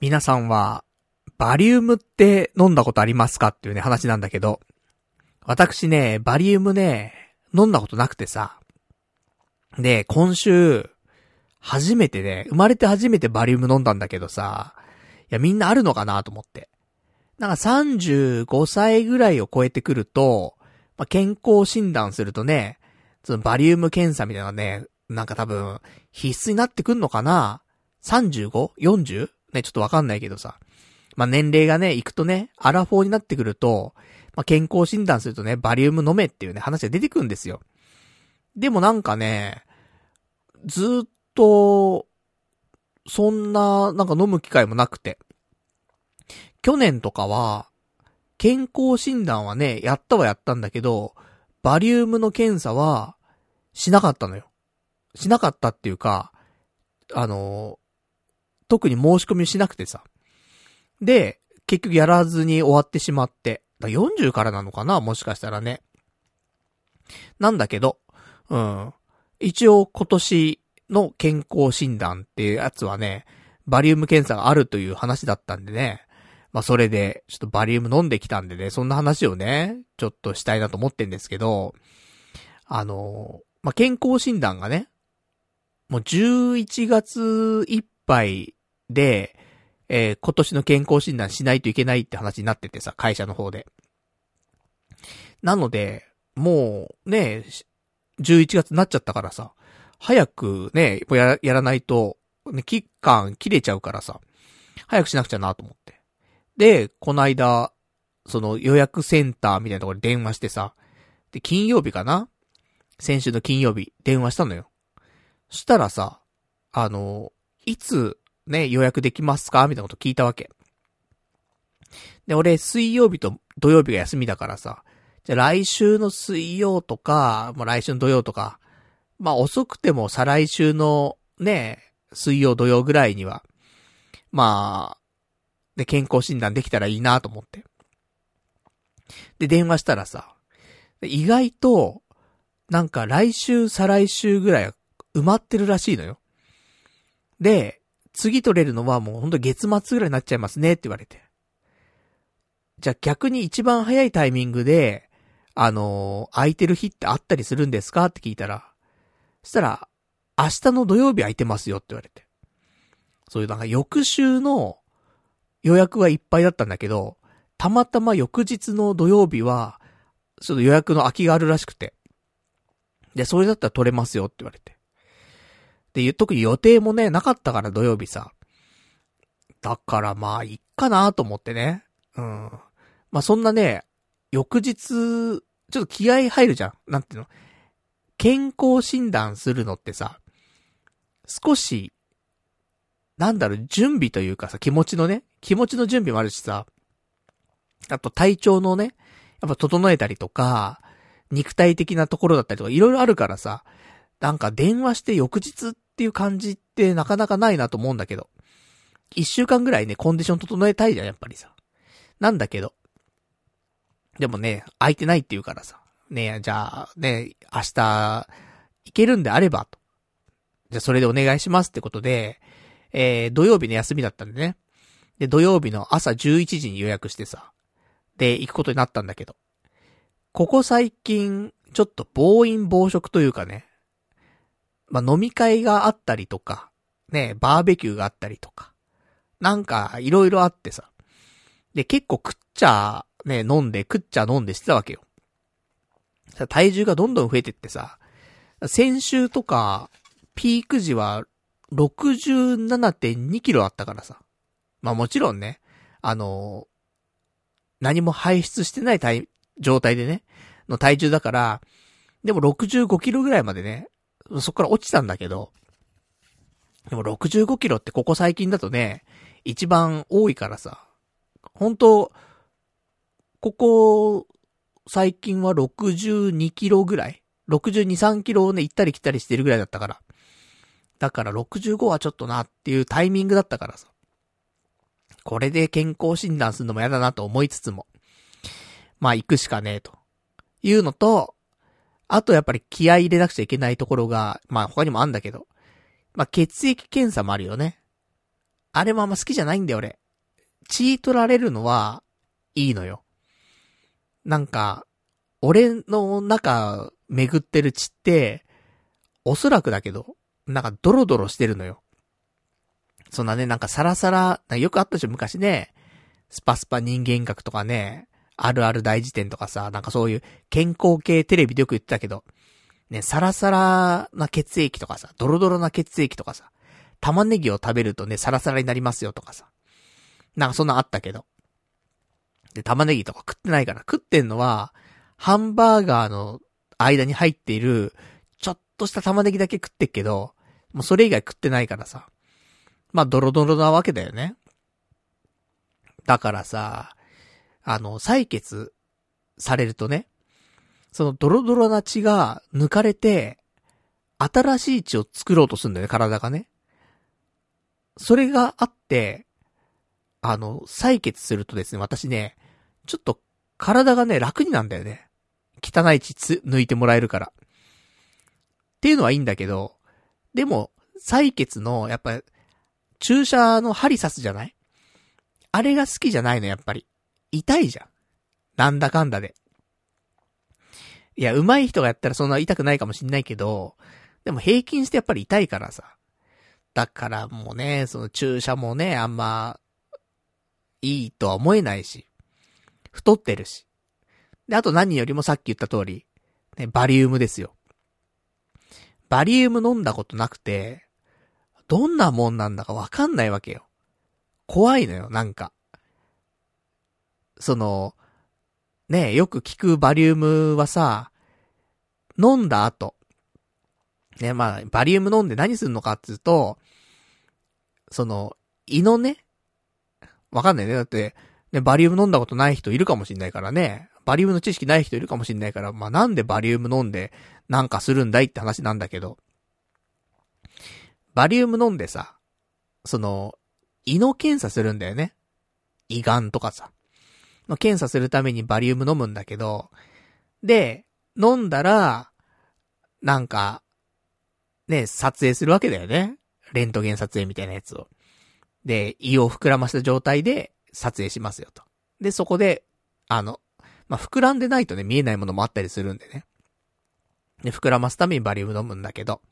皆さんは、バリウムって飲んだことありますかっていうね、話なんだけど、私ね、バリウムね、飲んだことなくてさ。で、今週、初めてね、生まれて初めてバリウム飲んだんだけどさ、いやみんなあるのかなと思って。なんか35歳ぐらいを超えてくると、まあ、健康診断するとね、そのバリウム検査みたいなね、なんか多分、必須になってくんのかな ?35?40? ね、ちょっとわかんないけどさ。まあ、年齢がね、行くとね、アラフォーになってくると、まあ、健康診断するとね、バリウム飲めっていうね、話が出てくるんですよ。でもなんかね、ずっと、そんな、なんか飲む機会もなくて。去年とかは、健康診断はね、やったはやったんだけど、バリウムの検査は、しなかったのよ。しなかったっていうか、あの、特に申し込みしなくてさ。で、結局やらずに終わってしまって。だ40からなのかな？もしかしたらね。なんだけど、うん。一応今年の健康診断っていうやつはね、バリウム検査があるという話だったんでね。まあそれで、ちょっとバリウム飲んできたんでね、そんな話をね、ちょっとしたいなと思ってんですけど、あの、まあ健康診断がね、もう11月いっぱいで、えー、今年の健康診断しないといけないって話になっててさ、会社の方で。なので、もう、ね、11月になっちゃったからさ、早くね、ややらないと、ね、期間切れちゃうからさ、早くしなくちゃなと思って。で、この間、その予約センターみたいなところに電話してさ、で、金曜日かな先週の金曜日、電話したのよ。したらさ、あの、いつね、予約できますか？みたいなこと聞いたわけ。で、俺、水曜日と土曜日が休みだからさ、じゃ来週の水曜とか、もう来週の土曜とか、まあ遅くても再来週のね、水曜土曜ぐらいには、まあ、で、健康診断できたらいいなと思って。で、電話したらさ、意外と、なんか来週再来週ぐらい埋まってるらしいのよ。で、次取れるのはもうほんと月末ぐらいになっちゃいますねって言われて。じゃあ逆に一番早いタイミングで、あのー、空いてる日ってあったりするんですかって聞いたら、そしたら、明日の土曜日空いてますよって言われて。そういうなんか翌週の予約はいっぱいだったんだけど、たまたま翌日の土曜日は、ちょっと予約の空きがあるらしくて。で、それだったら取れますよって言われて。で、特に予定もね、なかったから土曜日さ。だからまあ、いっかなと思ってね。うん。まあそんなね、翌日、ちょっと気合入るじゃん。なんていうの？健康診断するのってさ、少し、なんだろう、準備というかさ、気持ちのね、気持ちの準備もあるしさ、あと体調のね、やっぱ整えたりとか、肉体的なところだったりとか、いろいろあるからさ、なんか電話して翌日っていう感じってなかなかないなと思うんだけど。一週間ぐらいね、コンディション整えたいじゃん、やっぱりさ。なんだけど。でもね、空いてないって言うからさ。ねじゃあ、ね、明日、行けるんであれば、と。じゃあそれでお願いしますってことで、えー、土曜日の休みだったんでね。で、土曜日の朝11時に予約してさ。で、行くことになったんだけど。ここ最近、ちょっと暴飲暴食というかね、まあ、飲み会があったりとか、ね、バーベキューがあったりとか、なんか、いろいろあってさ。で、結構食っちゃ、ね、飲んで、食っちゃ飲んでしてたわけよ。体重がどんどん増えてってさ、先週とか、ピーク時は67.2キロあったからさ。まあもちろんね、あのー、何も排出してない体、状態でね、の体重だから、でも65キロぐらいまでね、そっから落ちたんだけど、でも65キロってここ最近だとね、一番多いからさ、本当ここ、最近は62キロぐらい ?62、3キロをね、行ったり来たりしてるぐらいだったから。だから65はちょっとなっていうタイミングだったからさ。これで健康診断するのも嫌だなと思いつつも。まあ行くしかねえと。いうのと、あとやっぱり気合入れなくちゃいけないところが、まあ他にもあんだけど、まあ血液検査もあるよね。あれもあんま好きじゃないんだよ、俺。血取られるのは、いいのよ。なんか、俺の中、巡ってる血って、おそらくだけど、なんかドロドロしてるのよ。そんなね、なんかサラサラ、よくあったでしょ、昔ね。スパスパ人間学とかね、あるある大辞典とかさ、なんかそういう健康系テレビでよく言ってたけど、ね、サラサラな血液とかさ、ドロドロな血液とかさ、玉ねぎを食べるとね、サラサラになりますよとかさ。なんかそんなあったけど。で、玉ねぎとか食ってないから、食ってんのは、ハンバーガーの間に入っている、ちょっとした玉ねぎだけ食ってっけど、もうそれ以外食ってないからさ。まあ、ドロドロなわけだよね。だからさ、あの、採血されるとね、そのドロドロな血が抜かれて、新しい血を作ろうとするんだよね、体がね。それがあって、あの、採血するとですね、私ね、ちょっと体がね、楽になんだよね。汚い血つ、抜いてもらえるから。っていうのはいいんだけど、でも、採血の、やっぱ、注射の針刺すじゃない？あれが好きじゃないの、やっぱり。痛いじゃん。なんだかんだで。いや、上手い人がやったらそんな痛くないかもしんないけど、でも平均してやっぱり痛いからさ。だからもうね、その注射もね、あんま、いいとは思えないし。太ってるし。で、あと何よりもさっき言った通り、ね、バリウムですよ。バリウム飲んだことなくて、どんなもんなんだかわかんないわけよ。怖いのよ、なんか。その、ねよく聞くバリウムはさ、飲んだ後。ね、まあ、バリウム飲んで何するのかっていうと、その、胃のね、わかんないね。だって、ね、バリウム飲んだことない人いるかもしんないからね。バリウムの知識ない人いるかもしんないから、まあ、なんでバリウム飲んでなんかするんだいって話なんだけど。バリウム飲んでさ、その、胃の検査するんだよね。胃がんとかさ。の検査するためにバリウム飲むんだけど、で、飲んだら、なんか、ね、撮影するわけだよね。レントゲン撮影みたいなやつを。で、胃を膨らました状態で撮影しますよと。で、そこで、あの、まあ、膨らんでないとね、見えないものもあったりするんでね。で、膨らますためにバリウム飲むんだけど。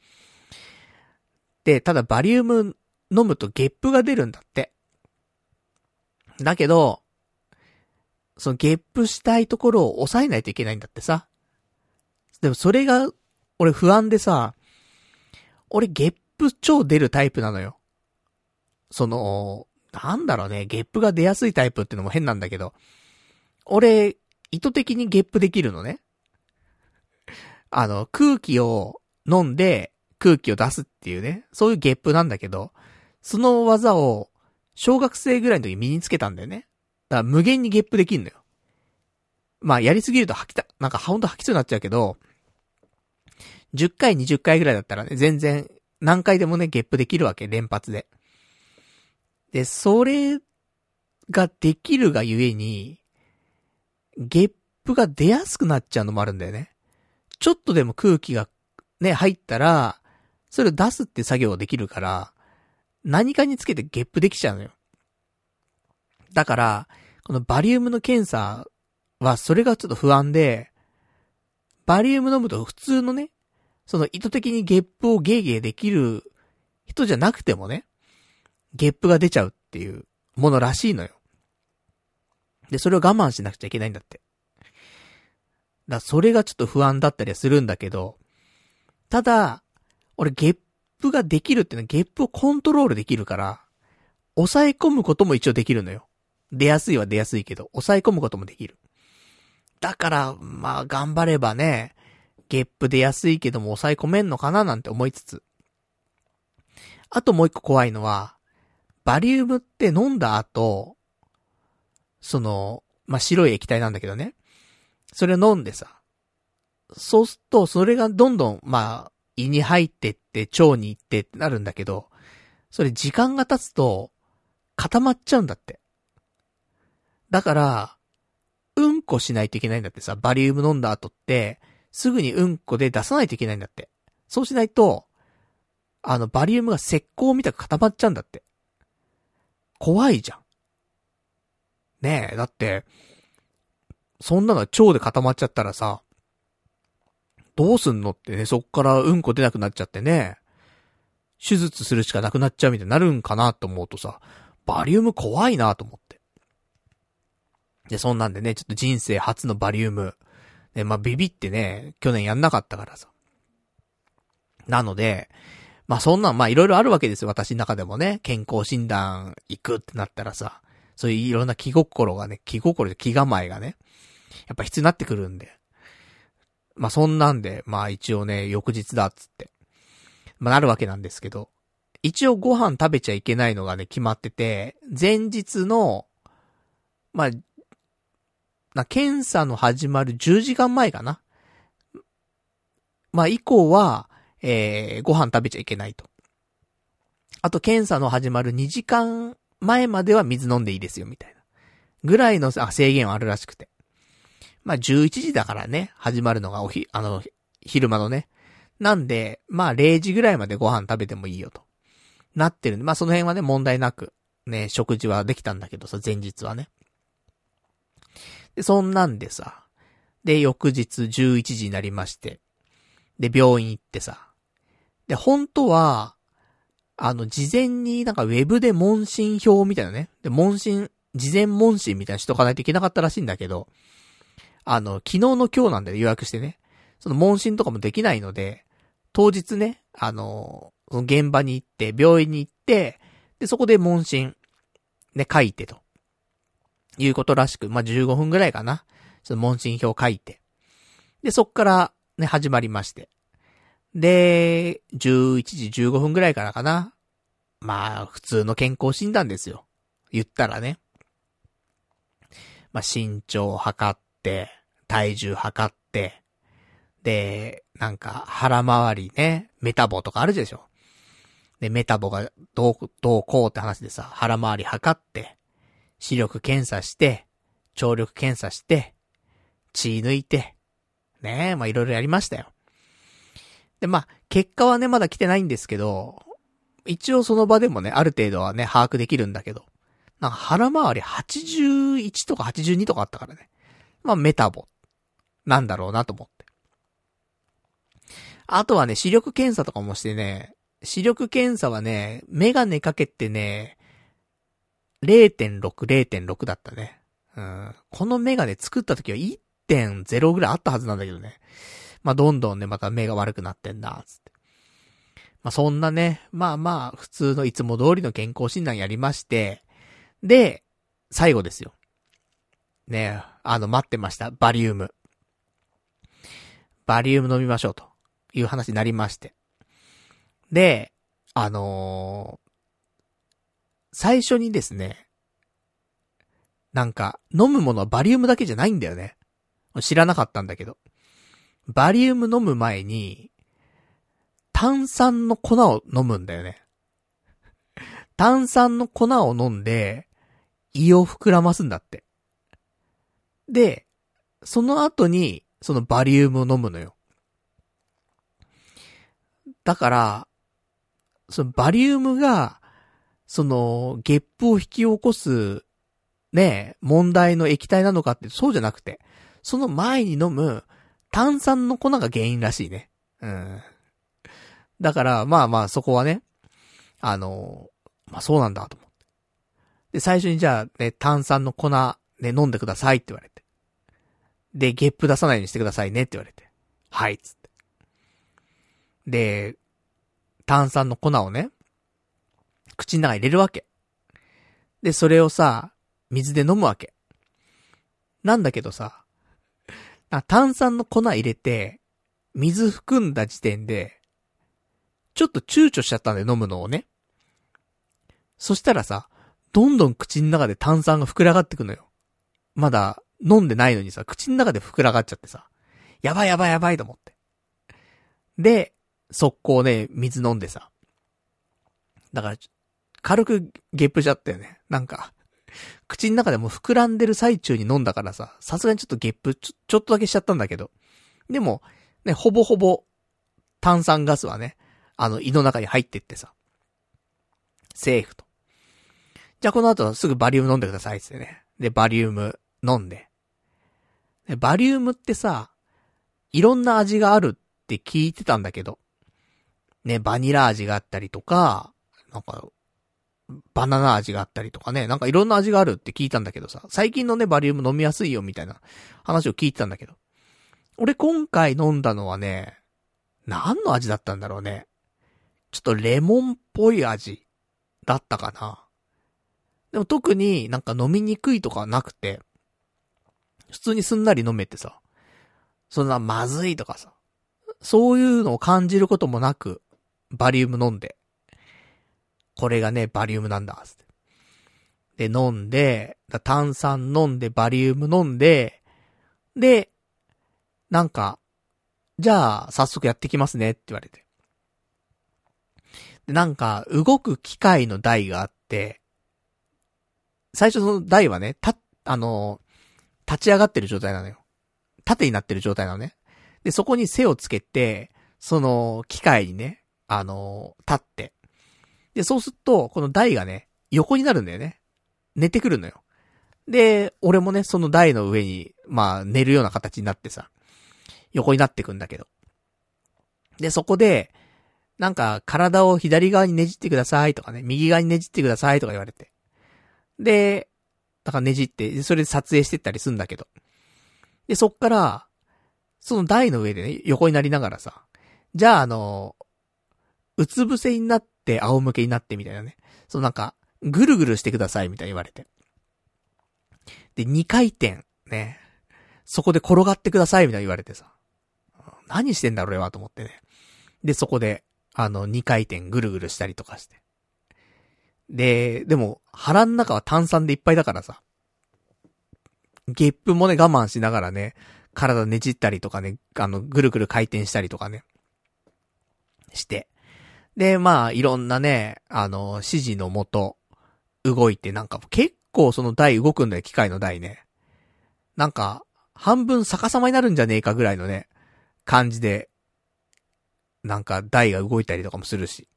で、ただバリウム飲むとゲップが出るんだって。だけど、そのゲップしたいところを抑えないといけないんだってさ。でもそれが、俺不安でさ、俺ゲップ超出るタイプなのよ。その、なんだろうね、ゲップが出やすいタイプってのも変なんだけど、俺、意図的にゲップできるのね。あの、空気を飲んで空気を出すっていうね、そういうゲップなんだけど、その技を小学生ぐらいの時身につけたんだよね。だから無限にゲップできんのよ。まあ、やりすぎると吐きた、なんかほんと吐きそうになっちゃうけど、10回、20回ぐらいだったらね、全然、何回でもね、ゲップできるわけ、連発で。で、それができるがゆえに、ゲップが出やすくなっちゃうのもあるんだよね。ちょっとでも空気がね、入ったら、それを出すって作業ができるから、何かにつけてゲップできちゃうのよ。だから、このバリウムの検査はそれがちょっと不安で、バリウム飲むと普通のね、その意図的にゲップをゲーゲーできる人じゃなくてもね、ゲップが出ちゃうっていうものらしいのよ。で、それを我慢しなくちゃいけないんだって。だそれがちょっと不安だったりするんだけど、ただ、俺ゲップができるってのはゲップをコントロールできるから、抑え込むことも一応できるのよ。出やすいは出やすいけど、抑え込むこともできる。だから、まあ、頑張ればね、ゲップ出やすいけども抑え込めんのかななんて思いつつ。あともう一個怖いのは、バリウムって飲んだ後、その、まあ、白い液体なんだけどね。それを飲んでさ。そうすると、それがどんどん、まあ、胃に入ってって、腸に行ってってなるんだけど、それ時間が経つと、固まっちゃうんだって。だから、うんこしないといけないんだってさ、バリウム飲んだ後って、すぐにうんこで出さないといけないんだって。そうしないと、あの、バリウムが石膏みたく固まっちゃうんだって。怖いじゃん。ねえ、だって、そんなの腸で固まっちゃったらさ、どうすんのってね、そっからうんこ出なくなっちゃってね、手術するしかなくなっちゃうみたいになるんかなと思うとさ、バリウム怖いなと思って。で、そんなんでね、ちょっと人生初のバリウム。ね、まあ、ビビってね、去年やんなかったからさ。なので、まあ、そんなん、ま、いろいろあるわけですよ、私の中でもね。健康診断行くってなったらさ、そういういろんな気心がね、気心で気構えがね、やっぱ必要になってくるんで。まあ、そんなんで、まあ、一応ね、翌日だっつって。まあ、なるわけなんですけど、一応ご飯食べちゃいけないのがね、決まってて、前日の、まあ、な、検査の始まる10時間前かな。まあ、以降は、えー、ご飯食べちゃいけないと。あと、検査の始まる2時間前までは水飲んでいいですよ、みたいな。ぐらいのあ制限はあるらしくて。まあ、11時だからね、始まるのがおひ、あの、昼間のね。なんで、まあ、0時ぐらいまでご飯食べてもいいよと。なってるんで、まあ、その辺はね、問題なく、ね、食事はできたんだけどさ、前日はね。そんなんでさ、で、翌日11時になりまして、で、病院行ってさ、で、本当は、あの、事前になんかウェブで問診票みたいなね、で、問診、事前問診みたいなしとかないといけなかったらしいんだけど、あの、昨日の今日なんで予約してね、その問診とかもできないので、当日ね、あの、その現場に行って、病院に行って、で、そこで問診、ね、書いてと。いうことらしく、まあ、15分ぐらいかな。その問診票書いて。で、そっからね、始まりまして。で、11時15分ぐらいからかな。まあ、普通の健康診断ですよ。言ったらね。まあ、身長を測って、体重測って、で、なんか腹回りね、メタボとかあるでしょ。で、メタボがどう、どうこうって話でさ、腹回り測って、視力検査して、聴力検査して、血抜いて、ねえ、まあいろいろやりましたよ。で、まあ、結果はね、まだ来てないんですけど、一応その場でもね、ある程度はね、把握できるんだけど、なんか腹回り81とか82とかあったからね。まあ、メタボ。なんだろうなと思って。あとはね、視力検査とかもしてね、視力検査はね、メガネかけてね、0.6、0.6だったね。うん。このメガネ作った時は1.0ぐらいあったはずなんだけどね。まあ、どんどんね、また目が悪くなってんだ、つって。まあ、そんなね、まあまあ、普通のいつも通りの健康診断やりまして、で、最後ですよ。ねあの、待ってました。バリウム。バリウム飲みましょうという話になりまして。で、あの、最初にですね、なんか、飲むものはバリウムだけじゃないんだよね。知らなかったんだけど。バリウム飲む前に、炭酸の粉を飲むんだよね。炭酸の粉を飲んで、胃を膨らますんだって。で、その後に、そのバリウムを飲むのよ。だから、そのバリウムが、その、ゲップを引き起こす、ね、問題の液体なのかってそうじゃなくて、その前に飲む炭酸の粉が原因らしいね。うん。だから、まあまあそこはね、あの、まあそうなんだと思って。で、最初にじゃあね、炭酸の粉、ね、飲んでくださいって言われて。で、ゲップ出さないようにしてくださいねって言われて。はい、つって。で、炭酸の粉をね、口の中に入れるわけ。で、それをさ、水で飲むわけ。なんだけどさ、炭酸の粉入れて、水含んだ時点で、ちょっと躊躇しちゃったんで飲むのをね。そしたらさ、どんどん口の中で炭酸が膨らがってくのよ。まだ飲んでないのにさ、口の中で膨らがっちゃってさ、やばいやばいやばいと思って。で、速攻ね、水飲んでさ。だから、軽くゲップしちゃったよね。なんか、口の中でも膨らんでる最中に飲んだからさ、さすがにちょっとゲップちょ、ちょっとだけしちゃったんだけど。でも、ね、ほぼほぼ、炭酸ガスはね、あの、胃の中に入ってってさ、セーフと。じゃあこの後すぐバリウム飲んでくださいってね。で、バリウム飲んで。で、バリウムってさ、いろんな味があるって聞いてたんだけど。ね、バニラ味があったりとか、なんか、バナナ味があったりとかね、なんかいろんな味があるって聞いたんだけどさ、最近のね、バリウム飲みやすいよみたいな話を聞いてたんだけど。俺今回飲んだのはね、何の味だったんだろうね。ちょっとレモンっぽい味だったかな。でも特になんか飲みにくいとかなくて、普通にすんなり飲めてさ、そんなまずいとかさ、そういうのを感じることもなく、バリウム飲んで、これがね、バリウムなんだ、つって。で、飲んで、炭酸飲んで、バリウム飲んで、で、なんか、じゃあ、早速やってきますねって言われて。で、なんか、動く機械の台があって、最初その台はね、た、あの、立ち上がってる状態なのよ。縦になってる状態なのね。で、そこに背をつけて、その、機械にね、あの、立って。で、そうすると、この台がね、横になるんだよね。寝てくるのよ。で、俺もね、その台の上に、まあ、寝るような形になってさ、横になってくんだけど。で、そこで、なんか、体を左側にねじってくださいとかね、右側にねじってくださいとか言われて。で、だからねじって、それで撮影してったりすんだけど。で、そっから、その台の上でね、横になりながらさ、じゃああの、うつ伏せになっ仰向けになってみたいなね。そのなんか、ぐるぐるしてくださいみたいに言われて。で、2回転、ね。そこで転がってくださいみたいに言われてさ。何してんだ俺はと思ってね。で、そこで、あの、2回転ぐるぐるしたりとかして。で、でも、腹の中は炭酸でいっぱいだからさ。ゲップもね、我慢しながらね、体ねじったりとかね、あの、ぐるぐる回転したりとかね。して。で、まあ、いろんなね、あの、指示のもと、動いて、なんか結構その台動くんだよ、機械の台ね。なんか、半分逆さまになるんじゃねえかぐらいのね、感じで、なんか台が動いたりとかもするし。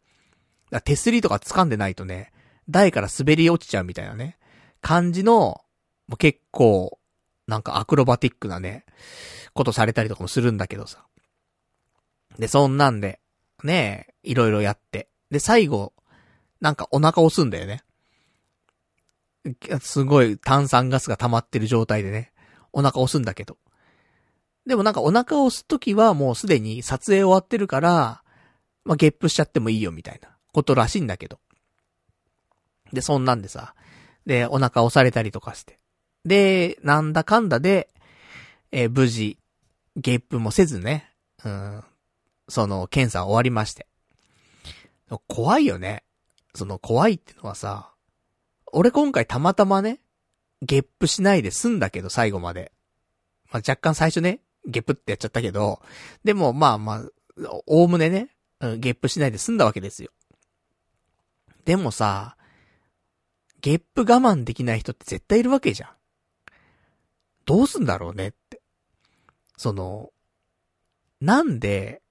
だ手すりとか掴んでないとね、台から滑り落ちちゃうみたいなね、感じの、もう結構、なんかアクロバティックなね、ことされたりとかもするんだけどさ。で、そんなんで、ねえ、いろいろやって。で、最後、なんかお腹押すんだよね。すごい炭酸ガスが溜まってる状態でね、お腹押すんだけど。でもなんかお腹を押すときはもうすでに撮影終わってるから、まあ、ゲップしちゃってもいいよみたいなことらしいんだけど。で、そんなんでさ、で、お腹押されたりとかして。で、なんだかんだで、えー、無事、ゲップもせずね、うん、その、検査終わりまして。怖いよね。その、怖いってのはさ、俺今回たまたまね、ゲップしないで済んだけど、最後まで。まあ、若干最初ね、ゲップってやっちゃったけど、でもまあまあ、おおむねね、ゲップしないで済んだわけですよ。でもさ、ゲップ我慢できない人って絶対いるわけじゃん。どうすんだろうねって。その、なんで、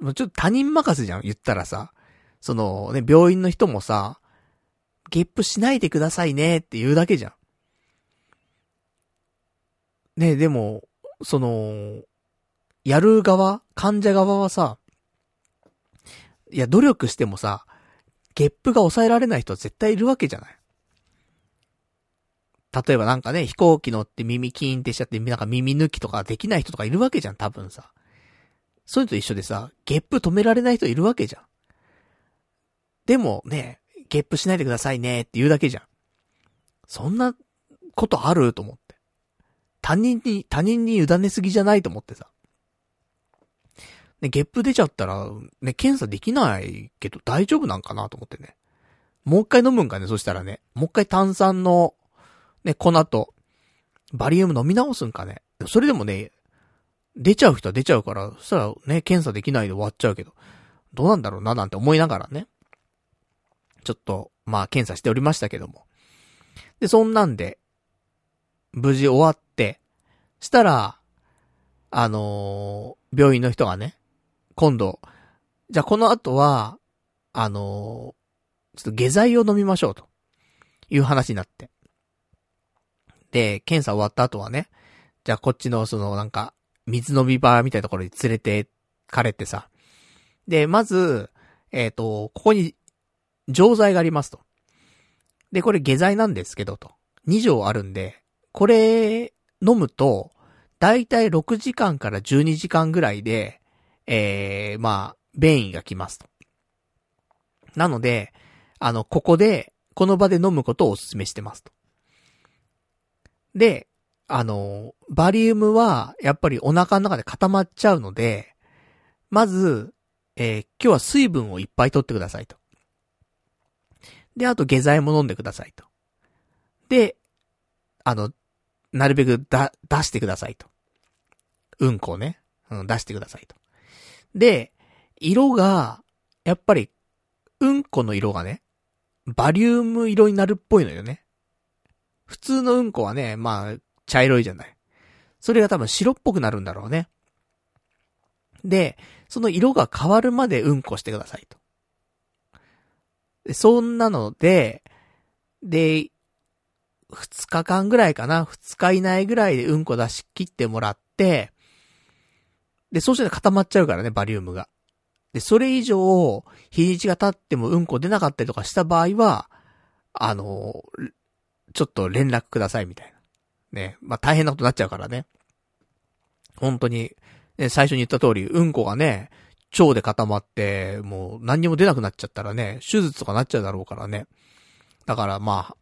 もうちょっと他人任せじゃん、言ったらさ。そのね、病院の人もさ、ゲップしないでくださいねって言うだけじゃん。ねでも、その、やる側患者側はさ、いや、努力してもさ、ゲップが抑えられない人は絶対いるわけじゃない。例えばなんかね、飛行機乗って耳キーンってしちゃって、なんか耳抜きとかできない人とかいるわけじゃん、多分さ。そういうのと一緒でさ、ゲップ止められない人いるわけじゃん。でもね、ゲップしないでくださいねって言うだけじゃん。そんなことあると思って。他人に、他人に委ねすぎじゃないと思ってさ。ね、ゲップ出ちゃったら、ね、検査できないけど大丈夫なんかなと思ってね。もう一回飲むんかね、そしたらね。もう一回炭酸の、ね、粉と、バリウム飲み直すんかね。それでもね、出ちゃう人は出ちゃうから、そしたらね、検査できないで終わっちゃうけど、どうなんだろうななんて思いながらね。ちょっと、まあ、検査しておりましたけども。で、そんなんで、無事終わって、したら、あのー、病院の人がね、今度、じゃあこの後は、あのー、ちょっと下剤を飲みましょうと。いう話になって。で、検査終わった後はね、じゃあこっちのそのなんか、水飲み場みたいなところに連れてかれてさ。で、まず、えっ、と、ここに、錠剤がありますと。で、これ下剤なんですけどと。2錠あるんで、これ、飲むと、だいたい6時間から12時間ぐらいで、えー、まあ、便意が来ますと。なので、あの、ここで、この場で飲むことをお勧めしてますと。で、あの、バリウムは、やっぱりお腹の中で固まっちゃうので、まず、えー、今日は水分をいっぱい取ってくださいと。で、あと下剤も飲んでくださいと。で、あの、なるべくだ、出してくださいと。うんこをね、うん、出してくださいと。で、色が、やっぱり、うんこの色がね、バリウム色になるっぽいのよね。普通のうんこはね、まあ、茶色いじゃない。それが多分白っぽくなるんだろうね。で、その色が変わるまでうんこしてくださいと。そんなので、で、二日間ぐらいかな二日以内ぐらいでうんこ出し切ってもらって、で、そうして固まっちゃうからね、バリウムが。で、それ以上、日にちが経ってもうんこ出なかったりとかした場合は、あの、ちょっと連絡くださいみたいな。ね。まあ、大変なことになっちゃうからね。本当に、ね、最初に言った通り、うんこがね、腸で固まって、もう何にも出なくなっちゃったらね、手術とかなっちゃうだろうからね。だからまあ、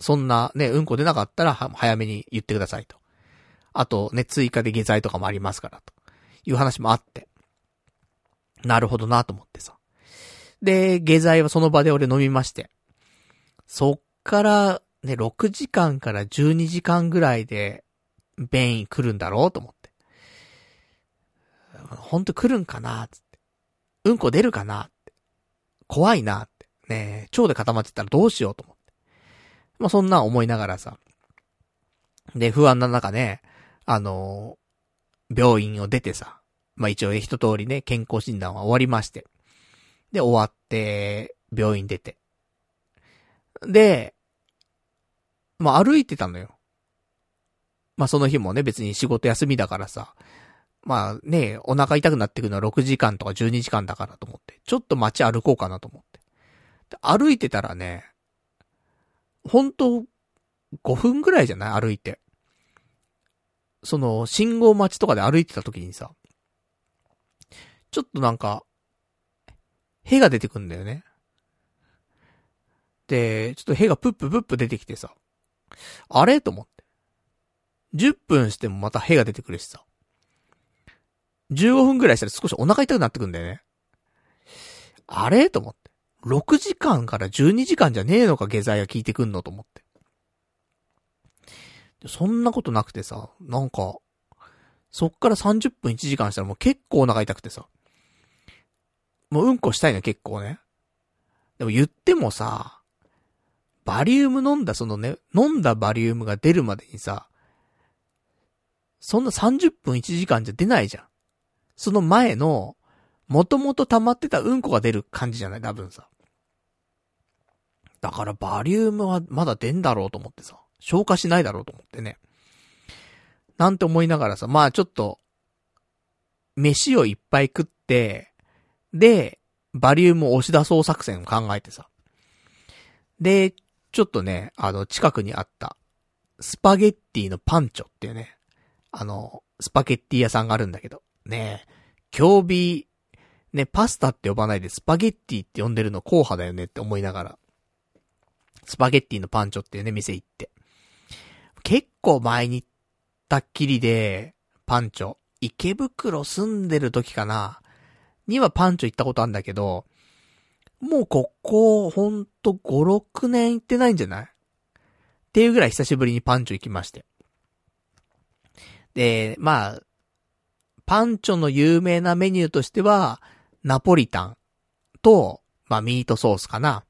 そんなね、うんこ出なかったら早めに言ってくださいと。あとね、追加で下剤とかもありますからと。いう話もあって。なるほどなと思ってさ。で、下剤はその場で俺飲みまして。そっから、ね、6時間から12時間ぐらいで、便意来るんだろうと思って。ほんと来るんかなつって。うんこ出るかなって。怖いなって。ね腸で固まってたらどうしようと思って。まあ、そんな思いながらさ。で、不安な中ね、あのー、病院を出てさ。まあ、一応一通りね、健康診断は終わりまして。で、終わって、病院出て。で、まあ、歩いてたのよ。まあ、その日もね、別に仕事休みだからさ。まあね、お腹痛くなってくるのは6時間とか12時間だからと思って。ちょっと街歩こうかなと思って。歩いてたらね、ほんと、5分ぐらいじゃない？歩いて。その、信号待ちとかで歩いてた時にさ、ちょっとなんか、屁が出てくんだよね。で、ちょっと屁がプッププップ出てきてさ、あれ？と思って。10分してもまた屁が出てくるしさ。15分ぐらいしたら少しお腹痛くなってくんだよね。あれ？と思って。6時間から12時間じゃねえのか下剤が効いてくんのと思って。そんなことなくてさ、なんか、そっから30分1時間したらもう結構お腹痛くてさ。もううんこしたいの結構ね。でも言ってもさ、バリウム飲んだそのね、飲んだバリウムが出るまでにさ、そんな30分1時間じゃ出ないじゃん。その前の、もともと溜まってたうんこが出る感じじゃない？多分さ。だからバリウムはまだ出んだろうと思ってさ、消化しないだろうと思ってね。なんて思いながらさ、まあちょっと、飯をいっぱい食って、で、バリウムを押し出そう作戦を考えてさ。で、ちょっとね、あの、近くにあった、スパゲッティのパンチョっていうね、あの、スパゲッティ屋さんがあるんだけど、ね競技、ね、パスタって呼ばないでスパゲッティって呼んでるの硬派だよねって思いながら、スパゲッティのパンチョっていうね、店行って。結構前にたっきりで、パンチョ、池袋住んでる時かな。にはパンチョ行ったことあるんだけど、もうここ、ほんと5、6年行ってないんじゃない？っていうぐらい久しぶりにパンチョ行きまして。で、まあ、パンチョの有名なメニューとしては、ナポリタンと、まあミートソースかな。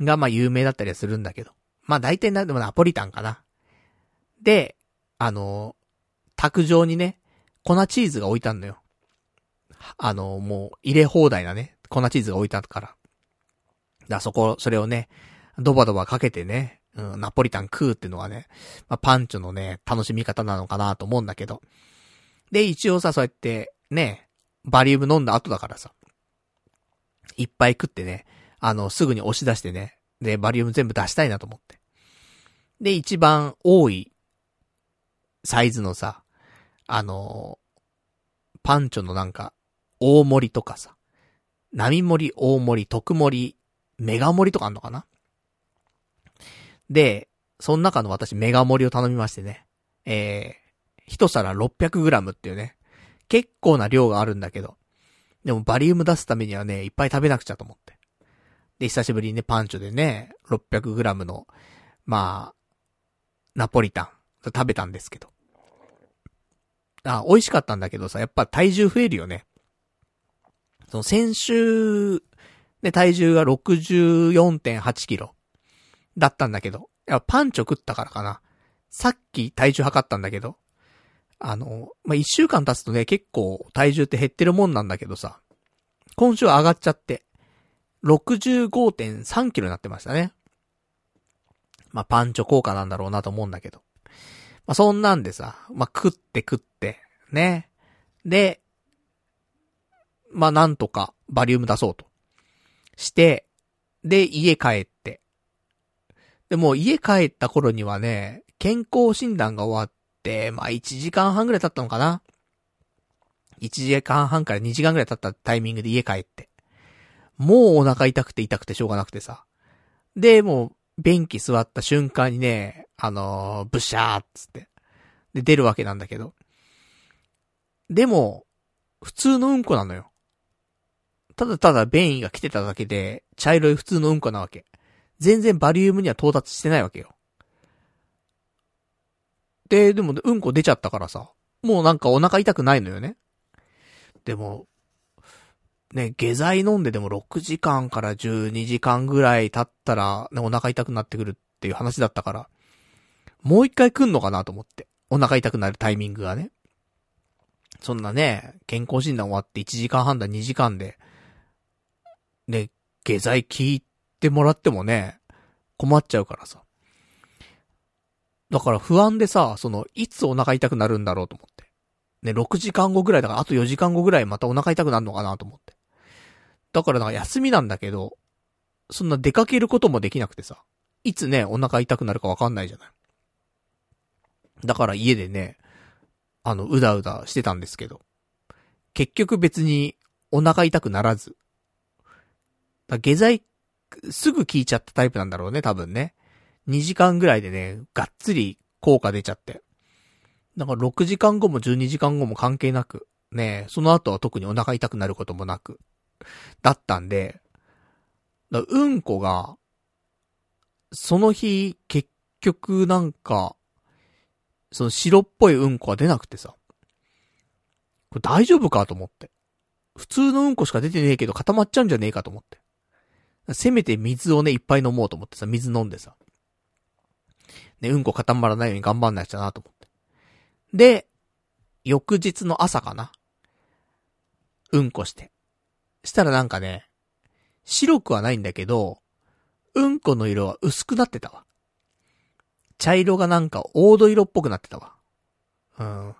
がまあ有名だったりはするんだけど。まあ大体なん、でもナポリタンかな。で、あの、卓上にね、粉チーズが置いたんだよ。あの、もう入れ放題なね、粉チーズが置いたから。だそこ、それをね、ドバドバかけてね、うん、ナポリタン食うっていうのはね、まあ、パンチョのね、楽しみ方なのかなと思うんだけど。で、一応さ、そうやって、ね、バリウム飲んだ後だからさ、いっぱい食ってね、あの、すぐに押し出してね、で、バリウム全部出したいなと思って。で、一番多いサイズのさ、あのパンチョのなんか、大盛りとかさ、波盛り、大盛り、特盛り、メガ盛りとかあんのかな？で、その中の私メガ盛りを頼みましてね、えー、一皿 600g っていうね、結構な量があるんだけど、でもバリウム出すためにはね、いっぱい食べなくちゃと思って。で、久しぶりにね、パンチョでね、600g の、まあ、ナポリタン、食べたんですけど。あ、美味しかったんだけどさ、やっぱ体重増えるよね。その先週、ね、体重が64.8キロだったんだけど、やパンチョ食ったからかな。さっき体重測ったんだけど、あの、まあ、一週間経つとね、結構体重って減ってるもんなんだけどさ、今週上がっちゃって、65.3キロになってましたね。まあ、パンチョ効果なんだろうなと思うんだけど。まあ、そんなんでさ、まあ、食って食って、ね。で、まあ、なんとかバリウム出そうと。して、で、家帰って。で、もう家帰った頃にはね、健康診断が終わって、まあ、1時間半ぐらい経ったのかな。1時間半から2時間ぐらい経ったタイミングで家帰って。もうお腹痛くて痛くてしょうがなくてさ。で、もう、便器座った瞬間にね、あのー、ブシャーっつって。で、出るわけなんだけど。でも、普通のうんこなのよ。ただただ便意が来てただけで、茶色い普通のうんこなわけ。全然バリウムには到達してないわけよ。で、でも、うんこ出ちゃったからさ、もうなんかお腹痛くないのよね。でも、ね、下剤飲んででも6時間から12時間ぐらい経ったら、ね、お腹痛くなってくるっていう話だったから、もう一回来んのかなと思って。お腹痛くなるタイミングがね。そんなね、健康診断終わって1時間半だ2時間で、ね、下剤聞いてもらってもね、困っちゃうからさ。だから不安でさ、その、いつお腹痛くなるんだろうと思って。ね、6時間後ぐらいだから、あと4時間後ぐらいまたお腹痛くなるのかなと思って。だからなんか休みなんだけど、そんな出かけることもできなくてさ、いつね、お腹痛くなるかわかんないじゃない。だから家でね、あの、うだうだしてたんですけど、結局別にお腹痛くならず、下剤、すぐ効いちゃったタイプなんだろうね、多分ね。2時間ぐらいでね、がっつり効果出ちゃって。だから6時間後も12時間後も関係なく、ね、その後は特にお腹痛くなることもなく、だったんで、うんこが、その日、結局なんか、その白っぽいうんこが出なくてさ、これ大丈夫かと思って。普通のうんこしか出てねえけど固まっちゃうんじゃねえかと思って。せめて水をね、いっぱい飲もうと思ってさ、水飲んでさ。ね、うんこ固まらないように頑張んないとなと思って。で、翌日の朝かな。うんこして。したらなんかね、白くはないんだけど、うんこの色は薄くなってたわ。茶色がなんか黄土色っぽくなってたわ。うん。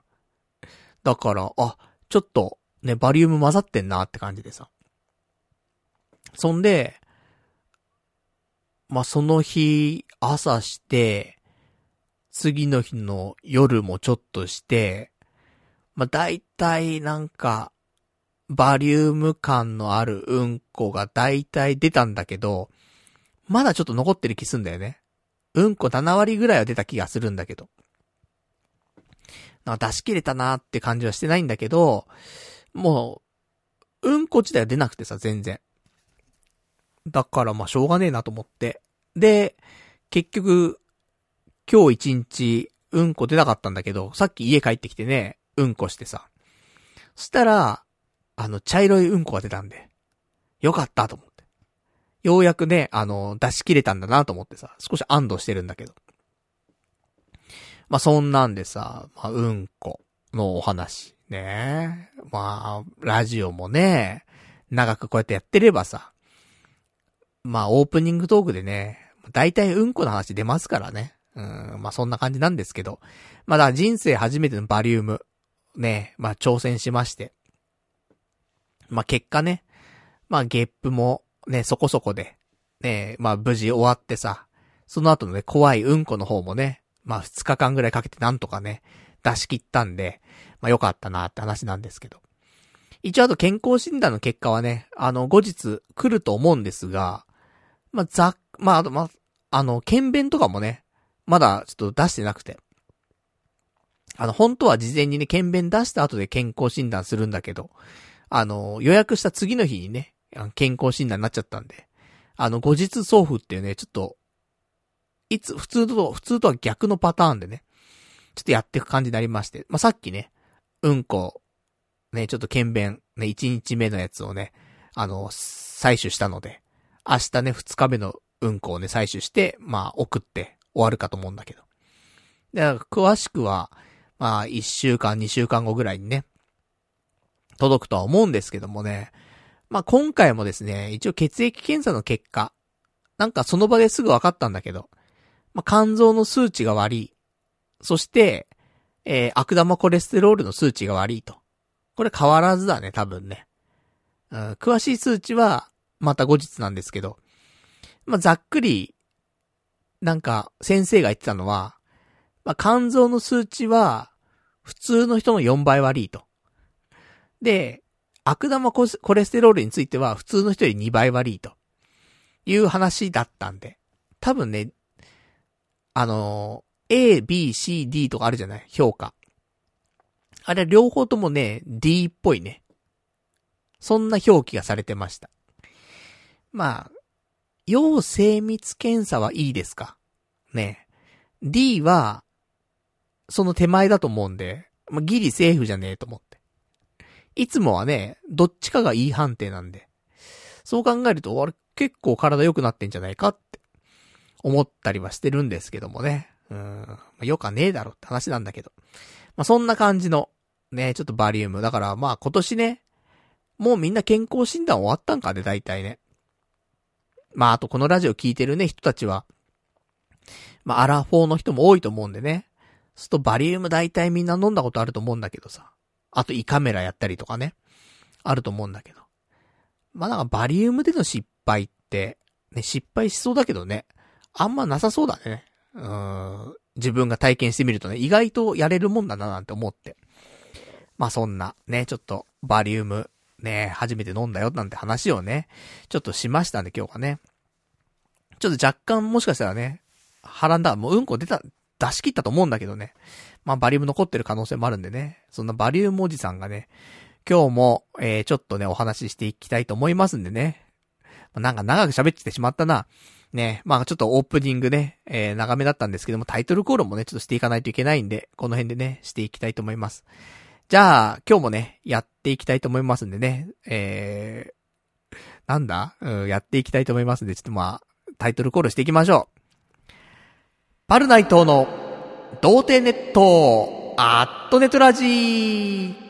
だから、あ、ちょっと、ね、バリウム混ざってんなって感じでさ。そんで、まあ、その日、朝して、次の日の夜もちょっとして、まあ、大体なんか、バリウム感のあるうんこが大体出たんだけど、まだちょっと残ってる気すんだよね。うんこ7割ぐらいは出た気がするんだけど。出し切れたなーって感じはしてないんだけど、もう、うんこ自体は出なくてさ、全然。だからまあしょうがねえなと思って。で、結局、今日一日、うんこ出なかったんだけど、さっき家帰ってきてね、うんこしてさ。そしたら、あの、茶色いうんこが出たんで、よかったと思って。ようやくね、あの、出し切れたんだなと思ってさ、少し安堵してるんだけど。まあ、そんなんでさ、まあ、うんこのお話。ねまあ、ラジオもね、長くこうやってやってればさ、まあ、オープニングトークでね、大体うんこの話出ますからね。うん、まあそんな感じなんですけど。まあだ人生初めてのバリウム、ね、まあ挑戦しまして。まあ結果ね、まあゲップもね、そこそこで、ね、まあ無事終わってさ、その後のね、怖いうんこの方もね、まあ2日間ぐらいかけてなんとかね、出し切ったんで、まあ良かったなって話なんですけど。一応あと健康診断の結果はね、あの、後日来ると思うんですが、まあ、ざまあ、あと、まあ、あの、検便とかもね、まだちょっと出してなくて。あの、本当は事前にね、検便出した後で健康診断するんだけど、あの、予約した次の日にね、健康診断になっちゃったんで、あの、後日送付っていうね、ちょっと、いつ、普通と、普通とは逆のパターンでね、ちょっとやっていく感じになりまして、まあ、さっきね、うんこ、ね、ちょっと検便、ね、1日目のやつをね、あの、採取したので、明日ね、2日目のうんこをね、採取して、まあ、送って終わるかと思うんだけど。で、詳しくは、まあ、1週間、2週間後ぐらいにね、届くとは思うんですけどもね、まあ、今回もですね、一応血液検査の結果、なんかその場ですぐ分かったんだけど、まあ、肝臓の数値が悪い。そして、えー、悪玉コレステロールの数値が悪いと。これ変わらずだね、多分ね。うん、詳しい数値は、また後日なんですけど。まあ、ざっくり、なんか、先生が言ってたのは、まあ、肝臓の数値は、普通の人の4倍悪いと。で、悪玉コレステロールについては、普通の人より2倍悪いと。いう話だったんで。多分ね、あのー、A, B, C, D とかあるじゃない？評価。あれ両方ともね、D っぽいね。そんな表記がされてました。まあ、要精密検査はいいですか？ね。D は、その手前だと思うんで、まあ、ギリセーフじゃねえと思って。いつもはね、どっちかがいい判定なんで。そう考えると、あれ結構体良くなってんじゃないかって思ったりはしてるんですけどもね。うん。まあ、よかねえだろって話なんだけど。まあ、そんな感じの、ね、ちょっとバリウム。だからまあ今年ね、もうみんな健康診断終わったんかね、大体ね。まああとこのラジオ聞いてるね、人たちは、まあアラフォーの人も多いと思うんでね。するとバリウム大体みんな飲んだことあると思うんだけどさ。あと胃カメラやったりとかね。あると思うんだけど。まあなんかバリウムでの失敗って、ね、失敗しそうだけどね。あんまなさそうだね。うん。自分が体験してみるとね、意外とやれるもんだななんて思って。まあそんな、ね、ちょっと、バリウム、ね、初めて飲んだよなんて話をね、ちょっとしましたんで今日はね。ちょっと若干もしかしたらね、腹んだ、もううんこ出た、出し切ったと思うんだけどね。まあバリウム残ってる可能性もあるんでね。そんなバリウムおじさんがね、今日も、えー、ちょっとね、お話ししていきたいと思いますんでね。なんか長く喋ってしまったな。ね、まあちょっとオープニングね、えー、長めだったんですけども、タイトルコールもね、ちょっとしていかないといけないんで、この辺でね、していきたいと思います。じゃあ、今日もね、やっていきたいと思いますんでね、えー、なんだ？うん、やっていきたいと思いますんで、ちょっとまあ、タイトルコールしていきましょう。パルナイトの、童貞ネット、アットネトラジー。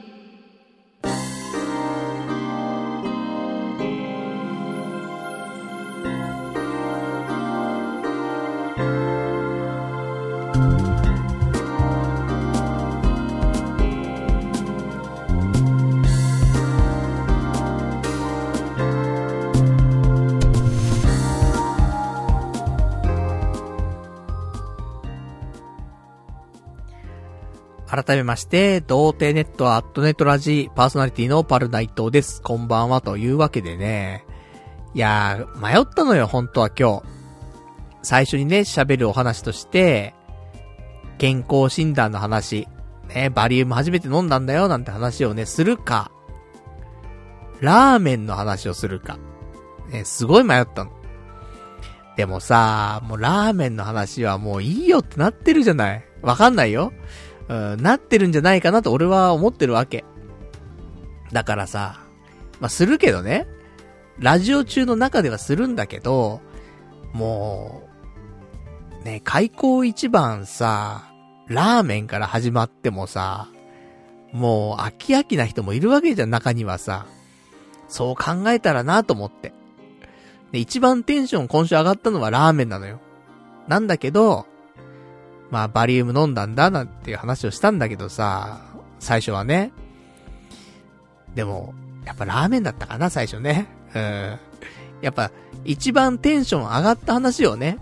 改めまして、童貞ネットアットネットラジパーソナリティのパルナイトです。こんばんはというわけでね。いやー、迷ったのよ、本当は今日。最初にね、喋るお話として、健康診断の話、ね、バリウム初めて飲んだんだよ、なんて話をね、するか、ラーメンの話をするか。ね、すごい迷ったの。でもさ、もうラーメンの話はもういいよってなってるじゃない。わかんないよ。うん、なってるんじゃないかなと俺は思ってるわけ。だからさ、まあ、するけどね。ラジオ中の中ではするんだけど、もう、ね、開口一番さ、ラーメンから始まってもさ、もう飽き飽きな人もいるわけじゃん、中にはさ。そう考えたらなと思って。で、一番テンション今週上がったのはラーメンなのよ。なんだけど、まあ、バリウム飲んだんだなんていう話をしたんだけどさ、最初はね。でも、やっぱラーメンだったかな、最初ね。うん。やっぱ、一番テンション上がった話をね、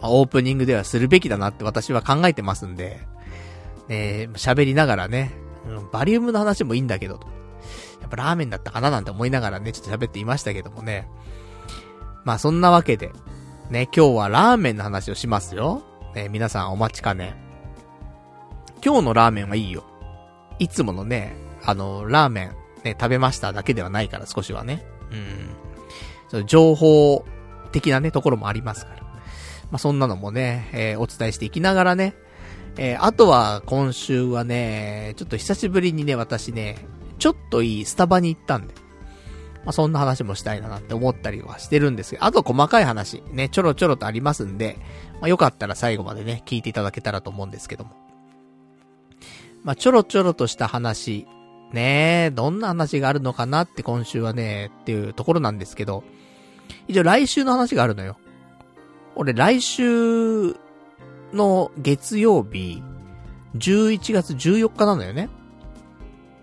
ま、オープニングではするべきだなって私は考えてますんで、ね喋りながらね、うん、バリウムの話もいいんだけど、やっぱラーメンだったかななんて思いながらね、ちょっと喋っていましたけどもね。まあそんなわけで、ね、今日はラーメンの話をしますよ。ね、皆さんお待ちかね。今日のラーメンはいいよ。いつものね、あの、ラーメン、ね、食べましただけではないから少しはね。うん。その情報的なね、ところもありますから。まあ、そんなのもね、えー、お伝えしていきながらね、えー、あとは今週はね、ちょっと久しぶりにね、私ね、ちょっといいスタバに行ったんで、まあ、そんな話もしたいななんて思ったりはしてるんですけど、あと細かい話、ね、ちょろちょろとありますんで、まあ、よかったら最後までね、聞いていただけたらと思うんですけども。まあ、ちょろちょろとした話、ねえ、どんな話があるのかなって今週はね、っていうところなんですけど、一応来週の話があるのよ。俺来週の月曜日、11月14日なのよね。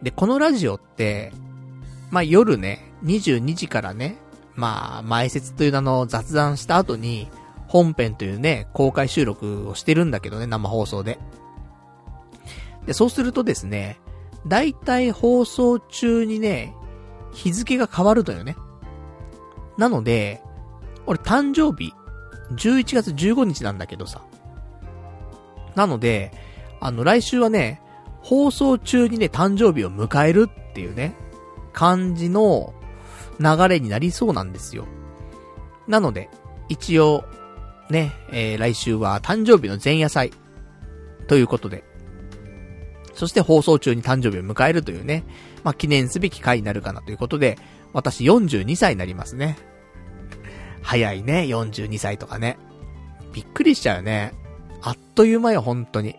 で、このラジオって、まあ、夜ね、22時からね、まあ、前説という名の雑談した後に、本編というね、公開収録をしてるんだけどね、生放送で。で、そうするとですね、だいたい放送中にね、日付が変わるのよね。なので、俺誕生日、11月15日なんだけどさ。なので、あの、来週はね、放送中にね、誕生日を迎えるっていうね、感じの流れになりそうなんですよ。なので、一応、ね、えー、来週は誕生日の前夜祭。ということで。そして放送中に誕生日を迎えるというね、まあ、記念すべき回になるかなということで、私42歳になりますね。早いね、42歳とかね。びっくりしちゃうよね。あっという間よ、本当に。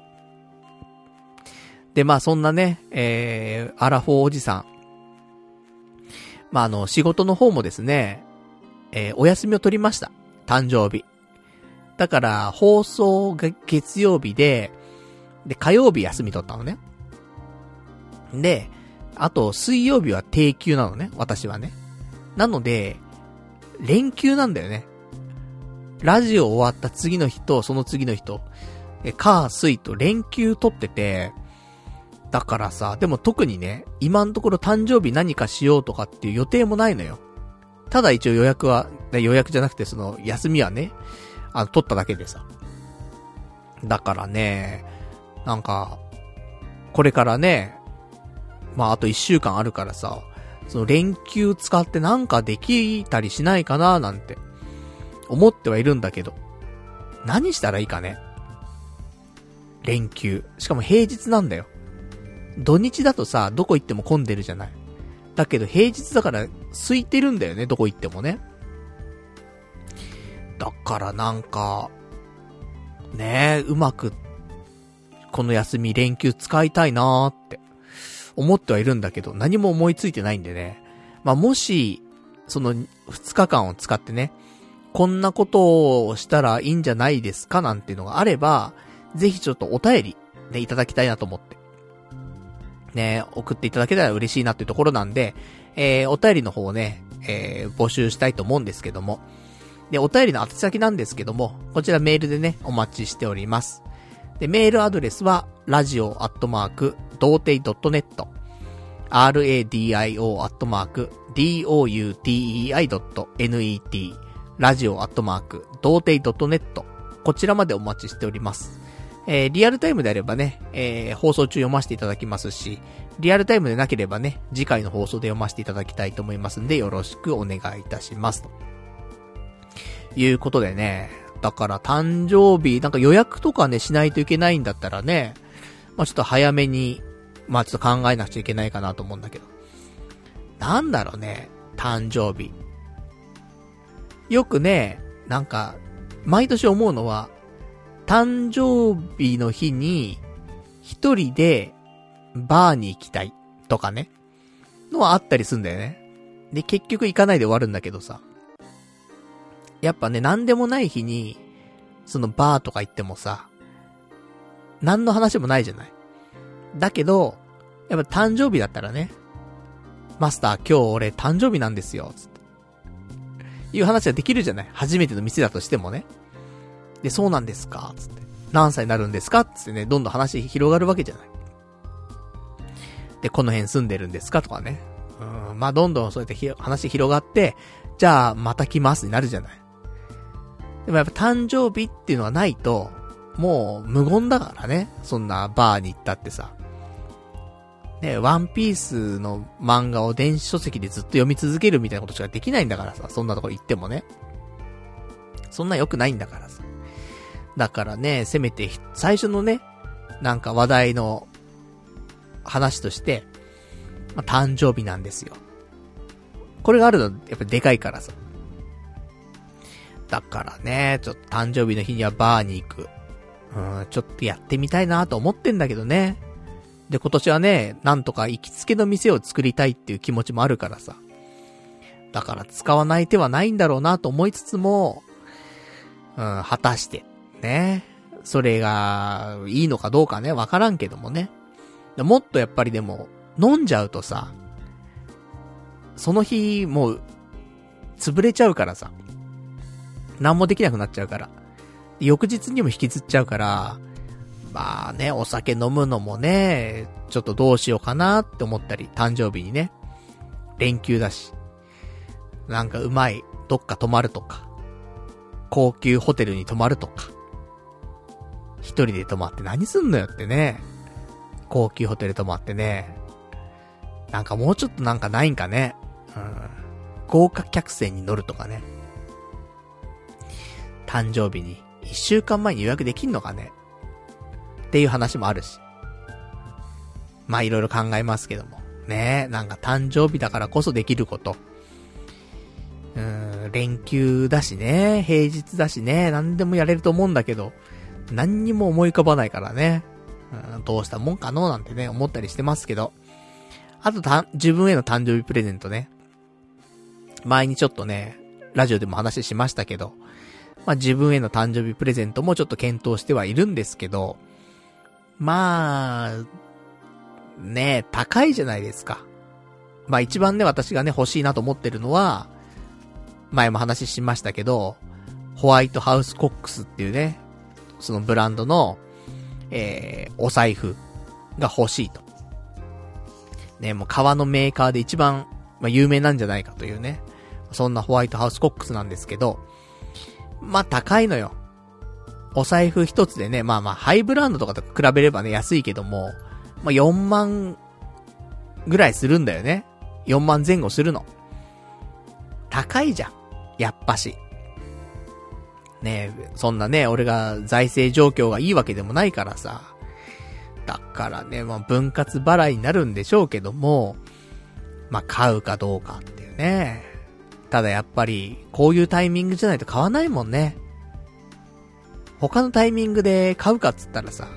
で、まあそんなね、えー、アラフォーおじさん。まあ、あの、仕事の方もですね、えー、お休みを取りました。誕生日。だから、放送が月曜日で、で、火曜日休み取ったのね。で、あと、水曜日は定休なのね、私はね。なので、連休なんだよね。ラジオ終わった次の日と、その次の日と、え、火、水と連休取ってて、だからさ、でも特にね、今のところ誕生日何かしようとかっていう予定もないのよ。ただ一応予約は、予約じゃなくてその、休みはね、あの、取っただけでさ。だからね、なんか、これからね、まああと一週間あるからさ、その連休使ってなんかできたりしないかななんて、思ってはいるんだけど、何したらいいかね。連休。しかも平日なんだよ。土日だとさ、どこ行っても混んでるじゃない。だけど平日だから空いてるんだよね、どこ行ってもね。だからなんか、ねえ、うまく、この休み連休使いたいなーって思ってはいるんだけど、何も思いついてないんでね。まあ、もし、その2日間を使ってね、こんなことをしたらいいんじゃないですかなんていうのがあれば、ぜひちょっとお便りでいただきたいなと思って。ね、送っていただけたら嬉しいなっていうところなんで、えー、お便りの方をね、えー、募集したいと思うんですけども。で、お便りの宛先なんですけども、こちらメールでね、お待ちしております。で、メールアドレスは、radio アットマーク、童貞 .net、radio アットマーク、doutei.net、ラジオアットマーク、童貞 .net、こちらまでお待ちしております。えー、リアルタイムであればね、えー、放送中読ませていただきますし、リアルタイムでなければね、次回の放送で読ませていただきたいと思いますんで、よろしくお願いいたします。ということでね、だから誕生日、なんか予約とかね、しないといけないんだったらね、まあちょっと早めに、まあちょっと考えなくちゃいけないかなと思うんだけど。なんだろうね、誕生日。よくね、なんか、毎年思うのは、誕生日の日に、一人で、バーに行きたい、とかね、のはあったりすんだよね。で、結局行かないで終わるんだけどさ。やっぱね、なんでもない日に、そのバーとか行ってもさ、何の話もないじゃない。だけど、やっぱ誕生日だったらね、マスター今日俺誕生日なんですよ、つって。いう話はできるじゃない初めての店だとしてもね。で、そうなんですか？つって。何歳になるんですか？つってね、どんどん話広がるわけじゃない。で、この辺住んでるんですか？とかね。うん、まあ、どんどんそうやって話広がって、じゃあ、また来ますになるじゃない。でもやっぱ誕生日っていうのはないと、もう無言だからね。そんなバーに行ったってさ。ね、ワンピースの漫画を電子書籍でずっと読み続けるみたいなことしかできないんだからさ。そんなとこ行ってもね。そんな良くないんだからさ。だからね、せめて、最初のね、なんか話題の話として、まあ、誕生日なんですよ。これがあるの、やっぱでかいからさ。だからね、ちょっと誕生日の日にはバーに行く。うん、ちょっとやってみたいなと思ってんだけどね。で、今年はね、なんとか行きつけの店を作りたいっていう気持ちもあるからさ。だから使わない手はないんだろうなと思いつつも、うん、果たして、ね。それが、いいのかどうかね、わからんけどもね。もっとやっぱりでも、飲んじゃうとさ、その日、もう、潰れちゃうからさ。何もできなくなっちゃうから。翌日にも引きずっちゃうから、まあね、お酒飲むのもね、ちょっとどうしようかなって思ったり、誕生日にね、連休だし、なんかうまい、どっか泊まるとか、高級ホテルに泊まるとか、一人で泊まって何すんのよってね、高級ホテル泊まってね、なんかもうちょっとなんかないんかね、うん、豪華客船に乗るとかね、誕生日に一週間前に予約できんのかね。っていう話もあるし。まあいろいろ考えますけども。ね。えなんか誕生日だからこそできること。うーん、連休だしね、平日だしね、何でもやれると思うんだけど、何にも思い浮かばないからね。うん、どうしたもんかのなんてね、思ったりしてますけど。あとた、自分への誕生日プレゼントね。前にちょっとね、ラジオでも話しましたけど、まあ、自分への誕生日プレゼントもちょっと検討してはいるんですけど、まあ、ね高いじゃないですか。まあ一番ね、私がね、欲しいなと思ってるのは、前も話しましたけど、ホワイトハウスコックスっていうね、そのブランドの、えー、お財布が欲しいと。ね、もう革のメーカーで一番、まあ、有名なんじゃないかというね、そんなホワイトハウスコックスなんですけど、まあ高いのよ。お財布一つでね、まあまあハイブランドとかと比べればね、安いけども、まあ4万ぐらいするんだよね。4万前後するの。高いじゃん。やっぱし。ね、そんなね、俺が財政状況がいいわけでもないからさ。だからね、まあ分割払いになるんでしょうけども、まあ買うかどうかっていうね。ただやっぱり、こういうタイミングじゃないと買わないもんね。他のタイミングで買うかっつったらさ、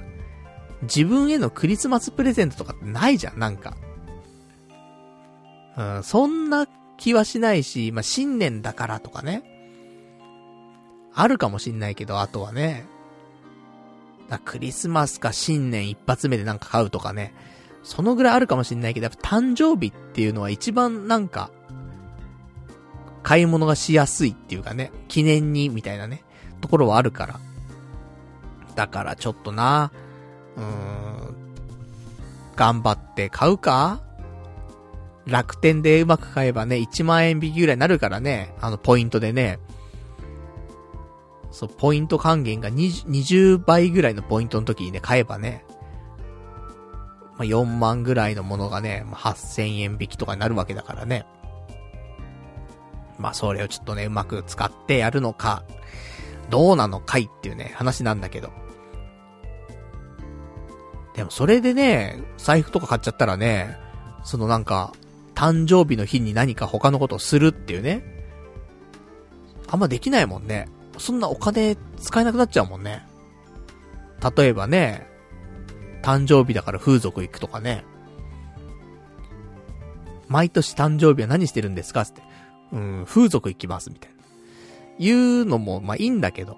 自分へのクリスマスプレゼントとかってないじゃん、なんか。うん、そんな気はしないし、まあ、新年だからとかね。あるかもしんないけど、あとはね。だクリスマスか新年一発目でなんか買うとかね。そのぐらいあるかもしんないけど、やっぱ誕生日っていうのは一番なんか、買い物がしやすいっていうかね、記念にみたいなね、ところはあるから。だからちょっとな、うーん、頑張って買うか楽天でうまく買えばね、1万円引きぐらいになるからね、あのポイントでね。そう、ポイント還元が 20, 20倍ぐらいのポイントの時にね、買えばね、まあ、4万ぐらいのものがね、まあ、8000円引きとかになるわけだからね。まあそれをちょっとね、うまく使ってやるのか、どうなのかいっていうね、話なんだけど。でもそれでね、財布とか買っちゃったらね、そのなんか、誕生日の日に何か他のことをするっていうね。あんまできないもんね。そんなお金使えなくなっちゃうもんね。例えばね、誕生日だから風俗行くとかね。毎年誕生日は何してるんですかつって。うん、風俗行きます、みたいな。言うのも、まあいいんだけど。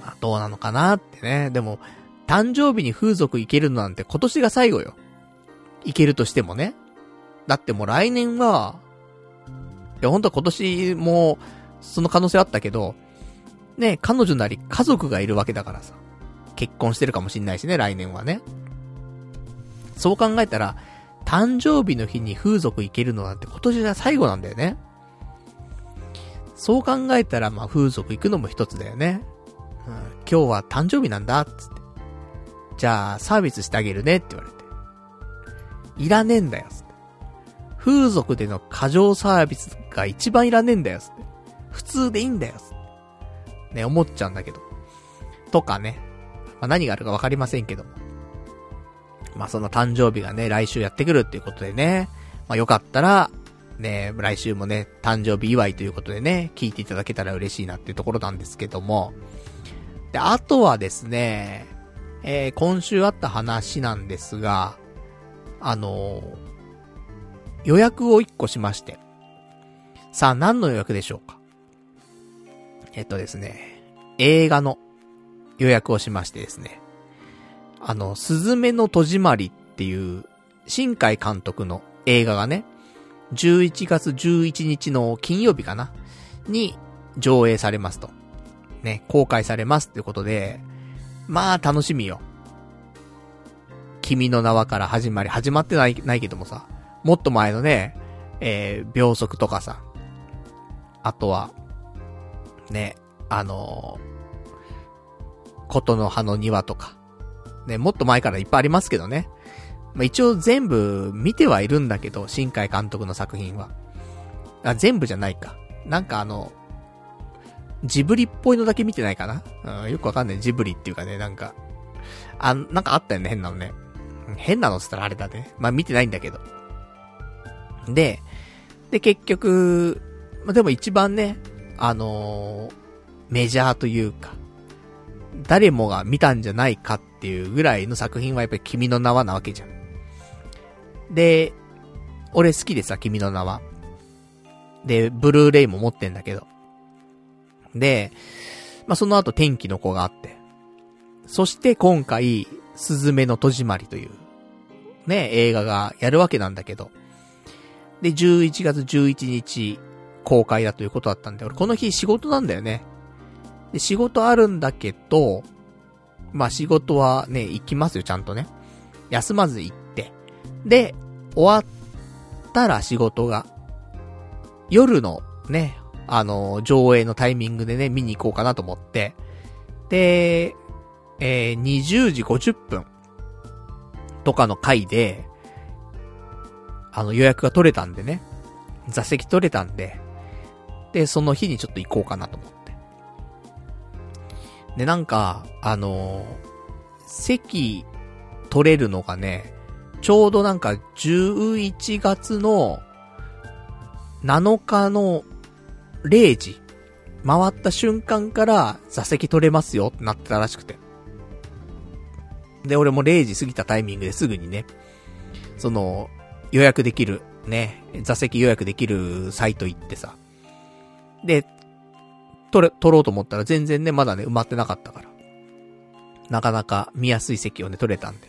まあどうなのかなってね。でも、誕生日に風俗行けるのなんて今年が最後よ。行けるとしてもね。だってもう来年は、いや本当は今年も、その可能性あったけど、ね、彼女なり家族がいるわけだからさ。結婚してるかもしんないしね、来年はね。そう考えたら、誕生日の日に風俗行けるのなんて今年が最後なんだよね。そう考えたら、まあ風俗行くのも一つだよね。うん、今日は誕生日なんだ、つって。じゃあ、サービスしてあげるねって言われて。いらねえんだよ、つって。風俗での過剰サービスが一番いらねえんだよ、つって。普通でいいんだよ、ね、思っちゃうんだけど。とかね。まあ、何があるかわかりませんけども。まあ、その誕生日がね、来週やってくるっていうことでね。まあ、よかったら、ね、来週もね、誕生日祝いということでね、聞いていただけたら嬉しいなっていうところなんですけども。で、あとはですね、えー、今週あった話なんですが、あのー、予約を1個しまして。さあ、何の予約でしょうか？えっとですね、映画の予約をしましてですね。あの、すずめの戸締まりっていう、新海監督の映画がね、11月11日の金曜日かなに上映されますと。ね、公開されますってことで、まあ楽しみよ。君の名はから始まり、始まってない、ないけどもさ、もっと前のね、えー、秒速とかさ、あとは、ね、あのー、ことの葉の庭とか、ね、もっと前からいっぱいありますけどね。まあ、一応全部見てはいるんだけど、新海監督の作品は。あ、全部じゃないか。なんかあの、ジブリっぽいのだけ見てないかな？うん、よくわかんない。ジブリっていうかね、なんか、あ、なんかあったよね、変なのね。変なのっつったらあれだね。まあ見てないんだけど。で、で、結局、まあでも一番ね、あのー、メジャーというか、誰もが見たんじゃないかっていうぐらいの作品はやっぱり君の名はなわけじゃん。で、俺好きでさ、君の名は。で、ブルーレイも持ってんだけど。で、まあ、その後天気の子があって。そして今回、すずめの戸締まりという、ね、映画がやるわけなんだけど。で、11月11日公開だということだったんで、俺この日仕事なんだよね。で、仕事あるんだけど、まあ、仕事はね、行きますよ、ちゃんとね。休まず行って。で、終わったら仕事が、夜のね、あの、上映のタイミングでね、見に行こうかなと思って、で、えー、20時50分とかの回で、あの予約が取れたんでね、座席取れたんで、で、その日にちょっと行こうかなと思って。で、なんか、あのー、席取れるのがね、ちょうどなんか11月の7日の0時、回った瞬間から座席取れますよってなってたらしくて。で、俺も0時過ぎたタイミングですぐにね、その、予約できる、ね、座席予約できるサイト行ってさ。で、取れ、取ろうと思ったら全然ね、まだね、埋まってなかったから。なかなか見やすい席をね、取れたんで。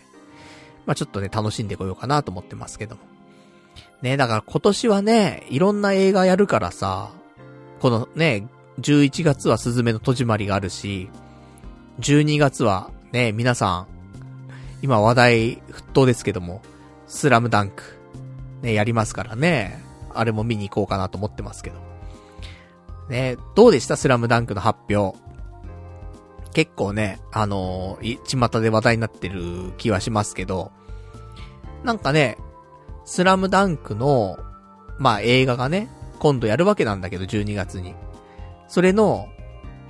まあ、ちょっとね、楽しんでこようかなと思ってますけども。ね、だから今年はね、いろんな映画やるからさ、このね、11月はスズメの戸締まりがあるし、12月はね、皆さん、今話題沸騰ですけども、スラムダンク、ね、やりますからね、あれも見に行こうかなと思ってますけど。ね、どうでした？スラムダンクの発表。結構ね、あのー、巷で話題になってる気はしますけど、なんかね、スラムダンクの、まあ映画がね、今度やるわけなんだけど、12月に。それの、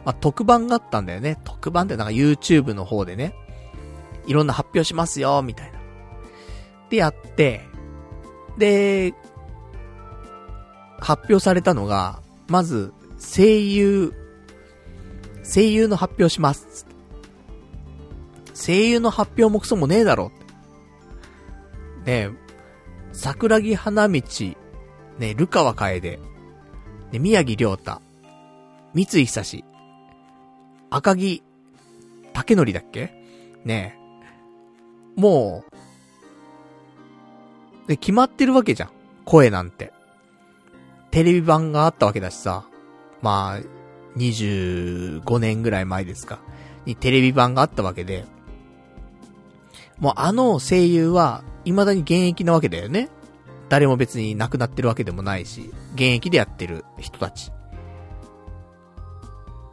まあ、特番があったんだよね。特番ってなんか YouTube の方でね、いろんな発表しますよ、みたいな。でやって、で、発表されたのが、まず、声優、声優の発表します。声優の発表もクソもねえだろ。ねえ、桜木花道、ねえ、ルカワ楓、ね、宮城亮太、三井久志、赤木、竹則だっけ？ねえもう、で、決まってるわけじゃん。声なんて。テレビ版があったわけだしさ。まあ、25年ぐらい前ですか。にテレビ版があったわけで。もうあの声優は、未だに現役なわけだよね。誰も別に亡くなってるわけでもないし、現役でやってる人たち。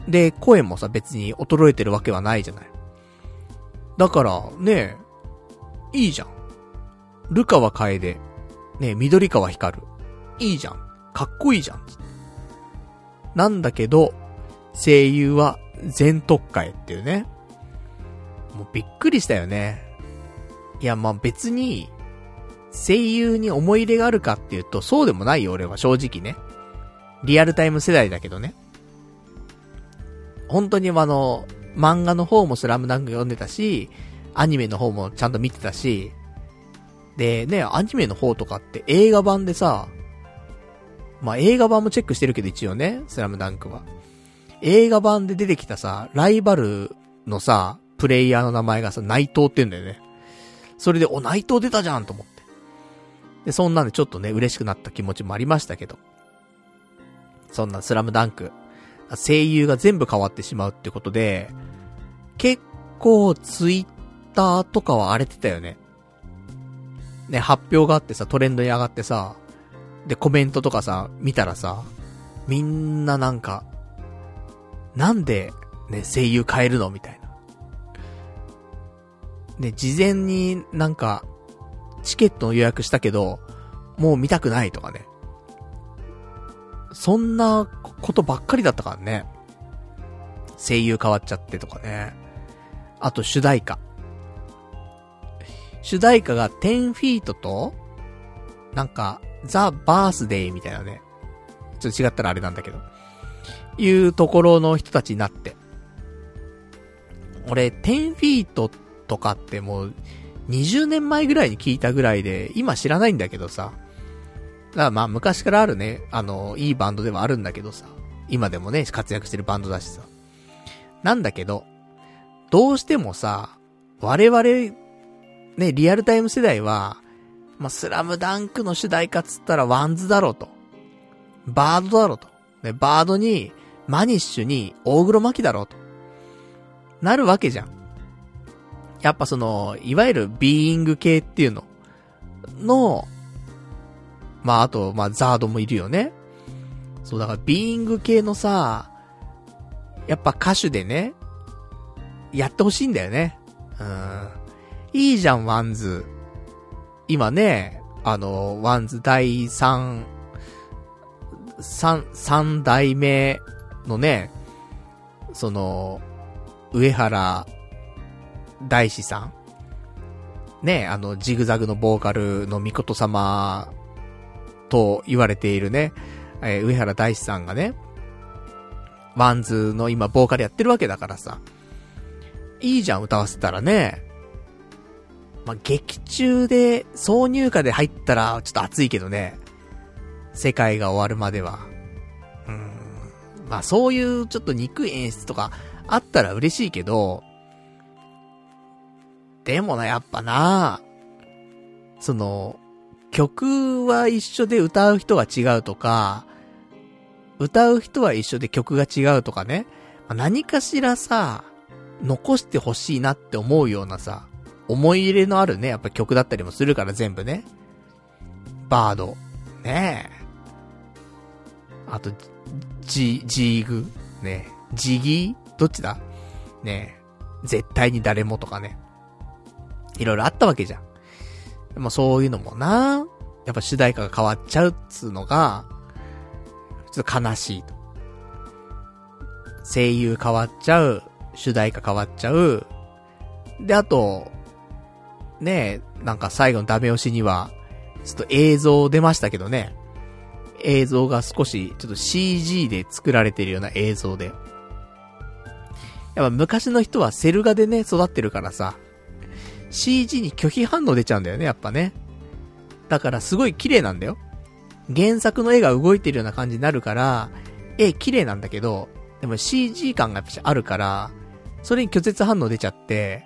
で、声もさ、別に衰えてるわけはないじゃない。だから、ねえいいじゃん。ルカは楓。ねえ緑川光。いいじゃん。かっこいいじゃん。なんだけど、声優は全特会っていうね。もうびっくりしたよね。いや、まあ別に、声優に思い入れがあるかっていうと、そうでもないよ、俺は正直ね。リアルタイム世代だけどね。本当にあの、漫画の方もスラムダンク読んでたし、アニメの方もちゃんと見てたし、で、ね、アニメの方とかって映画版でさ、まあ、映画版もチェックしてるけど一応ね、スラムダンクは。映画版で出てきたさ、ライバルのさ、プレイヤーの名前がさ、内藤って言うんだよね。それで、お、内藤出たじゃんと思って。で、そんなんでちょっとね、嬉しくなった気持ちもありましたけど。そんなスラムダンク。声優が全部変わってしまうってことで、結構ツイッターとかは荒れてたよね。ね、発表があってさ、トレンドに上がってさ、で、コメントとかさ、見たらさ、みんななんか、なんで、ね、声優変えるの？みたいな。で、事前になんか、チケットの予約したけど、もう見たくないとかね。そんなことばっかりだったからね。声優変わっちゃってとかね。あと主題歌。主題歌が10フィートと、なんか、ザ・バースデーみたいなね。ちょっと違ったらあれなんだけど。いうところの人たちになって。俺、10フィートとかってもう、20年前ぐらいに聞いたぐらいで、今知らないんだけどさ。だからまあ昔からあるね、あの、いいバンドではあるんだけどさ。今でもね、活躍してるバンドだしさ。なんだけど、どうしてもさ、我々、ね、リアルタイム世代は、まあ、スラムダンクの主題歌っつったら WANDS だろうと。 BAAD だろうと。ね、 BAAD に、 MANISH に、大黒摩季だろうと。なるわけじゃん。やっぱその、いわゆる Being 系っていうのの、まああと、まあ ZARD もいるよね。そうだから Being 系のさ、やっぱ歌手でね、やってほしいんだよね。うん。いいじゃん、 WANDS。今ね、あの、 WANDS 第3、3、3代目のね、その、上原大史さん。ね、あの、ジグザグのボーカルのミコト様と言われているね、えー、上原大史さんがね、 WANDS の今ボーカルやってるわけだからさ。いいじゃん、歌わせたらね。まあ、劇中で挿入歌で入ったらちょっと熱いけどね。世界が終わるまでは。うん。まあそういうちょっと憎い演出とかあったら嬉しいけど、でもな、やっぱな、その、曲は一緒で歌う人が違うとか、歌う人は一緒で曲が違うとかね、何かしらさ、残してほしいなって思うようなさ、思い入れのあるね、やっぱ曲だったりもするから全部ね。バード。ねえ。あと、ジ、ジーグ。ねえジギー？どっちだ？ねえ絶対に誰もとかね。いろいろあったわけじゃん。でもそういうのもな、やっぱ主題歌が変わっちゃうっつうのが、ちょっと悲しいと。声優変わっちゃう、主題歌変わっちゃう。で、あと、ねえ、なんか最後のダメ押しには、ちょっと映像出ましたけどね。映像が少し、ちょっと CG で作られてるような映像で。やっぱ昔の人はセル画でね、育ってるからさ、CG に拒否反応出ちゃうんだよね、やっぱね。だからすごい綺麗なんだよ。原作の絵が動いてるような感じになるから、絵綺麗なんだけど、でも CG 感がやっぱあるから、それに拒絶反応出ちゃって、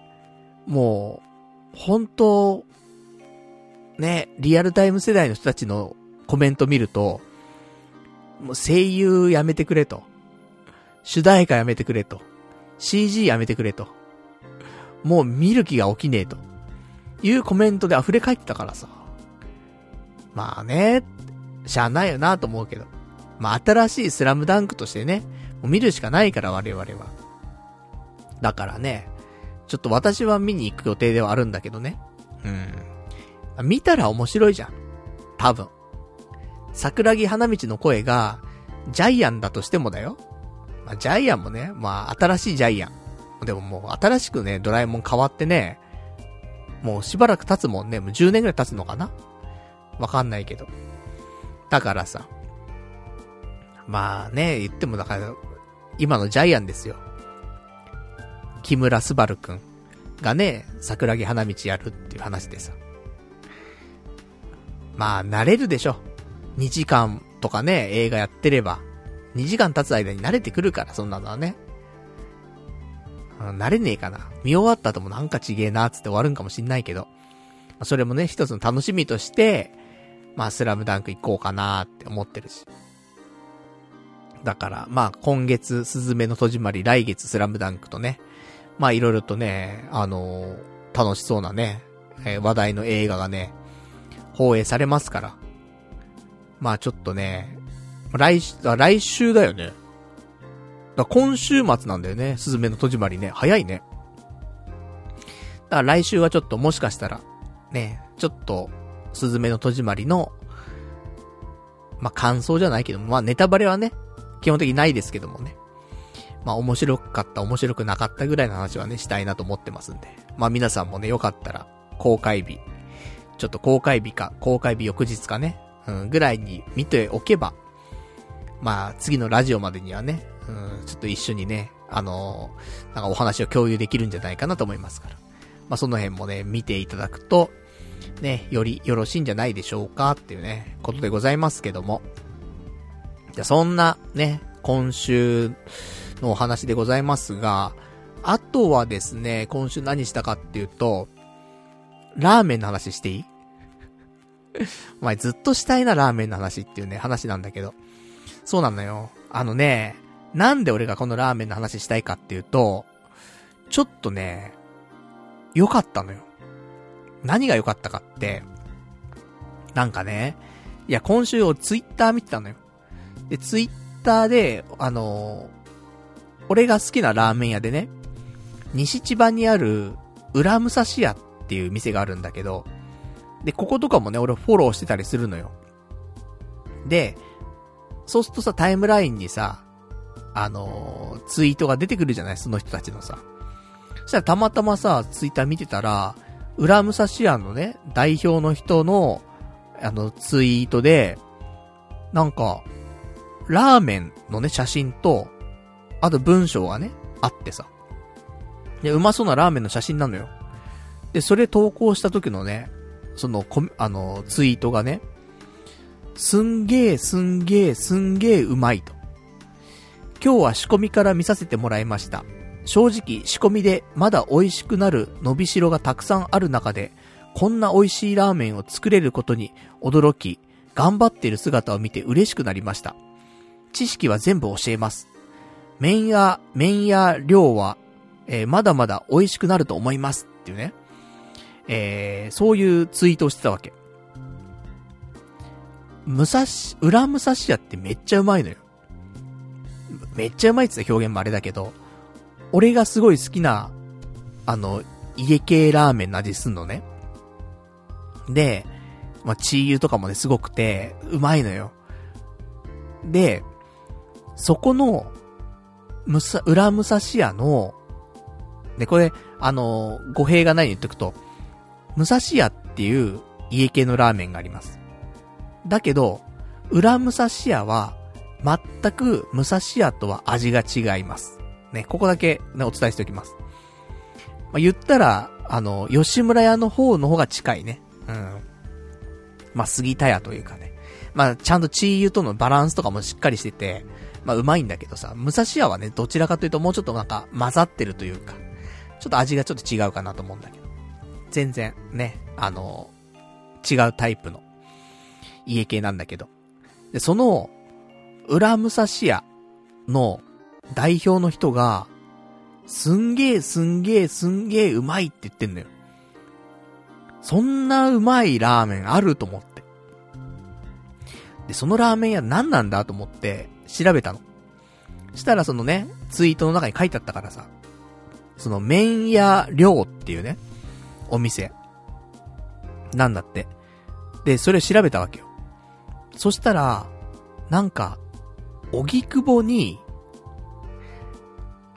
もう、本当ね、リアルタイム世代の人たちのコメント見ると、もう声優やめてくれと。主題歌やめてくれと。CG やめてくれと。もう見る気が起きねえと。いうコメントで溢れ返ってたからさ。まあね、しゃあないよなと思うけど。まあ新しいスラムダンクとしてね、もう見るしかないから我々は。だからね、ちょっと私は見に行く予定ではあるんだけどね。うん。見たら面白いじゃん。多分。桜木花道の声が、ジャイアンだとしてもだよ。まあ、ジャイアンもね、まあ、新しいジャイアン。でももう、新しくね、ドラえもん変わってね、もうしばらく経つもんね。もう10年ぐらい経つのかな？わかんないけど。だからさ。まあね、言ってもだから、今のジャイアンですよ。木村昴くんがね、桜木花道やるっていう話でさ。まあ、慣れるでしょ。2時間とかね、映画やってれば。2時間経つ間に慣れてくるから、そんなのはね。慣れねえかな。見終わった後もなんかちげえなーつって終わるんかもしんないけど。それもね、一つの楽しみとして、まあ、スラムダンク行こうかなって思ってるし。だから、まあ、今月、スズメの戸締まり、来月、スラムダンクとね、まあ、いろいろとね、あのー、楽しそうなね、えー、話題の映画がね、放映されますから。まあ、ちょっとね、来週、来週だよね。だ今週末なんだよね。スズメの戸締まりね。早いね。だから来週はちょっともしかしたら、ね、ちょっと、スズメの戸締まりの、まあ、感想じゃないけど、まあ、ネタバレはね、基本的にないですけどもね。まあ、面白かった、面白くなかったぐらいの話はね、したいなと思ってますんで。まあ、皆さんもね、よかったら、公開日、ちょっと公開日か、公開日翌日かね、うん、ぐらいに見ておけば、まあ、次のラジオまでにはね、うん、ちょっと一緒にね、あのー、なんかお話を共有できるんじゃないかなと思いますから。まあ、その辺もね、見ていただくと、ね、よりよろしいんじゃないでしょうかっていうね、ことでございますけども。じゃ、そんなね、今週のお話でございますが、あとはですね、今週何したかっていうと、ラーメンの話していい？お前ずっとしたいなラーメンの話っていうね、話なんだけど。そうなのよ。あのね、なんで俺がこのラーメンの話したいかっていうと、ちょっとね、良かったのよ。何が良かったかって、なんかね、いや、今週をツイッター見てたのよ。で、ツイッターで、あのー、俺が好きなラーメン屋でね、西千葉にある、裏武蔵屋っていう店があるんだけど、で、こことかもね、俺フォローしてたりするのよ。で、そうするとさ、タイムラインにさ、あのー、ツイートが出てくるじゃない？その人たちのさ。そしたらたまたまさ、ツイッター見てたら、裏武蔵屋のね、代表の人の、あの、ツイートで、なんか、ラーメンのね、写真と、あと文章がね、あってさ。で、うまそうなラーメンの写真なのよ。で、それ投稿した時のね、その、こ、あの、ツイートがね、すんげーすんげーすんげーうまいと。今日は仕込みから見させてもらいました。正直仕込みでまだ美味しくなる伸びしろがたくさんある中で、こんな美味しいラーメンを作れることに驚き、頑張ってる姿を見て嬉しくなりました。知識は全部教えます。麺や、麺や量は、えー、まだまだ美味しくなると思います。っていうね。えー、そういうツイートをしてたわけ。武蔵、裏武蔵屋ってめっちゃうまいのよ。めっちゃうまいって言った表現もあれだけど、俺がすごい好きな、あの、家系ラーメンの味すんのね。で、まあ、チー油とかもね、すごくて、うまいのよ。で、そこの、むさ、裏武蔵屋の、で、これ、あの、語弊がないに言っとくと、武蔵屋っていう家系のラーメンがあります。だけど、裏武蔵屋は、全く武蔵屋とは味が違います。ね、ここだけね、お伝えしておきます。まあ、言ったら、あの、吉村屋の方の方が近いね。うん。まあ、杉田屋というかね。まあ、ちゃんとチー油とのバランスとかもしっかりしてて、まあ、うまいんだけどさ、武蔵屋はね、どちらかというともうちょっとなんか混ざってるというか、ちょっと味がちょっと違うかなと思うんだけど。全然、ね、あの、違うタイプの家系なんだけど。で、その、裏武蔵屋の代表の人が、すんげえすんげえすんげえうまいって言ってんのよ。そんなうまいラーメンあると思って。で、そのラーメン屋何なんだと思って調べたの。したらそのね、ツイートの中に書いてあったからさ、その麺屋寮っていうね、お店。なんだって。で、それ調べたわけよ。そしたら、なんか、荻窪に、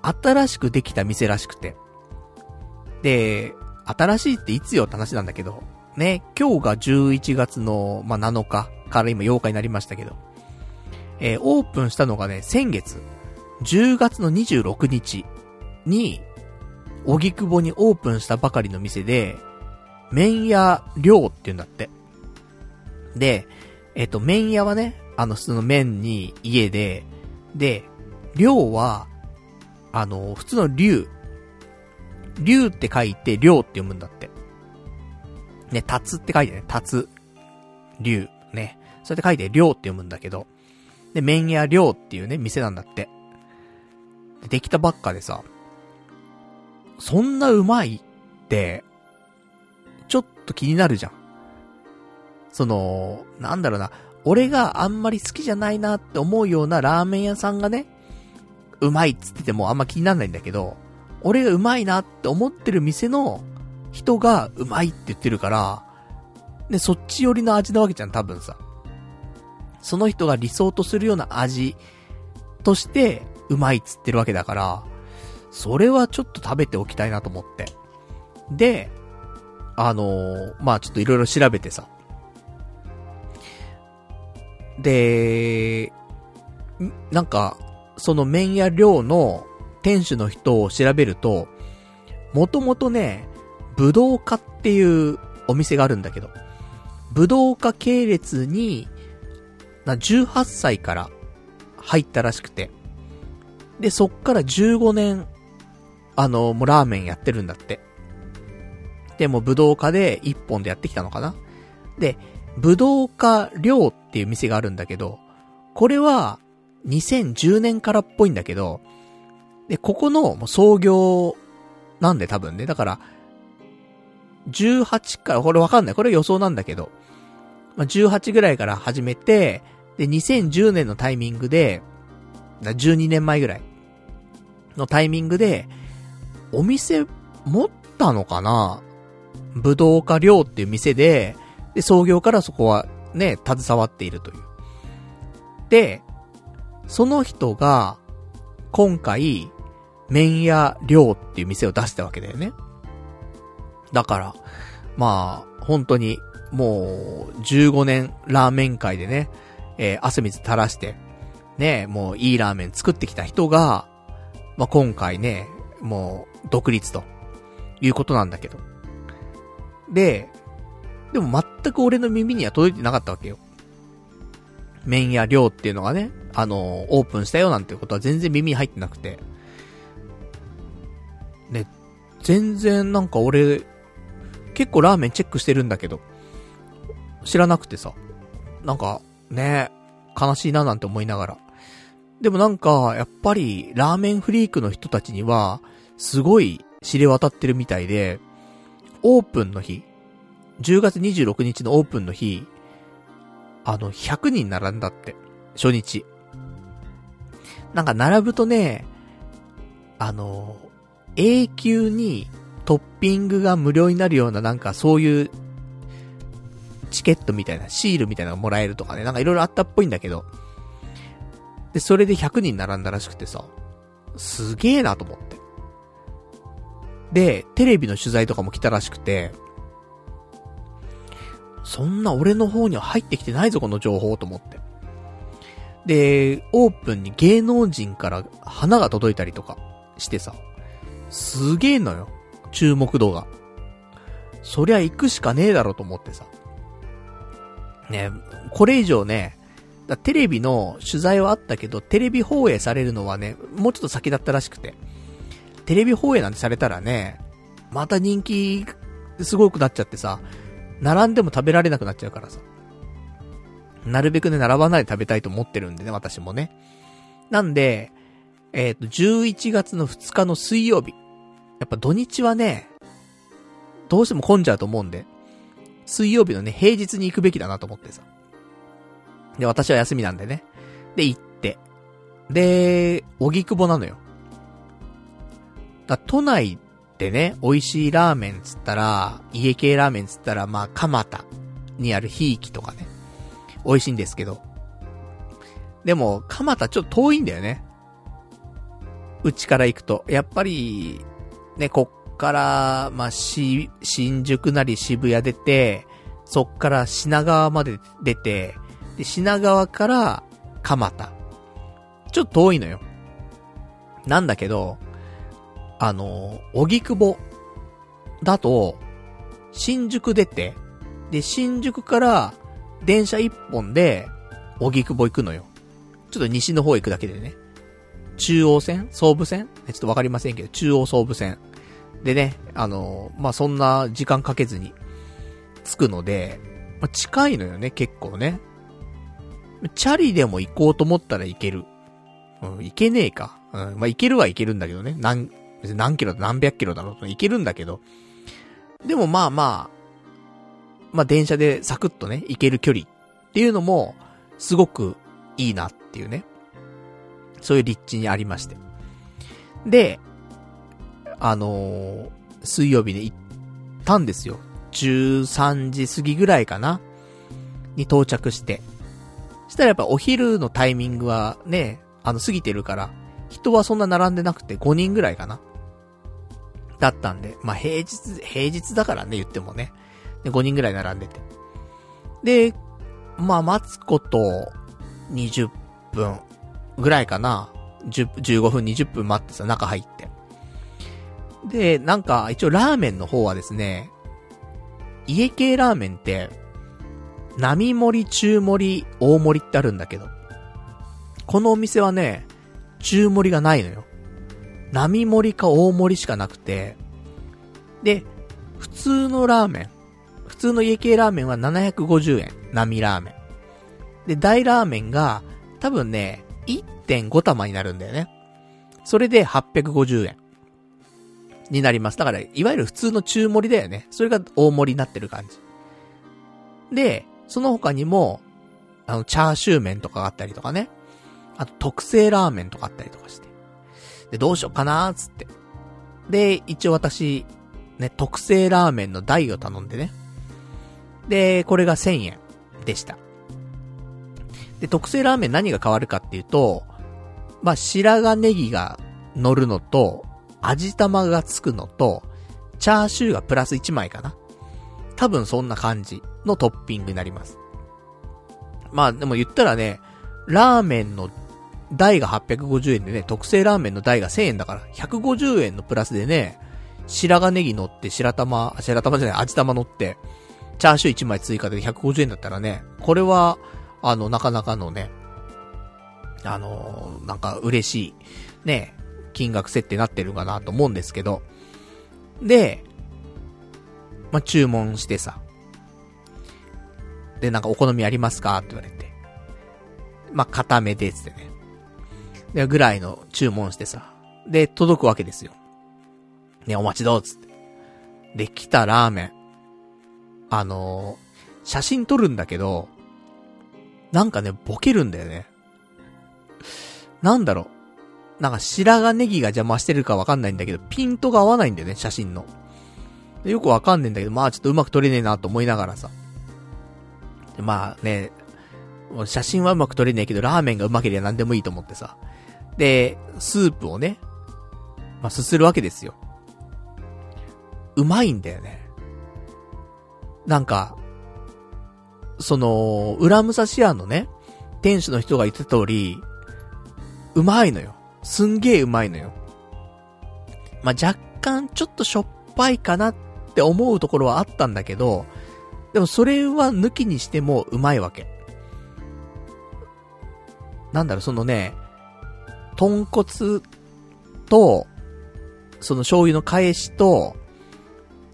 新しくできた店らしくて。で、新しいっていつよって話なんだけど、ね、今日が11月の、まあ、7日から今8日になりましたけど、えー、オープンしたのがね、先月、10月の26日に、荻窪にオープンしたばかりの店で、麺屋寮って言うんだって。で、えっ、と、麺屋はね、あの、普通の麺に家で、で、寮は、あの、普通の竜。竜って書いて、寮って読むんだって。ね、立つって書いてね、立つ。竜。ね。そうやって書いて、寮って読むんだけど。で、麺屋寮っていうね、店なんだって。できたばっかでさ、そんなうまいって、ちょっと気になるじゃん。その、なんだろうな、俺があんまり好きじゃないなって思うようなラーメン屋さんがね、うまいっつっててもあんま気にならないんだけど、俺がうまいなって思ってる店の人がうまいって言ってるから、ね、そっち寄りの味なわけじゃん、多分さ。その人が理想とするような味として、うまいっつってるわけだから、それはちょっと食べておきたいなと思って。で、あのー、まあちょっといろいろ調べてさ。で、なんか、その麺屋寮の店主の人を調べると、もともとね、武道家っていうお店があるんだけど、武道家系列に、な、18歳から入ったらしくて、で、そっから15年、あの、もうラーメンやってるんだって。で、も武道家で1本でやってきたのかなで、武道家寮っていう店があるんだけど、これは2010年からっぽいんだけど、で、ここの創業なんで多分ね。だから、18から、これわかんない。これ予想なんだけど、まあ、18ぐらいから始めて、で、2010年のタイミングで、12年前ぐらいのタイミングで、お店持ったのかな？武道家寮っていう店で、で、創業からそこはね、携わっているという。で、その人が、今回、麺屋寮っていう店を出したわけだよね。だから、まあ、本当に、もう、15年ラーメン界でね、えー、汗水垂らして、ね、もういいラーメン作ってきた人が、まあ今回ね、もう、独立と、いうことなんだけど。で、でも全く俺の耳には届いてなかったわけよ。麺屋寮っていうのがね、あの、オープンしたよなんてことは全然耳に入ってなくて。ね、全然なんか俺、結構ラーメンチェックしてるんだけど、知らなくてさ、なんか、ね、悲しいななんて思いながら。でもなんか、やっぱり、ラーメンフリークの人たちには、すごい知れ渡ってるみたいで、オープンの日、10月26日のオープンの日、あの、100人並んだって。初日。なんか並ぶとね、あの、永久にトッピングが無料になるようななんかそういうチケットみたいな、シールみたいなのもらえるとかね、なんかいろいろあったっぽいんだけど。で、それで100人並んだらしくてさ、すげえなと思って。で、テレビの取材とかも来たらしくて、そんな俺の方には入ってきてないぞ、この情報と思って。で、オープンに芸能人から花が届いたりとかしてさ、すげえのよ。注目度が。そりゃ行くしかねえだろと思ってさ。ね、これ以上ね、テレビの取材はあったけど、テレビ放映されるのはね、もうちょっと先だったらしくて。テレビ放映なんてされたらね、また人気、すごくなっちゃってさ、並んでも食べられなくなっちゃうからさ。なるべくね、並ばないで食べたいと思ってるんでね、私もね。なんで、えっ、ー、と、11月の2日の水曜日。やっぱ土日はね、どうしても混んじゃうと思うんで、水曜日のね、平日に行くべきだなと思ってさ。で、私は休みなんでね。で、行って。で、荻窪なのよ。だ都内でね、美味しいラーメンつったら、家系ラーメンつったら、まあ、蒲田にあるひいきとかね。美味しいんですけど。でも、蒲田ちょっと遠いんだよね。うちから行くと。やっぱり、ね、こっから、まあ、し、新宿なり渋谷出て、そっから品川まで出て、で、品川から蒲田。ちょっと遠いのよ。なんだけど、あの、荻窪だと、新宿出て、で、新宿から電車一本で、荻窪行くのよ。ちょっと西の方行くだけでね。中央線？総武線？ちょっとわかりませんけど、中央総武線。でね、あのまあ、そんな時間かけずに着くので、まあ、近いのよね、結構ね。チャリでも行こうと思ったら行ける。うん、行けねえか。うん、まあ、行けるは行けるんだけどね。何、別に何キロ何百キロだろうと行けるんだけど。でもまあまあ、まあ電車でサクッとね、行ける距離っていうのも、すごくいいなっていうね。そういう立地にありまして。で、あの、水曜日で行ったんですよ。13時過ぎぐらいかなに到着して。したらやっぱお昼のタイミングはね、あの過ぎてるから、人はそんな並んでなくて5人ぐらいかなだったんで、まあ平日、平日だからね、言ってもね。で、5人ぐらい並んでて。で、まあ待つこと20分ぐらいかな。10 15分、20分待ってさ、中入って。で、なんか、一応ラーメンの方はですね、家系ラーメンって、並盛り、中盛り、大盛りってあるんだけど、このお店はね、中盛りがないのよ。並盛りか大盛りしかなくて、で、普通のラーメン、普通の家系ラーメンは750円、並ラーメン。で、大ラーメンが、多分ね、1.5玉になるんだよね。それで850円。になります。だから、いわゆる普通の中盛りだよね。それが大盛りになってる感じ。で、その他にも、あの、チャーシュー麺とかがあったりとかね。あと、特製ラーメンとかあったりとかして。で、どうしようかなーつって。で、一応私、ね、特製ラーメンの台を頼んでね。で、これが1000円でした。で、特製ラーメン何が変わるかっていうと、まあ、白髪ネギが乗るのと、味玉がつくのと、チャーシューがプラス1枚かな。多分そんな感じのトッピングになります。まあでも言ったらね、ラーメンの台が850円でね、特製ラーメンの台が1000円だから、150円のプラスでね、白髪ネギ乗って、白玉、白玉じゃない、味玉乗って、チャーシュー1枚追加で150円だったらね、これは、あの、なかなかのね、あのなんか嬉しい、ね、金額設定になってるかなと思うんですけど、で、まあ、注文してさ、で、なんかお好みありますかって言われて、まあ、固めでってね、で、ぐらいの注文してさ、で、届くわけですよ。ね、お待ちどうつって。で、来たラーメン。あのー、写真撮るんだけど、なんかね、ボケるんだよね。なんだろう。なんか白髪ネギが邪魔してるかわかんないんだけど、ピントが合わないんだよね、写真の。よくわかんねえんだけど、まあちょっとうまく撮れねえなと思いながらさ。まあね、写真はうまく撮れねえけど、ラーメンがうまければ何でもいいと思ってさ。で、スープをね、まあすするわけですよ。うまいんだよね。なんか、その、裏武蔵屋のね、店主の人が言ってた通り、うまいのよ。すんげえうまいのよ。まあ、若干ちょっとしょっぱいかなって思うところはあったんだけど、でもそれは抜きにしてもうまいわけ。なんだろ、そのね、豚骨と、その醤油の返しと、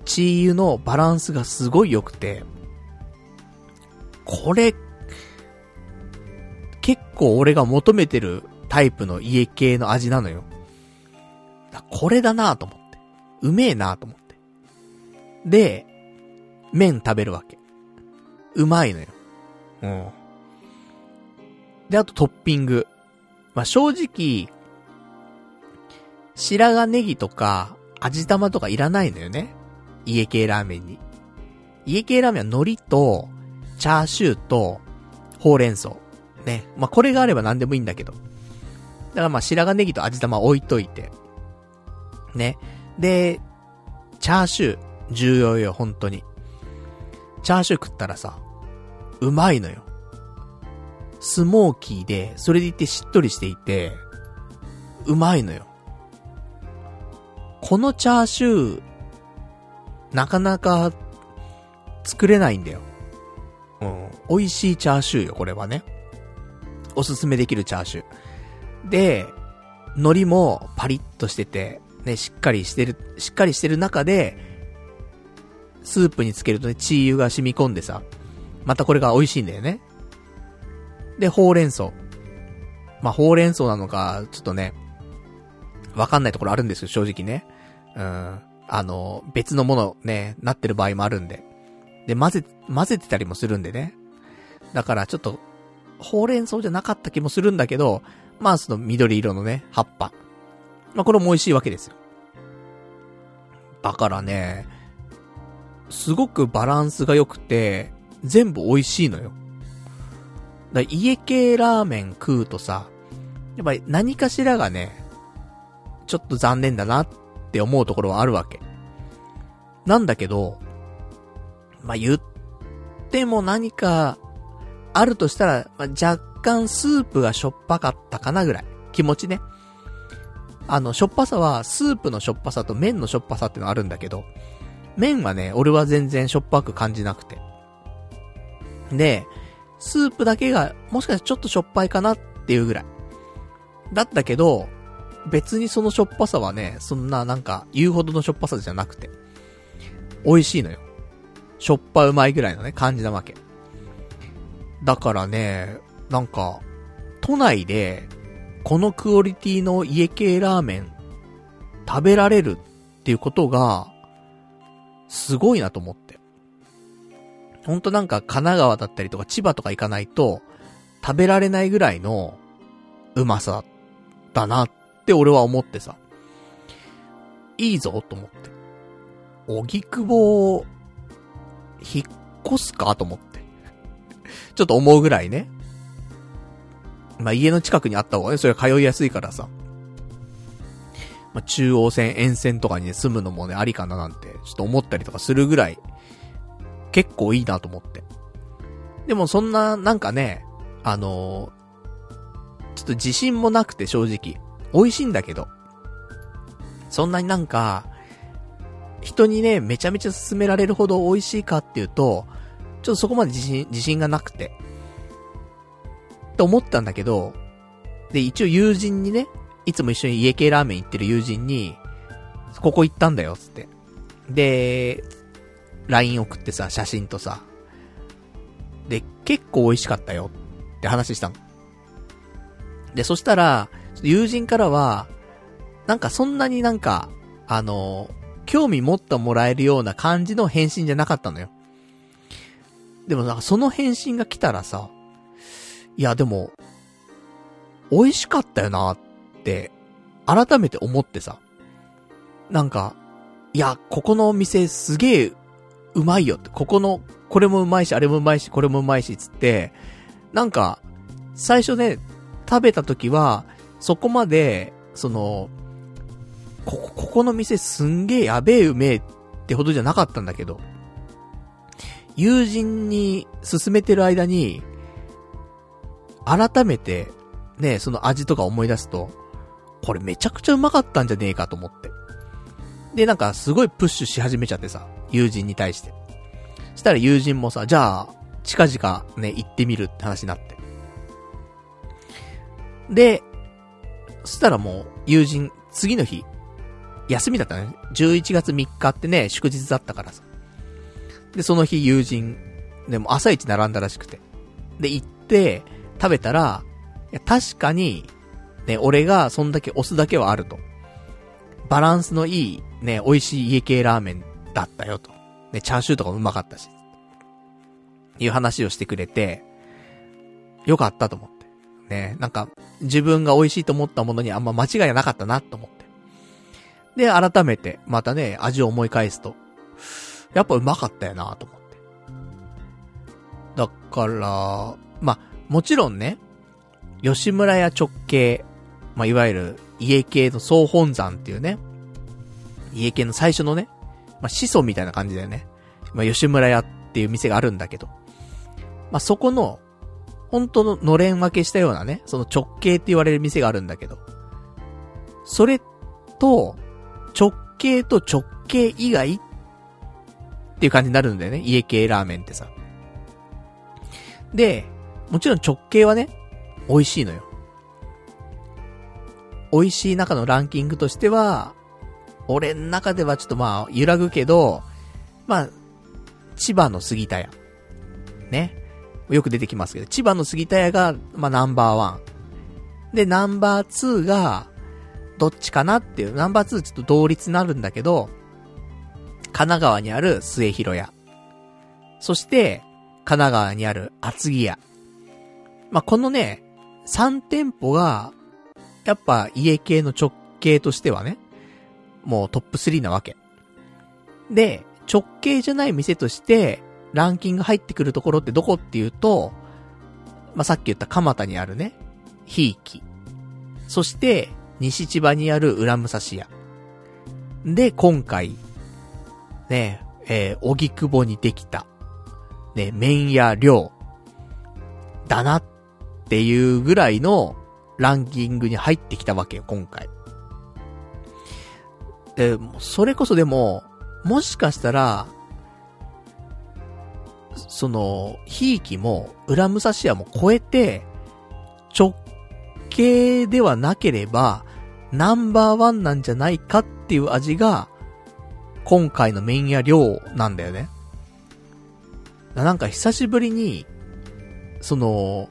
チー油のバランスがすごい良くて、これ、結構俺が求めてるタイプの家系の味なのよ。これだなと思って。うめえなと思って。で、麺食べるわけ。うまいのよ。うん。で、あとトッピング。まあ、正直、白髪ネギとか、味玉とかいらないのよね。家系ラーメンに。家系ラーメンは海苔と、チャーシューと、ほうれん草。ね。まあ、これがあれば何でもいいんだけど。だからまあ、白髪ネギと味玉置いといて。ね。で、チャーシュー、重要よ、本当に。チャーシュー食ったらさ、うまいのよ。スモーキーで、それでいてしっとりしていて、うまいのよ。このチャーシュー、なかなか作れないんだよ。うん。美味しいチャーシューよ、これはね。おすすめできるチャーシュー。で、海苔もパリッとしてて、ね、しっかりしてる、しっかりしてる中で、スープにつけるとね、チー油が染み込んでさ、またこれが美味しいんだよね。で、ほうれん草。まあ、ほうれん草なのか、ちょっとね、わかんないところあるんですよ、正直ね。うん。あの、別のものね、なってる場合もあるんで。で、混ぜ、混ぜてたりもするんでね。だからちょっと、ほうれん草じゃなかった気もするんだけど、まあその緑色のね、葉っぱ。まあこれも美味しいわけですよ。だからね、すごくバランスが良くて、全部美味しいのよ。だ家系ラーメン食うとさ、やっぱり何かしらがね、ちょっと残念だなって思うところはあるわけ。なんだけど、まあ、言っても何かあるとしたら、まあ、若干スープがしょっぱかったかなぐらい。気持ちね。あの、しょっぱさは、スープのしょっぱさと麺のしょっぱさってのあるんだけど、麺はね、俺は全然しょっぱく感じなくて。で、スープだけが、もしかしてちょっとしょっぱいかなっていうぐらい。だったけど、別にそのしょっぱさはね、そんななんか言うほどのしょっぱさじゃなくて、美味しいのよ。しょっぱうまいぐらいのね、感じなわけ。だからね、なんか、都内で、このクオリティの家系ラーメン、食べられるっていうことが、すごいなと思って。ほんとなんか神奈川だったりとか千葉とか行かないと、食べられないぐらいの、うまさ、だなって俺は思ってさ。いいぞと思って。おぎくぼを、引っ越すかと思って。ちょっと思うぐらいね。まあ、家の近くにあった方がね、それは通いやすいからさ。まあ、中央線、沿線とかにね、住むのもね、ありかななんて、ちょっと思ったりとかするぐらい、結構いいなと思って。でもそんな、なんかね、あのー、ちょっと自信もなくて正直。美味しいんだけど。そんなになんか、人にね、めちゃめちゃ勧められるほど美味しいかっていうと、ちょっとそこまで自信、自信がなくて。って思ったんだけど、で、一応友人にね、いつも一緒に家系ラーメン行ってる友人に、ここ行ったんだよ、つって。で、LINE 送ってさ、写真とさ。で、結構美味しかったよって話したの。で、そしたら、友人からは、なんかそんなになんか、あの、興味持ってもらえるような感じの返信じゃなかったのよ。でもなんかその返信が来たらさ、いやでも、美味しかったよなって、改めて思ってさ。なんか、いや、ここのお店すげえうまいよって、ここの、これもうまいし、あれもうまいし、これもうまいし、つって、なんか、最初ね、食べた時は、そこまで、その、ここ、ここの店すんげえやべえうめえってほどじゃなかったんだけど、友人に勧めてる間に、改めて、ね、その味とか思い出すと、これめちゃくちゃうまかったんじゃねえかと思って。で、なんかすごいプッシュし始めちゃってさ、友人に対して。したら友人もさ、じゃあ、近々ね、行ってみるって話になって。で、そしたらもう、友人、次の日、休みだったね。11月3日ってね、祝日だったからさ。で、その日友人、でも朝一並んだらしくて。で、行って、食べたら、いや、確かに、ね、俺がそんだけ押すだけはあると。バランスのいい、ね、美味しい家系ラーメンだったよと。ね、チャーシューとかもうまかったし。いう話をしてくれて、よかったと思って。ね、なんか、自分が美味しいと思ったものにあんま間違いなかったなと思って。で、改めて、またね、味を思い返すと、やっぱうまかったよなと思って。だから、まあもちろんね、吉村屋直系、まあ、いわゆる家系の総本山っていうね、家系の最初のね、まあ、始祖みたいな感じだよね。まあ、吉村屋っていう店があるんだけど、まあ、そこの、本当ののれん分けしたようなね、その直系って言われる店があるんだけど、それと、直系と直系以外っていう感じになるんだよね。家系ラーメンってさ。で、もちろん直系はね、美味しいのよ。美味しい中のランキングとしては、俺の中ではちょっとまあ、揺らぐけど、まあ、千葉の杉田屋。ね。よく出てきますけど、千葉の杉田屋が、まあ、ナンバーワン。で、ナンバーツーが、どっちかなっていう、ナンバーツーちょっと同率になるんだけど、神奈川にある末広屋。そして、神奈川にある厚木屋。まあ、このね、3店舗が、やっぱ家系の直系としてはね、もうトップ3なわけ。で、直系じゃない店として、ランキング入ってくるところってどこっていうと、まあ、さっき言った蒲田にあるね、ひいき。そして、西千葉にある裏武蔵屋。で、今回、ね、えー、荻窪にできた、ね、麺屋寮、だなっっていうぐらいのランキングに入ってきたわけよ、今回。で、それこそでも、もしかしたら、その、ひいきも、裏武蔵屋も超えて、直系ではなければ、ナンバーワンなんじゃないかっていう味が、今回の麺屋量なんだよね。なんか久しぶりに、その、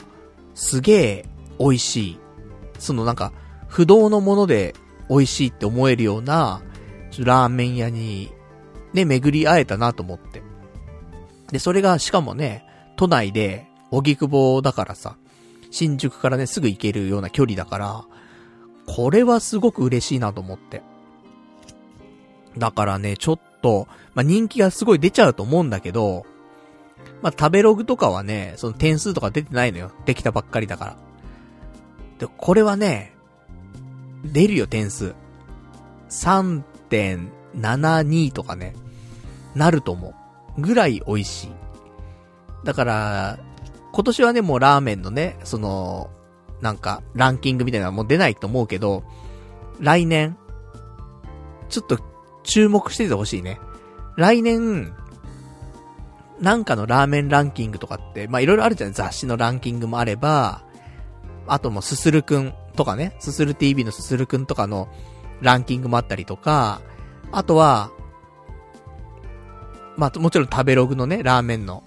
すげえ美味しい。そのなんか、不動のもので美味しいって思えるような、ラーメン屋に、ね、巡り会えたなと思って。で、それが、しかもね、都内で、荻窪だからさ、新宿からね、すぐ行けるような距離だから、これはすごく嬉しいなと思って。だからね、ちょっと、まあ、人気がすごい出ちゃうと思うんだけど、まあ、食べログとかはね、その点数とか出てないのよ。できたばっかりだから。で、これはね、出るよ、点数。3.72とかね、なると思う。ぐらい美味しい。だから、今年はね、もうラーメンのね、その、なんか、ランキングみたいなのもう出ないと思うけど、来年、ちょっと注目しててほしいね。来年、なんかのラーメンランキングとかって、まあ、いろいろあるじゃない？雑誌のランキングもあれば、あともすするくんとかね、すする TV のすするくんとかのランキングもあったりとか、あとは、まあ、もちろん食べログのね、ラーメンの、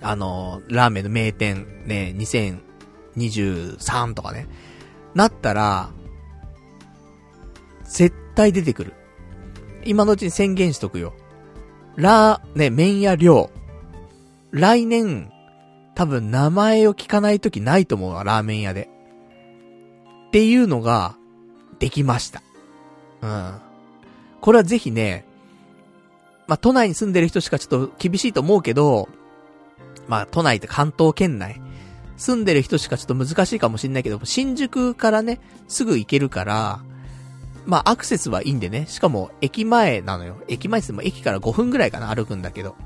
あの、ラーメンの名店、ね、2023とかね、なったら、絶対出てくる。今のうちに宣言しとくよ。ラー、ね、麺屋量。来年、多分名前を聞かないときないと思うわ、ラーメン屋で。っていうのが、できました。うん。これはぜひね、まあ、都内に住んでる人しかちょっと厳しいと思うけど、まあ、都内って関東圏内、住んでる人しかちょっと難しいかもしんないけど、新宿からね、すぐ行けるから、まあ、アクセスはいいんでね。しかも、駅前なのよ。駅前っても駅から5分ぐらいかな、歩くんだけど。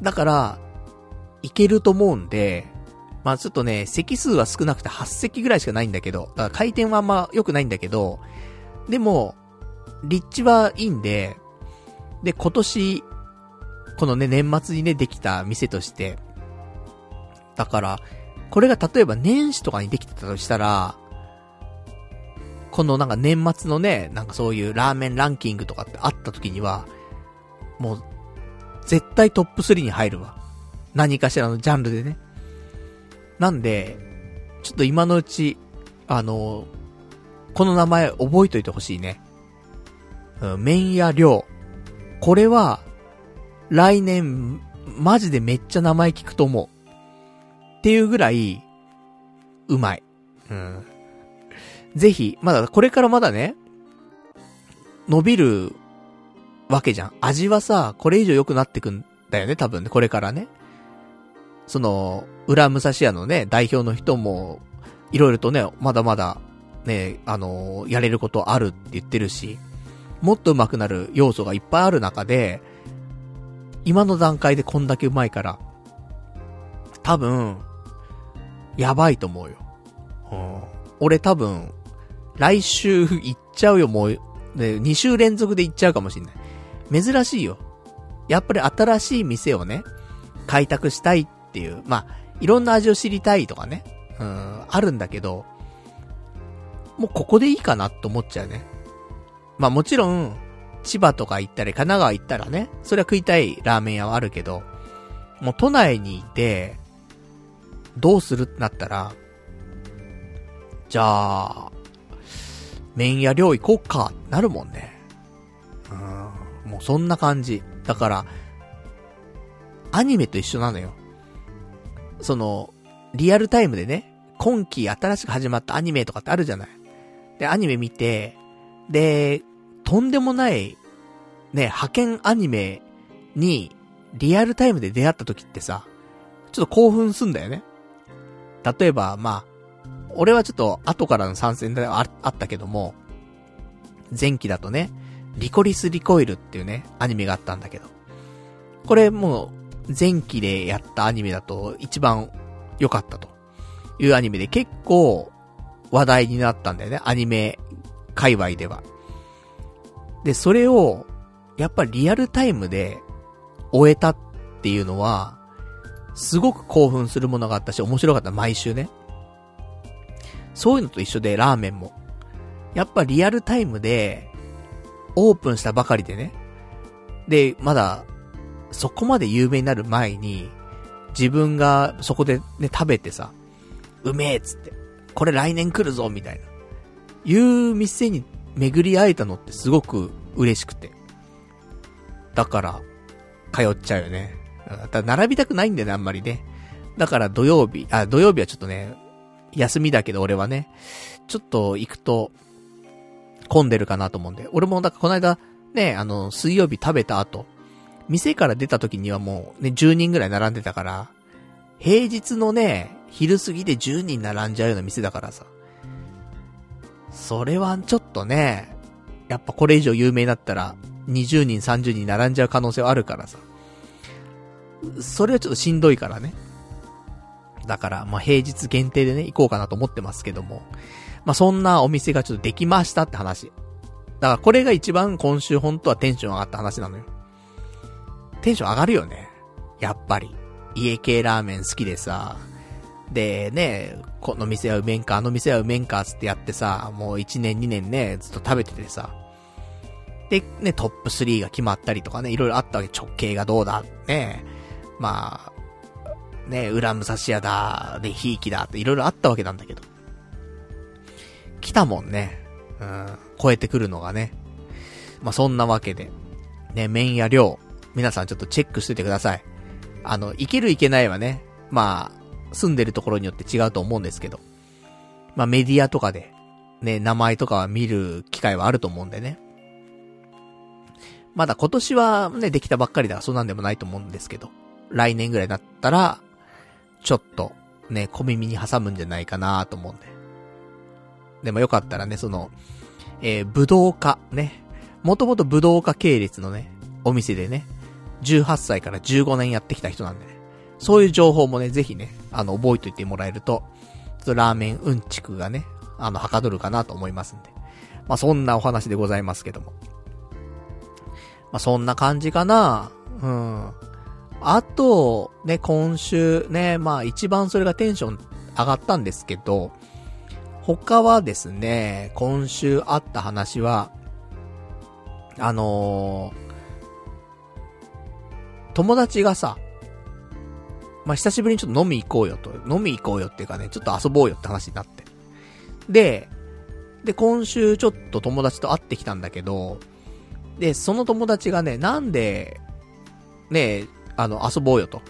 だから、行けると思うんで、まあちょっとね、席数は少なくて8席ぐらいしかないんだけど、だから回転はあんま良くないんだけど、でも、立地はいいんで、で、今年、このね、年末にね、できた店として。だから、これが例えば年始とかにできてたとしたら、このなんか年末のね、なんかそういうラーメンランキングとかってあった時には、もう、絶対トップ3に入るわ。何かしらのジャンルでね。なんで、ちょっと今のうち、あの、この名前覚えといてほしいね。うん、麺屋量。これは、来年、マジでめっちゃ名前聞くと思う。っていうぐらい、うまい。うん。ぜひ、まだ、これからまだね、伸びるわけじゃん。味はさ、これ以上良くなってくんだよね、多分ね、これからね。その、裏武蔵屋のね、代表の人も、いろいろとね、まだまだ、ね、あのー、やれることあるって言ってるし、もっと上手くなる要素がいっぱいある中で、今の段階でこんだけ上手いから、多分、やばいと思うよ。うん、俺多分、来週行っちゃうよ、もう、ね、2週連続で行っちゃうかもしんない。珍しいよ。やっぱり新しい店をね、開拓したいっていう、まあ、いろんな味を知りたいとかね、うん、あるんだけど、もうここでいいかなって思っちゃうね。まあもちろん、千葉とか行ったり、神奈川行ったらね、それは食いたいラーメン屋はあるけど、もう都内にいて、どうするってなったら、じゃあ、麺屋寮行こうか、なるもんね。うん、もうそんな感じ。だから、アニメと一緒なのよ。その、リアルタイムでね、今期新しく始まったアニメとかってあるじゃない。で、アニメ見て、で、とんでもない、ね、派遣アニメに、リアルタイムで出会った時ってさ、ちょっと興奮すんだよね。例えば、まあ、俺はちょっと後からの参戦でああったけども、前期だとね、リコリスリコイルっていうね、アニメがあったんだけど。これもう、前期でやったアニメだと一番良かったというアニメで結構話題になったんだよね、アニメ界隈では。で、それを、やっぱりリアルタイムで終えたっていうのは、すごく興奮するものがあったし、面白かった、毎週ね。そういうのと一緒で、ラーメンも。やっぱリアルタイムで、オープンしたばかりでね。で、まだ、そこまで有名になる前に、自分がそこでね、食べてさ、うめえっつって、これ来年来るぞみたいな。いう店に巡り会えたのってすごく嬉しくて。だから、通っちゃうよね。だ並びたくないんだよね、あんまりね。だから土曜日、あ、土曜日はちょっとね、休みだけど俺はね、ちょっと行くと、混んでるかなと思うんで。俺も、だからこの間、ね、あの、水曜日食べた後、店から出た時にはもうね、10人ぐらい並んでたから、平日のね、昼過ぎで10人並んじゃうような店だからさ。それはちょっとね、やっぱこれ以上有名になったら、20人、30人並んじゃう可能性はあるからさ。それはちょっとしんどいからね。だから、まあ、平日限定でね、行こうかなと思ってますけども。まあ、そんなお店がちょっとできましたって話。だからこれが一番今週本当はテンション上がった話なのよ。テンション上がるよね。やっぱり。家系ラーメン好きでさ。で、ね、この店はうめんか、あの店はうめんか、つってやってさ、もう1年2年ね、ずっと食べててさ。で、ね、トップ3が決まったりとかね、いろいろあったわけ。直径がどうだ、ね。まあ、ね、裏武蔵屋だ、で、ひいきだっていろいろあったわけなんだけど。来たもんね。うん、超えてくるのがね。まあ、そんなわけで。ね、麺や量、皆さんちょっとチェックしといてください。あの、いけるいけないはね、まあ、住んでるところによって違うと思うんですけど。まあ、メディアとかで、ね、名前とかは見る機会はあると思うんでね。まだ今年はね、できたばっかりだからそうなんでもないと思うんですけど。来年ぐらいになったら、ちょっと、ね、小耳に挟むんじゃないかなと思うんで。でもよかったらね、その、えー、武道家、ね。もともと武道家系列のね、お店でね、18歳から15年やってきた人なんでね。そういう情報もね、ぜひね、あの、覚えといてもらえると、ちょっとラーメンうんちくがね、あの、はかどるかなと思いますんで。まあ、そんなお話でございますけども。まあ、そんな感じかなうん。あと、ね、今週ね、まあ一番それがテンション上がったんですけど、他はですね、今週あった話は、あのー、友達がさ、まあ、久しぶりにちょっと飲み行こうよと、飲み行こうよっていうかね、ちょっと遊ぼうよって話になって。で、で、今週ちょっと友達と会ってきたんだけど、で、その友達がね、なんで、ね、あの、遊ぼうよと、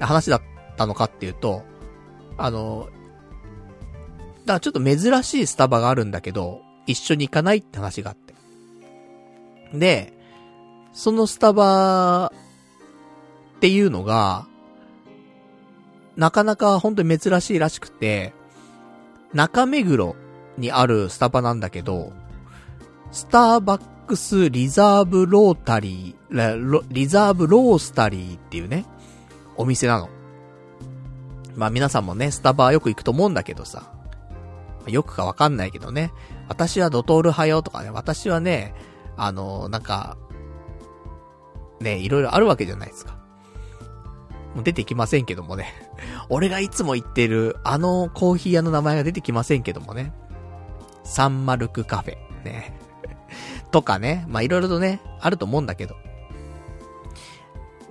話だったのかっていうと、あの、だからちょっと珍しいスタバがあるんだけど、一緒に行かないって話があって。で、そのスタバっていうのが、なかなか本当に珍しいらしくて、中目黒にあるスタバなんだけど、スターバックスリザーブロータリー、リザーブロースタリーっていうね、お店なの。まあ皆さんもね、スタバよく行くと思うんだけどさ、よくかわかんないけどね、私はドトール派よとかね、私はね、あの、なんか、ね、いろいろあるわけじゃないですか。もう出てきませんけどもね。俺がいつも言ってる、あのコーヒー屋の名前が出てきませんけどもね。サンマルクカフェ。ね。とかね。まあ、いろいろとね、あると思うんだけど。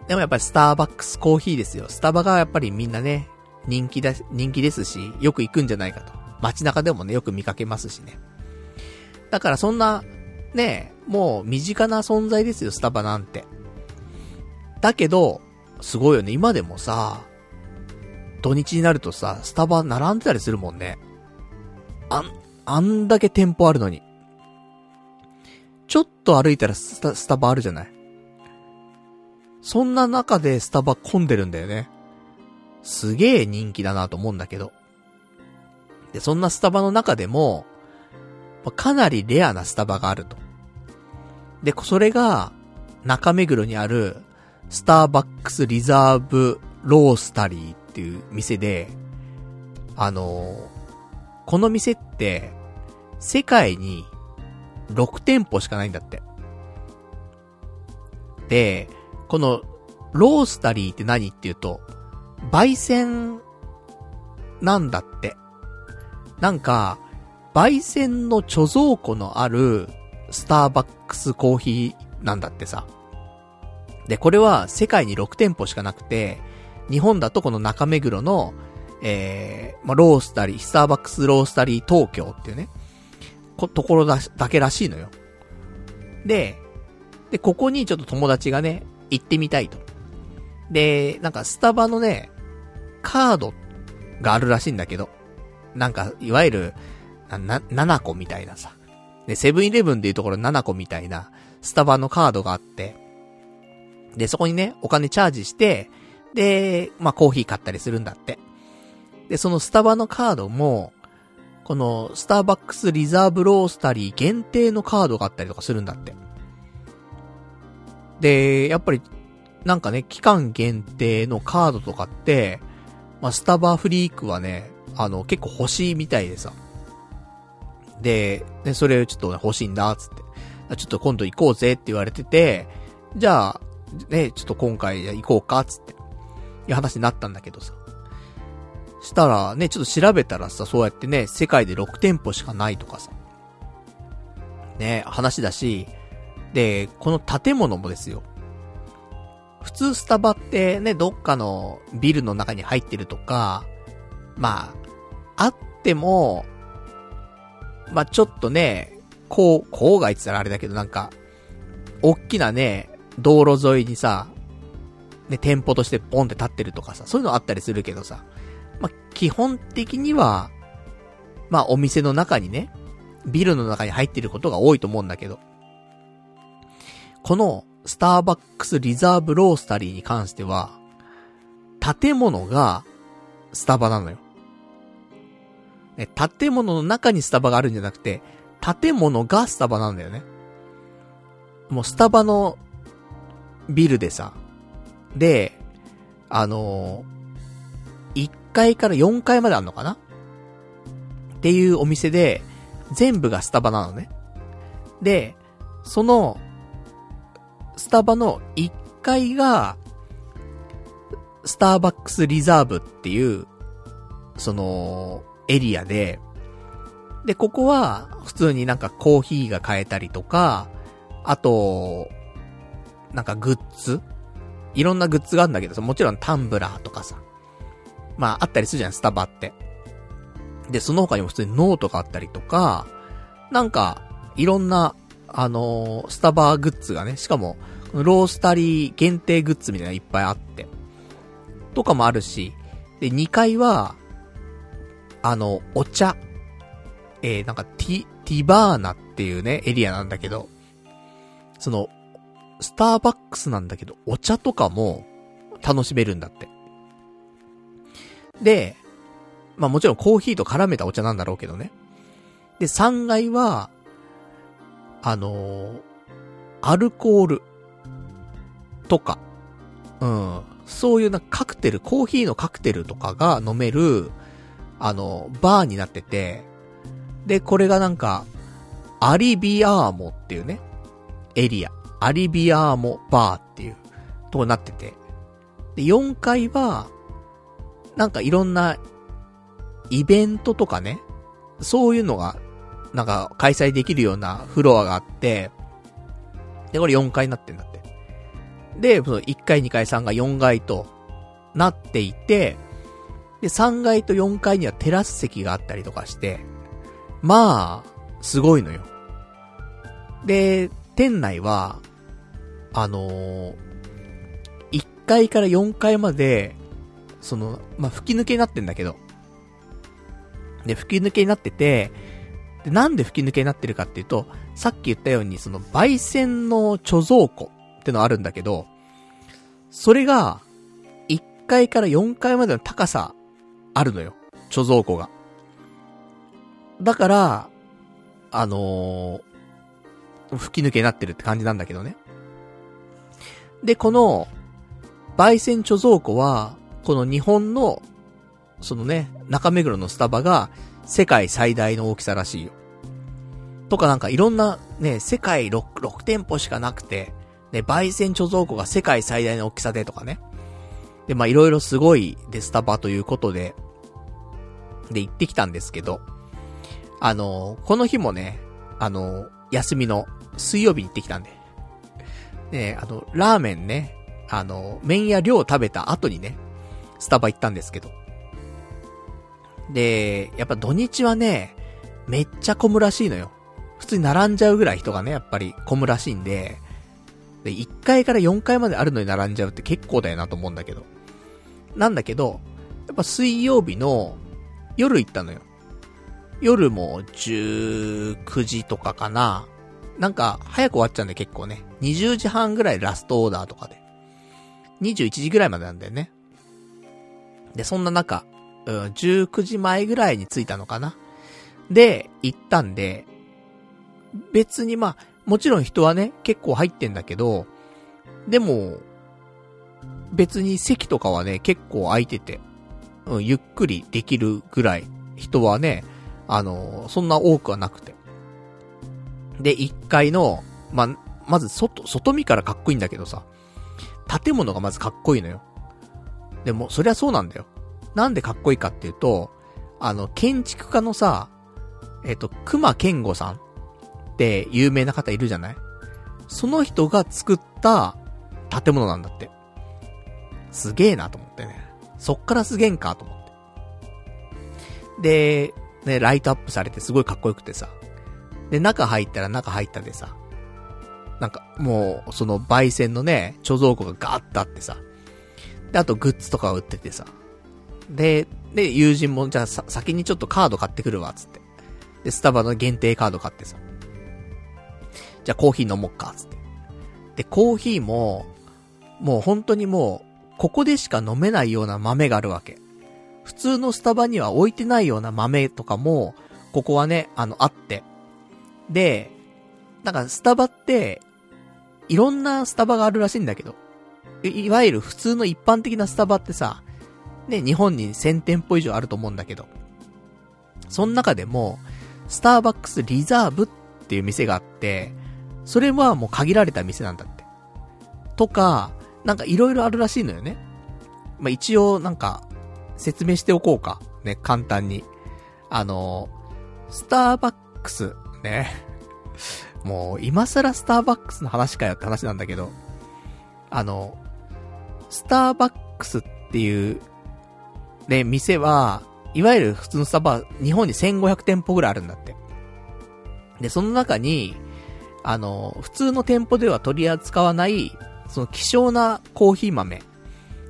でもやっぱりスターバックスコーヒーですよ。スタバがやっぱりみんなね、人気だ、人気ですし、よく行くんじゃないかと。街中でもね、よく見かけますしね。だからそんな、ね、もう身近な存在ですよ、スタバなんて。だけど、すごいよね。今でもさ、土日になるとさ、スタバ並んでたりするもんね。あん、あんだけ店舗あるのに。ちょっと歩いたらスタ、スタバあるじゃない？そんな中でスタバ混んでるんだよね。すげえ人気だなと思うんだけど。で、そんなスタバの中でも、かなりレアなスタバがあると。で、それが、中目黒にある、スターバックスリザーブロースタリーっていう店で、あのー、この店って、世界に6店舗しかないんだって。で、この、ロースタリーって何っていうと、焙煎なんだって。なんか、焙煎の貯蔵庫のあるスターバックスコーヒーなんだってさ。で、これは世界に6店舗しかなくて、日本だとこの中目黒の、えー、まあ、ロースタリー、スターバックスロースタリー東京っていうね、こ、ところだ、だけらしいのよ。で、で、ここにちょっと友達がね、行ってみたいと。で、なんかスタバのね、カードがあるらしいんだけど、なんか、いわゆる、な、な、7個みたいなさ。で、セブンイレブンでいうところ7個みたいな、スタバのカードがあって、で、そこにね、お金チャージして、で、まあ、コーヒー買ったりするんだって。で、そのスタバのカードも、この、スターバックスリザーブロースタリー限定のカードがあったりとかするんだって。で、やっぱり、なんかね、期間限定のカードとかって、まあ、スタバフリークはね、あの、結構欲しいみたいでさ。で、ね、それちょっと、ね、欲しいんだ、つって。ちょっと今度行こうぜって言われてて、じゃあ、ね、ちょっと今回行こうか、つって。いう話になったんだけどさ。したら、ね、ちょっと調べたらさ、そうやってね、世界で6店舗しかないとかさ。ね、話だし、で、この建物もですよ。普通スタバってね、どっかのビルの中に入ってるとか、まあ、あっても、まあちょっとね、こう、郊外って言ったらあれだけどなんか、おっきなね、道路沿いにさ、ね、店舗としてポンって立ってるとかさ、そういうのあったりするけどさ、基本的には、まあ、お店の中にね、ビルの中に入ってることが多いと思うんだけど、この、スターバックスリザーブロースタリーに関しては、建物が、スタバなのよ。ね、建物の中にスタバがあるんじゃなくて、建物がスタバなんだよね。もうスタバのビルでさ、で、あのー、1 1階から4階まであんのかな？っていうお店で、全部がスタバなのね。で、その、スタバの1階が、スターバックスリザーブっていう、その、エリアで、で、ここは、普通になんかコーヒーが買えたりとか、あと、なんかグッズ？いろんなグッズがあるんだけどさ、もちろんタンブラーとかさ。まあ、あったりするじゃん、スタバって。で、その他にも普通にノートがあったりとか、なんか、いろんな、あのー、スタバグッズがね、しかも、ロースタリー限定グッズみたいなのいっぱいあって。とかもあるし、で、2階は、あの、お茶。えー、なんか、ティ、 TEAVANA っていうね、エリアなんだけど、その、スターバックスなんだけど、お茶とかも楽しめるんだって。で、まあもちろんコーヒーと絡めたお茶なんだろうけどね。で、3階は、あのー、アルコールとか、うん、そういうなカクテル、コーヒーのカクテルとかが飲める、あの、バーになってて、で、これがなんか、アリビアーモっていうね、エリア。アリビアーモバーっていうとこになってて。で、4階は、なんかいろんなイベントとかね、そういうのが、なんか開催できるようなフロアがあって、で、これ4階になってんだって。で、その1階、2階、3階、4階となっていて、で、3階と4階にはテラス席があったりとかして、まあ、すごいのよ。で、店内は、あのー、1階から4階まで、その、まあ、吹き抜けになってんだけど。で、吹き抜けになってて、で、なんで吹き抜けになってるかっていうと、さっき言ったように、その、焙煎の貯蔵庫ってのあるんだけど、それが、1階から4階までの高さ、あるのよ。貯蔵庫が。だから、あのー、吹き抜けになってるって感じなんだけどね。で、この、焙煎貯蔵庫は、この日本の、そのね、中目黒のスタバが、世界最大の大きさらしいよ。とかなんかいろんな、ね、世界 6, 6店舗しかなくて、ね、焙煎貯蔵庫が世界最大の大きさでとかね。で、まあいろいろすごいでスタバということで、で行ってきたんですけど、あの、この日もね、あの、休みの水曜日に行ってきたんで、ね、あの、ラーメンね、あの、麺や量食べた後にね、スタバ行ったんですけど。で、やっぱ土日はね、めっちゃ混むらしいのよ。普通に並んじゃうぐらい人がね、やっぱり混むらしいんで、で、1階から4階まであるのに並んじゃうって結構だよなと思うんだけど。なんだけど、やっぱ水曜日の夜行ったのよ。夜も19時とかかな。なんか、早く終わっちゃうんで結構ね。20時半ぐらいラストオーダーとかで。21時ぐらいまでなんだよね。で、そんな中、うん、19時前ぐらいに着いたのかな。で、行ったんで、別にまあ、もちろん人はね、結構入ってんだけど、でも、別に席とかはね、結構空いてて、うん、ゆっくりできるぐらい、人はね、あのそんな多くはなくて。で、1階の、ままず外、外見からかっこいいんだけどさ、建物がまずかっこいいのよ。でも、そりゃそうなんだよ。なんでかっこいいかっていうと、あの、建築家のさ、えっ、と、熊健吾さんって有名な方いるじゃない？その人が作った建物なんだって。すげえなと思ってね。そっからすげえんかと思って。で、ね、ライトアップされてすごいかっこよくてさ。で、中入ったら中入ったでさ。なんか、もう、その焙煎のね、貯蔵庫がガーッとあってさ。で、あとグッズとか売っててさ。で、で、友人も、じゃあさ、先にちょっとカード買ってくるわ、つって。で、スタバの限定カード買ってさ。じゃあコーヒー飲もっか、つって。で、コーヒーも、もう本当にもう、ここでしか飲めないような豆があるわけ。普通のスタバには置いてないような豆とかも、ここはね、あの、あって。で、なんかスタバって、いろんなスタバがあるらしいんだけど、いわゆる普通の一般的なスタバってさ、ね、日本に1000店舗以上あると思うんだけど、その中でも、スターバックスリザーブっていう店があって、それはもう限られた店なんだって。とか、なんか色々あるらしいのよね。まあ、一応なんか、説明しておこうか。ね、簡単に。あの、スターバックス、ね。もう、今更スターバックスの話かよって話なんだけど、あの、スターバックスっていう、ね、店は、いわゆる普通のスタバ、日本に1500店舗ぐらいあるんだって。で、その中に、あの、普通の店舗では取り扱わない、その希少なコーヒー豆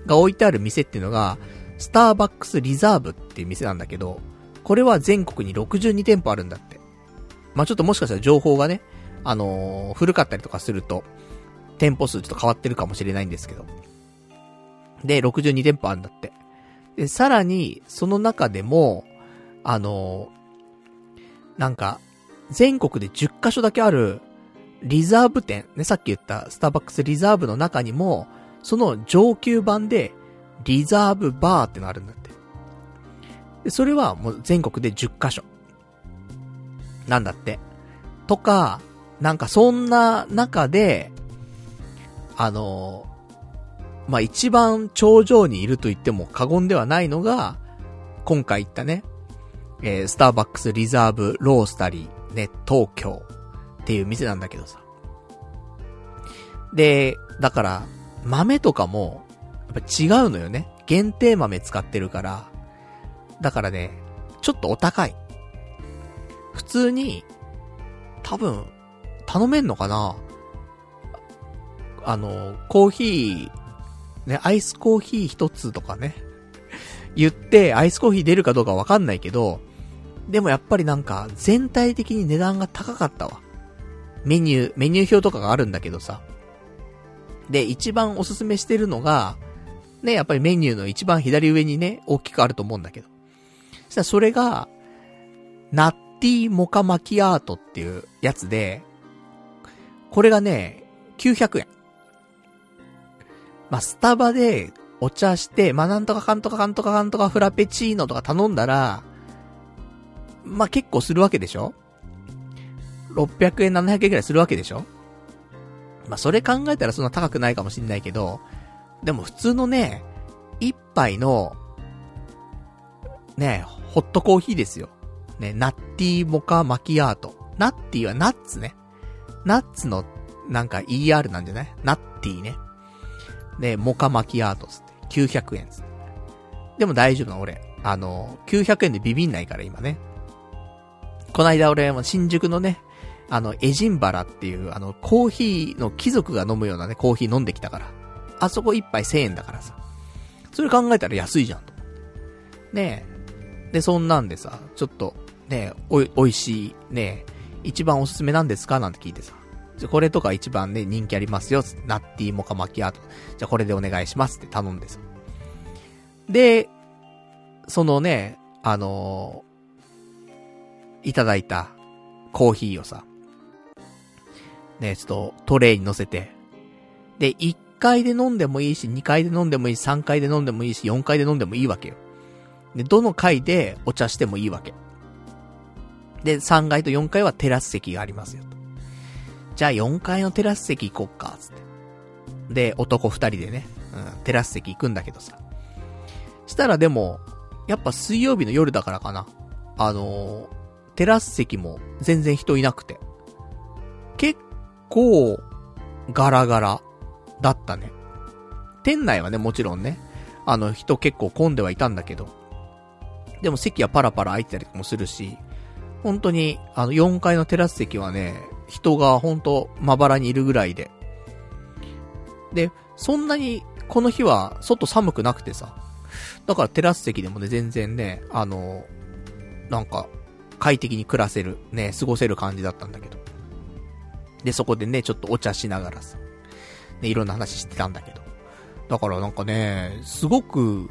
が置いてある店っていうのが、スターバックスリザーブっていう店なんだけど、これは全国に62店舗あるんだって。まあ、ちょっともしかしたら情報がね、あのー、古かったりとかすると、店舗数ちょっと変わってるかもしれないんですけど。で、62店舗あるんだって。で、さらに、その中でも、あのー、なんか、全国で10カ所だけある、リザーブ店、ね、さっき言ったスターバックスリザーブの中にも、その上級版で、リザーブバーってのあるんだって。で、それはもう全国で10カ所。なんだって。とか、なんかそんな中で、あのまあ、一番頂上にいると言っても過言ではないのが、今回言ったね、えー、スターバックスリザーブロースタリー、ね、東京っていう店なんだけどさ。で、だから、豆とかも、やっぱ違うのよね。限定豆使ってるから。だからね、ちょっとお高い。普通に、多分、頼めんのかなあの、コーヒー、ね、アイスコーヒー一つとかね、言って、アイスコーヒー出るかどうかわかんないけど、でもやっぱりなんか、全体的に値段が高かったわ。メニュー、メニュー表とかがあるんだけどさ。で、一番おすすめしてるのが、ね、やっぱりメニューの一番左上にね、大きくあると思うんだけど。そしたらそれが、ナッティモカマキアートっていうやつで、これがね、900円。まあ、スタバでお茶して、まあ、なんとかかんとかかんとかかんとかフラペチーノとか頼んだら、まあ、結構するわけでしょ ?600 円、700円くらいするわけでしょ？まあ、それ考えたらそんな高くないかもしんないけど、でも普通のね、一杯の、ね、ホットコーヒーですよ。ね、ナッティーモカマキアート。ナッティーはナッツね。ナッツの、なんか ER なんじゃない？ナッティーね。で、モカマキアートつって。900円つって。でも大丈夫な俺。あの、900円でビビんないから今ね。こないだ俺新宿のね、あの、エジンバラっていう、あの、コーヒーの貴族が飲むようなね、コーヒー飲んできたから。あそこ一杯1000円だからさ。それ考えたら安いじゃんと。ねえ。で、そんなんでさ、ちょっと、ねえ、おい、美味しい、ねえ、一番おすすめなんですか？なんて聞いてさ。じゃ、これとか一番ね、人気ありますよ、ナッティーモカマキアート。じゃ、これでお願いしますって頼んでさ。で、そのね、あのー、いただいたコーヒーをさ、ね、ちょっとトレイに乗せて、で、1回で飲んでもいいし、2回で飲んでもいいし、3回で飲んでもいいし、4回で飲んでもいいわけよ。で、どの回でお茶してもいいわけ。で、3階と4階はテラス席がありますよと。じゃあ4階のテラス席行こっか、つって。で、男2人でね、うん、テラス席行くんだけどさ。したらでも、やっぱ水曜日の夜だからかな。あのー、テラス席も全然人いなくて。結構、ガラガラだったね。店内はね、もちろんね、あの人結構混んではいたんだけど。でも席はパラパラ空いてたりもするし、本当に、あの、4階のテラス席はね、人が本当まばらにいるぐらいで。で、そんなに、この日は、外寒くなくてさ。だからテラス席でもね、全然ね、あの、なんか、快適に暮らせる、ね、過ごせる感じだったんだけど。で、そこでね、ちょっとお茶しながらさ、ね、いろんな話してたんだけど。だからなんかね、すごく、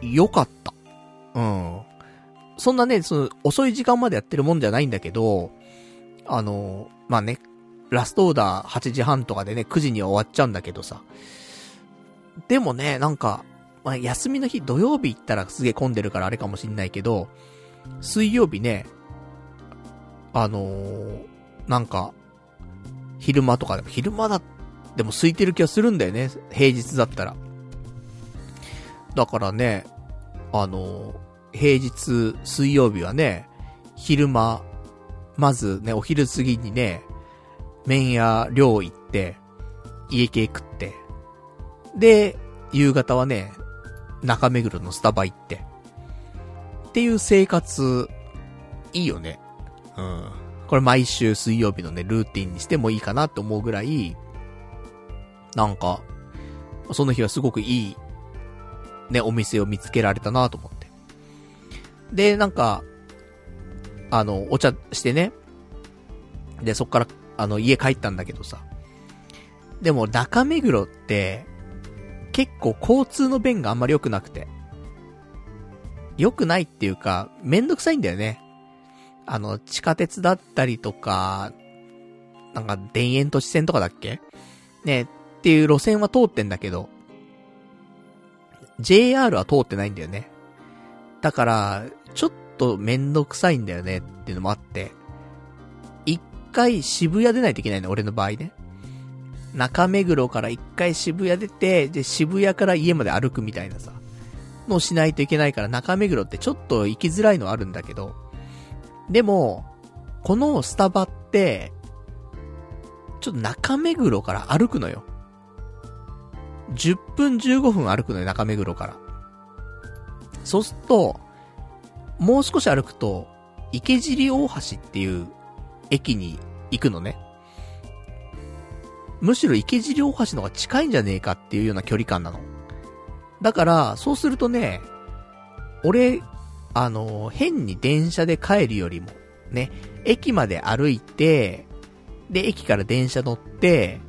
良かった。うん。そんなね、その、遅い時間までやってるもんじゃないんだけど、あの、まあね、ラストオーダー8時半とかでね、9時には終わっちゃうんだけどさ。でもね、なんか、まあ、休みの日、土曜日行ったらすげえ混んでるからあれかもしんないけど、水曜日ね、あのー、なんか、昼間とかでも、昼間だ、でも空いてる気がするんだよね、平日だったら。だからね、あの、平日、水曜日はね、昼間、まずね、お昼過ぎにね、麺屋寮行って、家系食って、で、夕方はね、中目黒のスタバ行って、っていう生活、いいよね。うん。これ毎週水曜日のね、ルーティンにしてもいいかなって思うぐらい、なんか、その日はすごくいい、ね、お店を見つけられたなと思って。で、なんか、あの、お茶してね。で、そっから、あの、家帰ったんだけどさ。でも、中目黒って、結構交通の便があんまり良くなくて。良くないっていうか、めんどくさいんだよね。あの、地下鉄だったりとか、なんか、田園都市線とかだっけ？ね、っていう路線は通ってんだけど、JR は通ってないんだよね。だから、ちょっとめんどくさいんだよねっていうのもあって、一回渋谷出ないといけないの、俺の場合ね。中目黒から一回渋谷出て、で、渋谷から家まで歩くみたいなさ、のをしないといけないから中目黒ってちょっと行きづらいのはあるんだけど、でも、このスタバって、ちょっと中目黒から歩くのよ。10分15分歩くのよ、中目黒から。そうすると、もう少し歩くと、池尻大橋っていう駅に行くのね。むしろ池尻大橋の方が近いんじゃねえかっていうような距離感なの。だから、そうするとね、俺、あの、変に電車で帰るよりも、ね、駅まで歩いて、で、駅から電車乗って、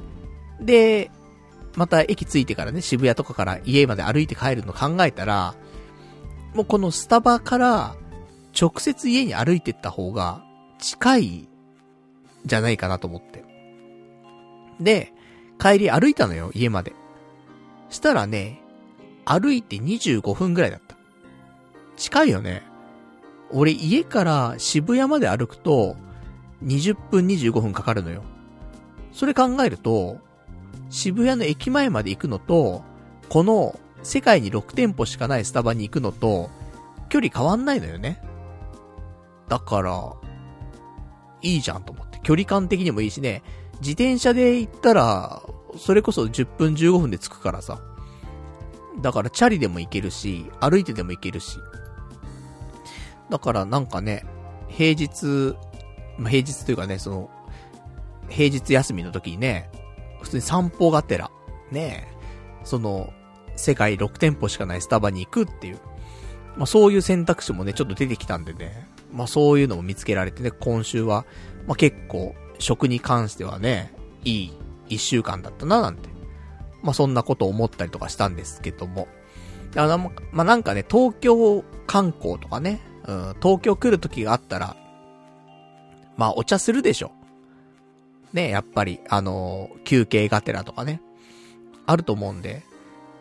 で、また駅着いてからね、渋谷とかから家まで歩いて帰るの考えたら、もうこのスタバから直接家に歩いてった方が近いじゃないかなと思って。で、帰り歩いたのよ、家まで。したらね、歩いて25分ぐらいだった。近いよね。俺家から渋谷まで歩くと、20分25分かかるのよ。それ考えると、渋谷の駅前まで行くのと、この世界に6店舗しかないスタバに行くのと、距離変わんないのよね。だから、いいじゃんと思って。距離感的にもいいしね、自転車で行ったら、それこそ10分15分で着くからさ。だからチャリでも行けるし、歩いてでも行けるし。だからなんかね、平日、ま、平日というかね、その、平日休みの時にね、普通に散歩がてら、ね、その、世界6店舗しかないスタバに行くっていう、まあそういう選択肢もね、ちょっと出てきたんでね、まあそういうのも見つけられてね、今週は、まあ結構、食に関してはね、いい一週間だったな、なんて。まあそんなこと思ったりとかしたんですけども。あの、まあなんかね、東京観光とかね、うん、東京来る時があったら、まあお茶するでしょ。ね、やっぱり、あのー、休憩がてらとかね、あると思うんで、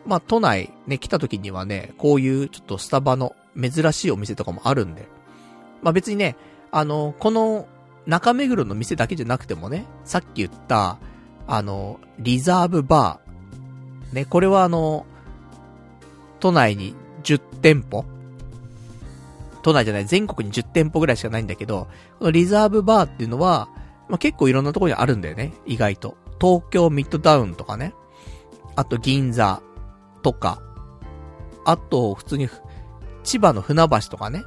まあ都内ね、来た時にはね、こういうちょっとスタバの珍しいお店とかもあるんで、まあ別にね、あの、この中目黒の店だけじゃなくてもね、さっき言った、あの、リザーブバー。ね、これはあの、都内に10店舗都内じゃない、全国に10店舗ぐらいしかないんだけど、このリザーブバーっていうのは、まあ、結構いろんなところにあるんだよね、意外と。東京ミッドタウンとかね。あと銀座とか。あと、普通に、千葉の船橋とかね。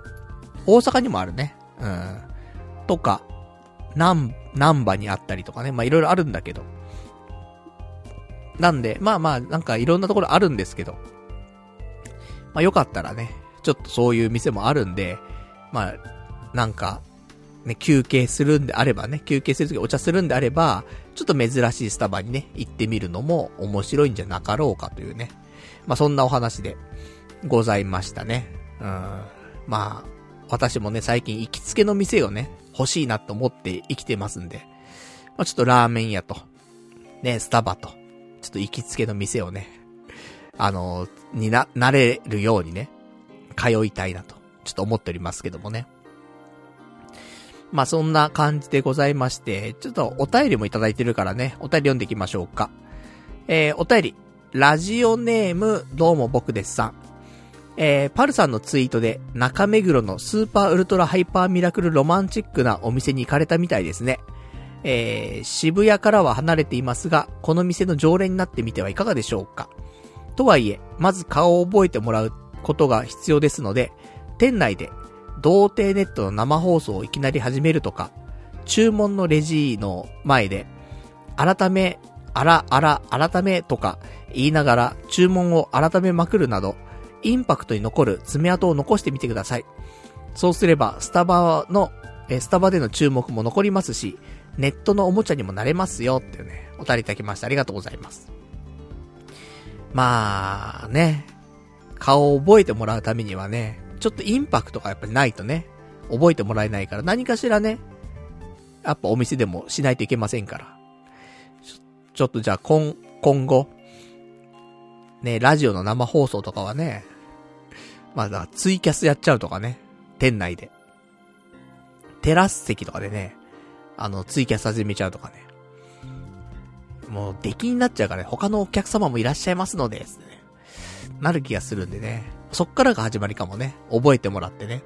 大阪にもあるね。うん。とか、南、南波にあったりとかね。まあ、いろいろあるんだけど。なんで、まあまあ、なんかいろんなところあるんですけど。まあよかったらね、ちょっとそういう店もあるんで、まあ、なんか、ね、休憩するんであればね、休憩するときお茶するんであれば、ちょっと珍しいスタバにね、行ってみるのも面白いんじゃなかろうかというね。まあそんなお話でございましたね。うん。まあ、私もね、最近行きつけの店をね、欲しいなと思って生きてますんで、まあちょっとラーメン屋と、ね、スタバと、ちょっと行きつけの店をね、あの、にな、なれるようにね、通いたいなと、ちょっと思っておりますけどもね。まあ、そんな感じでございまして、ちょっとお便りもいただいてるからね、お便り読んでいきましょうか。えー、お便り、ラジオネーム、どうも僕ですさん。えー、パルさんのツイートで中目黒のスーパーウルトラハイパーミラクルロマンチックなお店に行かれたみたいですね。えー、渋谷からは離れていますが、この店の常連になってみてはいかがでしょうか。とはいえ、まず顔を覚えてもらうことが必要ですので、店内で、童貞ネットの生放送をいきなり始めるとか、注文のレジの前で、改め、あら、あら、改めとか言いながら注文を改めまくるなど、インパクトに残る爪痕を残してみてください。そうすれば、スタバの、えスタバでの注目も残りますし、ネットのおもちゃにもなれますよっていうね、お便りいただきました。ありがとうございます。まあ、ね、顔を覚えてもらうためにはね、ちょっとインパクトがやっぱりないとね、覚えてもらえないから何かしらね、やっぱお店でもしないといけませんから。ちょちょっとじゃあ今、今後、ね、ラジオの生放送とかはね、まだツイキャスやっちゃうとかね、店内で。テラス席とかでね、あの、ツイキャス始めちゃうとかね。もう、出来になっちゃうからね、他のお客様もいらっしゃいますので、ね、なる気がするんでね。そっからが始まりかもね。覚えてもらってね。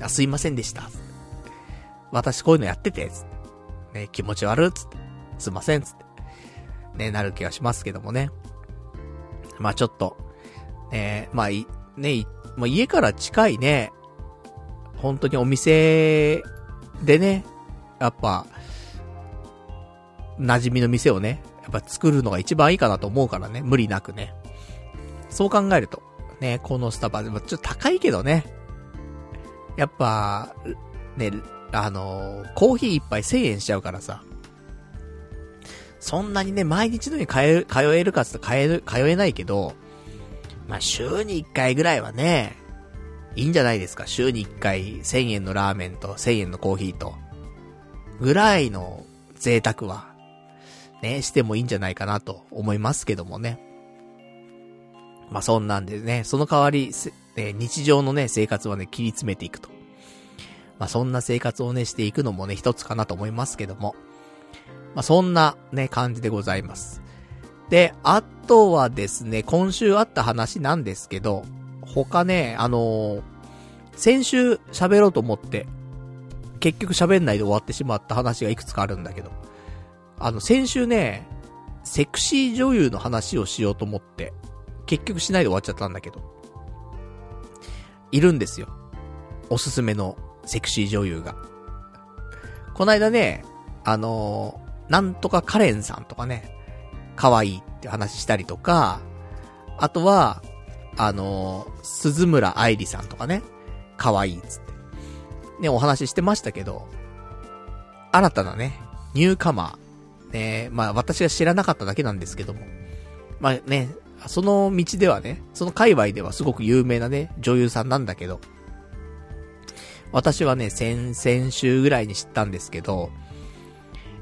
あ、すいませんでした。私こういうのやってて、つって。ね、気持ち悪っつって。すいません、つって。ね、なる気がしますけどもね。まあちょっと、ね、まあい、ね、まあ、家から近いね、本当にお店でね、やっぱ、馴染みの店をね、やっぱ作るのが一番いいかなと思うからね、無理なくね。そう考えると、ね、このスタバでもちょっと高いけどね。やっぱ、ね、あのコーヒー一杯1000円しちゃうからさ。そんなにね、毎日のように通え、通えるかつと通え、通えないけど、まあ、週に1回ぐらいはね、いいんじゃないですか。週に1回1000円のラーメンと1000円のコーヒーと。ぐらいの贅沢は、ね、してもいいんじゃないかなと思いますけどもね。まあ、そんなんでね、その代わり、ね、日常のね、生活はね、切り詰めていくと。まあ、そんな生活をね、していくのもね、一つかなと思いますけども。まあ、そんなね、感じでございます。で、あとはですね、今週あった話なんですけど、他ね、あのー、先週喋ろうと思って、結局喋んないで終わってしまった話がいくつかあるんだけど、あの、先週ね、セクシー女優の話をしようと思って、結局しないで終わっちゃったんだけど、いるんですよ。おすすめのセクシー女優が。こないだね、あの、なんとかカレンさんとかね、可愛いって話したりとか、あとは、あの、鈴村愛理さんとかね、可愛いっつって。ね、お話ししてましたけど、新たなね、ニューカマー。ね、まあ私が知らなかっただけなんですけども。まあね、その道ではね、その界隈ではすごく有名なね、女優さんなんだけど、私はね、先々週ぐらいに知ったんですけど、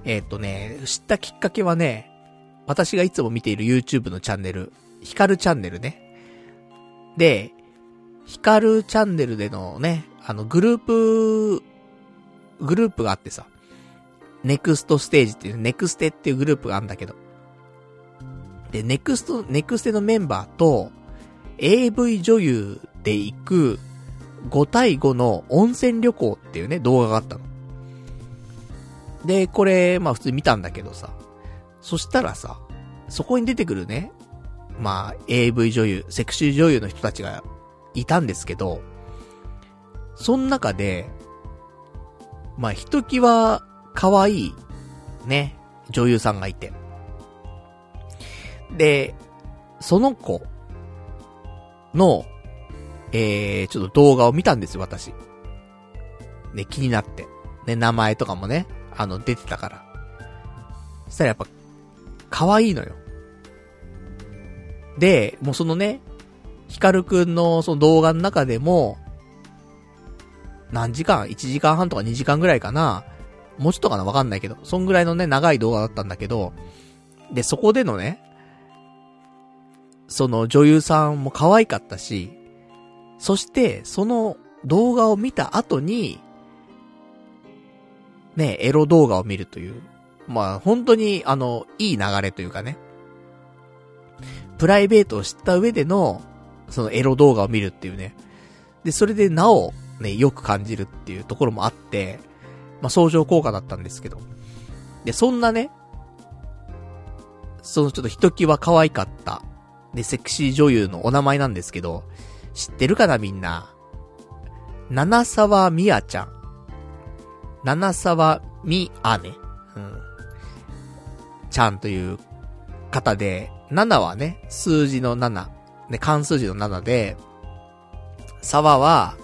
えー、っとね、知ったきっかけはね、私がいつも見ている YouTube のチャンネル、ヒカルチャンネルね。で、ヒカルチャンネルでのね、あの、グループ、グループがあってさ、ネクストステージっていう、ネクステっていうグループがあるんだけど。で、ネクスト、ネクステのメンバーと、AV 女優で行く5対5の温泉旅行っていうね、動画があったの。で、これ、まあ普通に見たんだけどさ。そしたらさ、そこに出てくるね、まあ AV 女優、セクシー女優の人たちがいたんですけど、その中で、まあひときわ可愛い、ね、女優さんがいて。で、その子の、えー、ちょっと動画を見たんですよ、私。ね、気になって。ね、名前とかもね、あの、出てたから。そしたらやっぱ、可愛いのよ。で、もうそのね、ヒカルくんのその動画の中でも、何時間 ?1 時間半とか2時間ぐらいかな？もうちょっとかな？わかんないけど、そんぐらいのね、長い動画だったんだけど、で、そこでのね、その女優さんも可愛かったし、そして、その動画を見た後に、ね、エロ動画を見るという、まあ、本当に、あの、いい流れというかね、プライベートを知った上での、そのエロ動画を見るっていうね。で、それでなお、ね、よく感じるっていうところもあって、まあ、相乗効果だったんですけど。で、そんなね、そのちょっとひときわ可愛かった、で、セクシー女優のお名前なんですけど、知ってるかなみんな？七沢みやちゃん。七沢みあね。うん。ちゃんという方で、7はね、数字の7、ね、関数字の7で、沢は、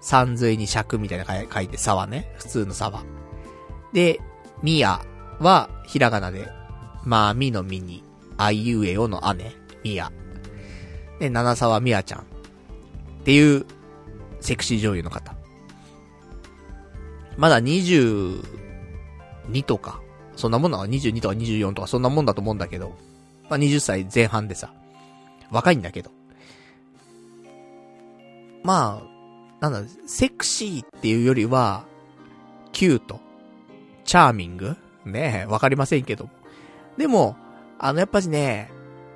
三髄に尺みたいな書いて沢ね。普通の沢。で、みやは、ひらがなで、まあ、みのみに、あいうえおの姉、みや。で、七沢みやちゃん。っていう、セクシー女優の方。まだ22とか、そんなもんなの ?22 とか24とかそんなもんだと思うんだけど。まあ、20歳前半でさ。若いんだけど。まあ、なんだ、セクシーっていうよりは、キュート、チャーミング？ねえ、わかりませんけど。でも、あの、やっぱしね、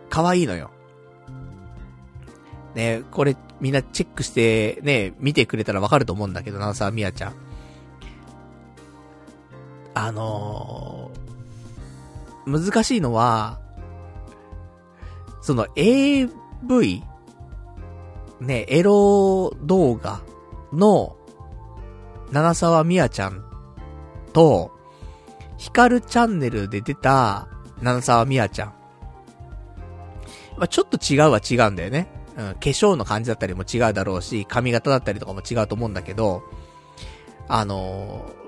可愛いのよ。ねこれ、みんなチェックして、ね、見てくれたらわかると思うんだけど、なさみやちゃん。あのー、難しいのは、その AV、ね、エロ動画の、七沢みやちゃんと、ヒカルチャンネルで出た、七沢みやちゃん。まあ、ちょっと違うは違うんだよね。うん、化粧の感じだったりも違うだろうし、髪型だったりとかも違うと思うんだけど、あのー、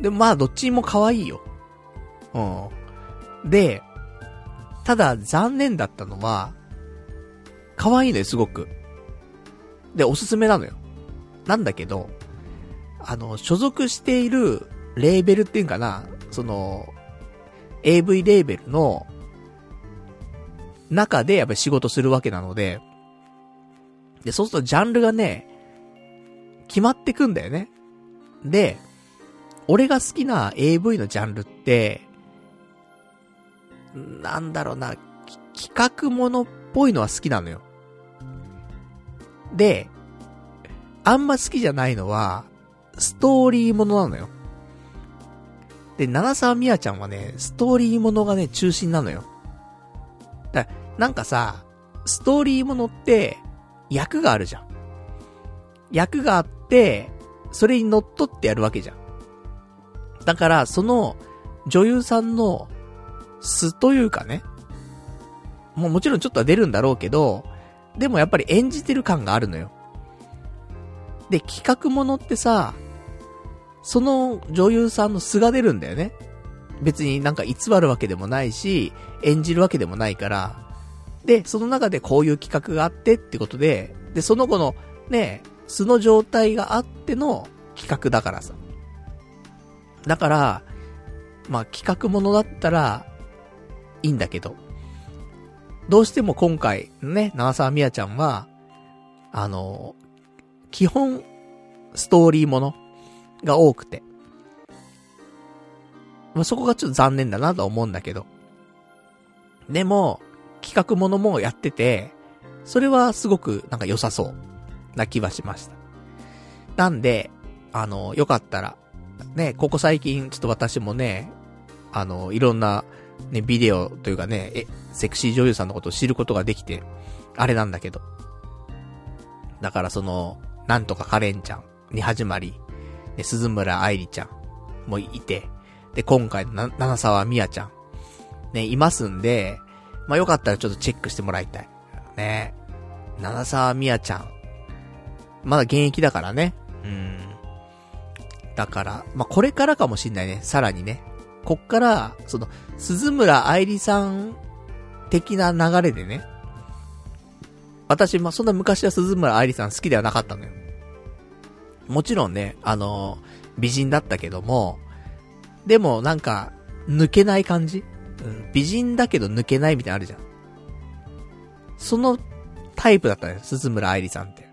でまあどっちも可愛いよ。うん。で、ただ残念だったのは、可愛いのよ、すごく。で、おすすめなのよ。なんだけど、あの、所属しているレーベルっていうかな、その、AV レーベルの中でやっぱり仕事するわけなので、で、そうするとジャンルがね、決まってくんだよね。で、俺が好きな AV のジャンルって、なんだろうな、企画ものっぽいのは好きなのよ。で、あんま好きじゃないのは、ストーリーものなのよ。で、七沢みやちゃんはね、ストーリーものがね、中心なのよ。だなんかさ、ストーリーものって、役があるじゃん。役があって、それに乗っ取ってやるわけじゃん。だから、その、女優さんの素というかね、もうもちろんちょっとは出るんだろうけど、でもやっぱり演じてる感があるのよ。で、企画ものってさ、その女優さんの素が出るんだよね。別になんか偽るわけでもないし、演じるわけでもないから、で、その中でこういう企画があってってことで、で、その子の、ね、素の状態があっての企画だからさ。だから、まあ企画ものだったら、いいんだけど、どうしても今回、ね、長澤美也ちゃんは、あの、基本、ストーリーものが多くて。まあ、そこがちょっと残念だなと思うんだけど。でも、企画ものもやってて、それはすごくなんか良さそうな気はしました。なんで、あの、よかったら、ね、ここ最近ちょっと私もね、あの、いろんな、ね、ビデオというかね、え、セクシー女優さんのことを知ることができて、あれなんだけど。だからその、なんとかカレンちゃんに始まり、ね、鈴村愛理ちゃんもいて、で、今回のな、七沢美也ちゃん、ね、いますんで、まあ、よかったらちょっとチェックしてもらいたい。ね。七沢みやちゃん。まだ現役だからね。うん。だから、まあ、これからかもしんないね。さらにね。こっから、その、鈴村愛理さん的な流れでね。私、まあ、そんな昔は鈴村愛理さん好きではなかったのよ。もちろんね、あの美人だったけども、でもなんか、抜けない感じうん、美人だけど抜けないみたいなのあるじゃん。そのタイプだったね、鈴村愛理さんって。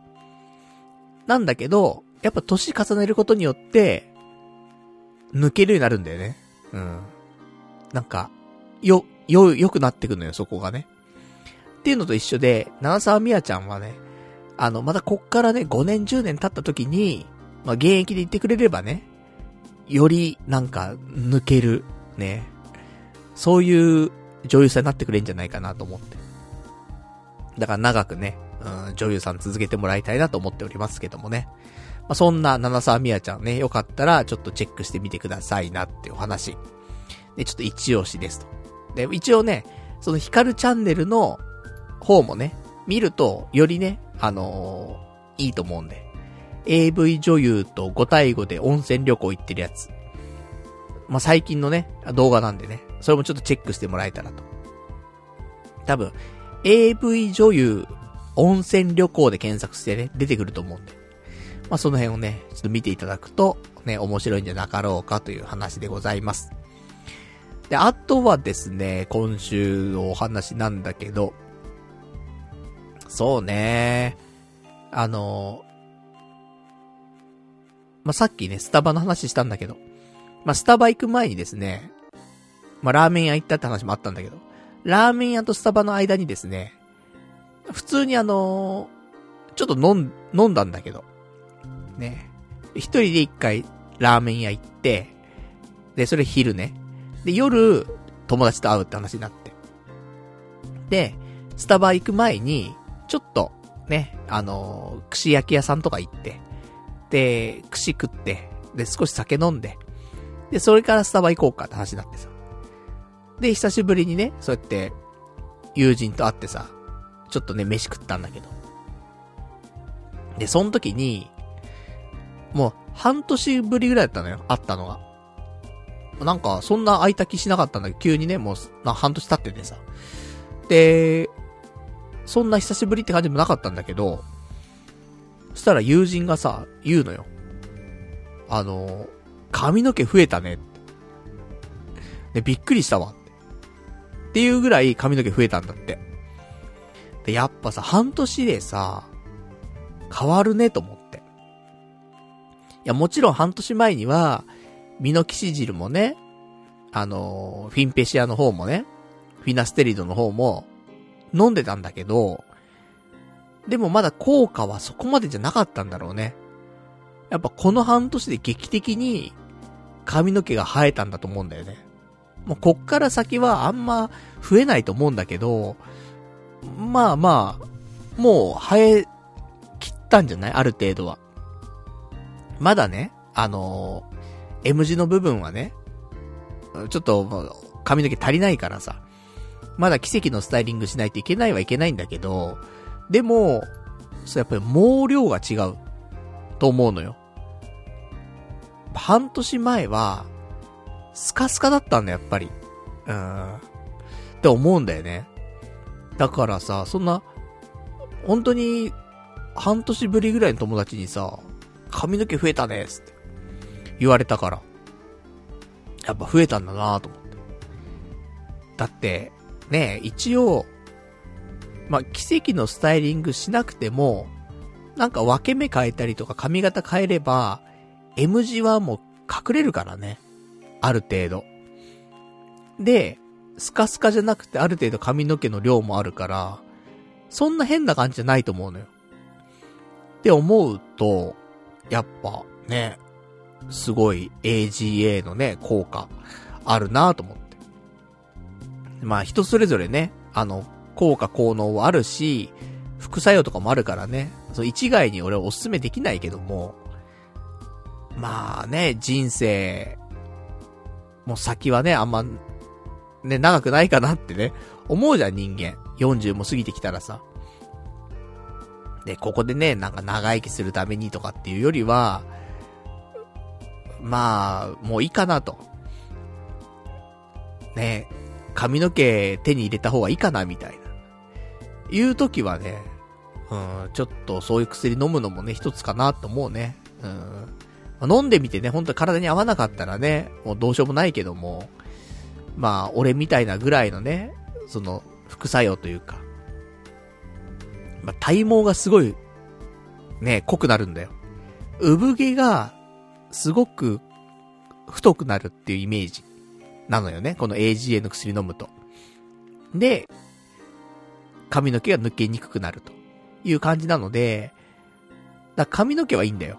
なんだけど、やっぱ年重ねることによって、抜けるようになるんだよね。うん。なんか、よ、よ、良くなってくのよ、そこがね。っていうのと一緒で、長澤美也ちゃんはね、あの、またこっからね、5年10年経った時に、まあ、現役で言ってくれればね、より、なんか、抜ける、ね、そういう女優さんになってくれんじゃないかなと思って。だから長くね、うん、女優さん続けてもらいたいなと思っておりますけどもね。まあ、そんな七沢美也ちゃんね、よかったらちょっとチェックしてみてくださいなっていうお話。で、ちょっと一押しですと。で、一応ね、そのヒカルチャンネルの方もね、見ると、よりね、あのー、いいと思うんで。AV 女優と5対5で温泉旅行行ってるやつ。まあ、最近のね、動画なんでね、それもちょっとチェックしてもらえたらと。多分、AV 女優温泉旅行で検索してね、出てくると思うんで。まあ、その辺をね、ちょっと見ていただくと、ね、面白いんじゃなかろうかという話でございます。で、あとはですね、今週のお話なんだけど、そうね、あの、まあ、さっきね、スタバの話したんだけど、まあ、スタバ行く前にですね、まあ、ラーメン屋行ったって話もあったんだけど、ラーメン屋とスタバの間にですね、普通にあの、ちょっと飲ん、飲んだんだけど、ね。一人で一回ラーメン屋行って、で、それ昼ね。で、夜、友達と会うって話になって。で、スタバ行く前に、ちょっと、ね、あのー、串焼き屋さんとか行って、で、串食って、で、少し酒飲んで、で、それからスタバ行こうかって話になってさ。で、久しぶりにね、そうやって、友人と会ってさ、ちょっとね、飯食ったんだけど。で、その時に、もう、半年ぶりぐらいだったのよ、会ったのが。なんか、そんな空いた気しなかったんだけど、急にね、もう、半年経っててさ。で、そんな久しぶりって感じもなかったんだけど、そしたら友人がさ、言うのよ。あの、髪の毛増えたね。で、びっくりしたわ。っていうぐらい髪の毛増えたんだって。で、やっぱさ、半年でさ、変わるねと思って。いや、もちろん半年前には、ミノキシジルもね、あのフィンペシアの方もね、フィナステリドの方も、飲んでたんだけど、でもまだ効果はそこまでじゃなかったんだろうね。やっぱこの半年で劇的に髪の毛が生えたんだと思うんだよね。もうこっから先はあんま増えないと思うんだけど、まあまあ、もう生え切ったんじゃない？ある程度は。まだね、あのー、M 字の部分はね、ちょっと髪の毛足りないからさ、まだ奇跡のスタイリングしないといけないはいけないんだけど、でも、そうやっぱり毛量が違うと思うのよ。半年前は、スカスカだったんだ、やっぱり。うん。って思うんだよね。だからさ、そんな、本当に、半年ぶりぐらいの友達にさ、髪の毛増えたね、つって。言われたから。やっぱ増えたんだなと思って。だって、ね一応、まあ、奇跡のスタイリングしなくても、なんか分け目変えたりとか髪型変えれば、M 字はもう隠れるからね。ある程度。で、スカスカじゃなくてある程度髪の毛の量もあるから、そんな変な感じじゃないと思うのよ。って思うと、やっぱね、すごい AGA のね、効果あるなと思って。まあ人それぞれね、あの、効果効能はあるし、副作用とかもあるからね、そう一概に俺はおすすめできないけども、まあね、人生もう先はね、あんま、ね、長くないかなってね、思うじゃん人間。40も過ぎてきたらさ。で、ここでね、なんか長生きするためにとかっていうよりは、まあ、もういいかなと。ね、髪の毛手に入れた方がいいかなみたいな。いう時はね、うん、ちょっとそういう薬飲むのもね、一つかなと思うね。うん。飲んでみてね、本当に体に合わなかったらね、もうどうしようもないけども、まあ、俺みたいなぐらいのね、その、副作用というか、まあ、体毛がすごい、ね、濃くなるんだよ。産毛が、すごく、太くなるっていうイメージ、なのよね。この AGA の薬飲むと。で、髪の毛が抜けにくくなると。いう感じなので、だ髪の毛はいいんだよ。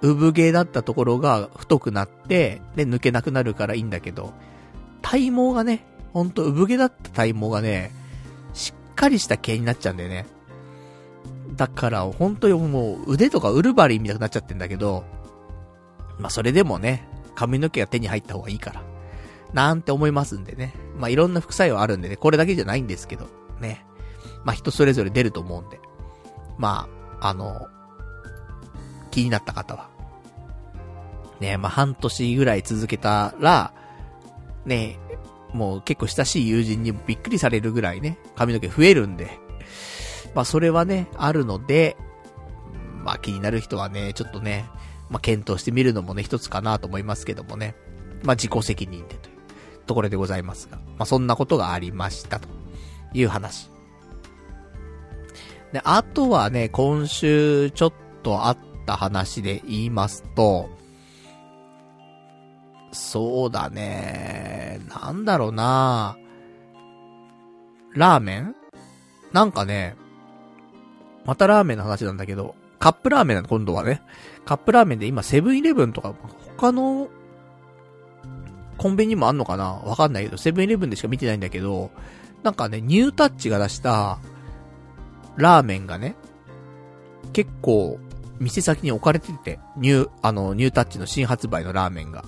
産毛だったところが太くなって、で、抜けなくなるからいいんだけど、体毛がね、ほんと産毛だった体毛がね、しっかりした毛になっちゃうんだよね。だから、本当にもう腕とかウルバリンみたいになっちゃってんだけど、まあ、それでもね、髪の毛が手に入った方がいいから。なんて思いますんでね。まあ、いろんな副作用あるんでね、これだけじゃないんですけど、ね。まあ、人それぞれ出ると思うんで。まあ、あの、気になった方は。ね、まあ、半年ぐらい続けたら、ね、もう結構親しい友人にもびっくりされるぐらいね、髪の毛増えるんで。まあ、それはね、あるので、まあ、気になる人はね、ちょっとね、まあ、検討してみるのもね、一つかなと思いますけどもね。まあ、自己責任でというところでございますが。まあ、そんなことがありましたという話。で、あとはね、今週ちょっとあった話で言いますと、そうだね、なんだろうなラーメン？なんかね、またラーメンの話なんだけど、カップラーメンなの、今度はね。カップラーメンで今セブンイレブンとか、他の、コンビニもあんのかな？わかんないけど、セブンイレブンでしか見てないんだけど、なんかね、ニュータッチが出した、ラーメンがね、結構、店先に置かれてて、ニュー、あの、ニュータッチの新発売のラーメンが。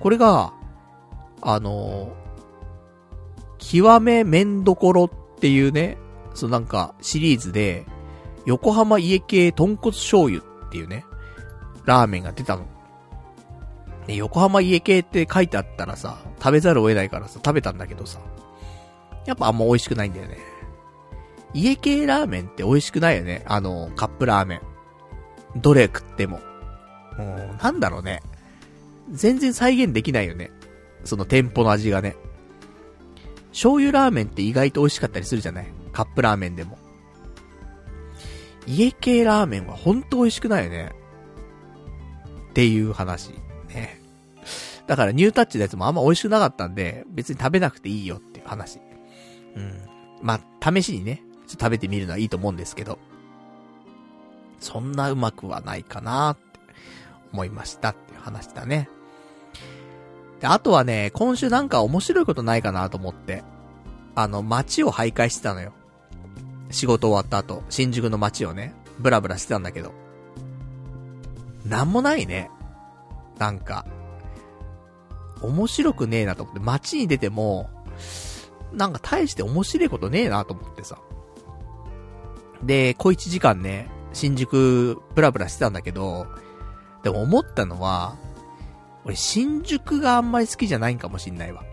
これが、あの、極め麺どころっていうね、そのなんか、シリーズで、横浜家系豚骨醤油っていうね、ラーメンが出たの。ね、横浜家系って書いてあったらさ、食べざるを得ないからさ、食べたんだけどさ、やっぱあんま美味しくないんだよね。家系ラーメンって美味しくないよね。あの、カップラーメン。どれ食っても。うん、なんだろうね。全然再現できないよね。その店舗の味がね。醤油ラーメンって意外と美味しかったりするじゃない？カップラーメンでも。家系ラーメンはほんと美味しくないよね。っていう話。ね。だからニュータッチのやつもあんま美味しくなかったんで、別に食べなくていいよっていう話。うん。まあ、試しにね、ちょっと食べてみるのはいいと思うんですけど。そんなうまくはないかなって思いましたっていう話だね。で、あとはね、今週なんか面白いことないかなと思って、あの、街を徘徊してたのよ。仕事終わった後、新宿の街をね、ブラブラしてたんだけど。なんもないね。なんか、面白くねえなと思って、街に出ても、なんか大して面白いことねえなと思ってさ。で、小一時間ね、新宿、ブラブラしてたんだけど、でも思ったのは、俺新宿があんまり好きじゃないんかもしんないわ。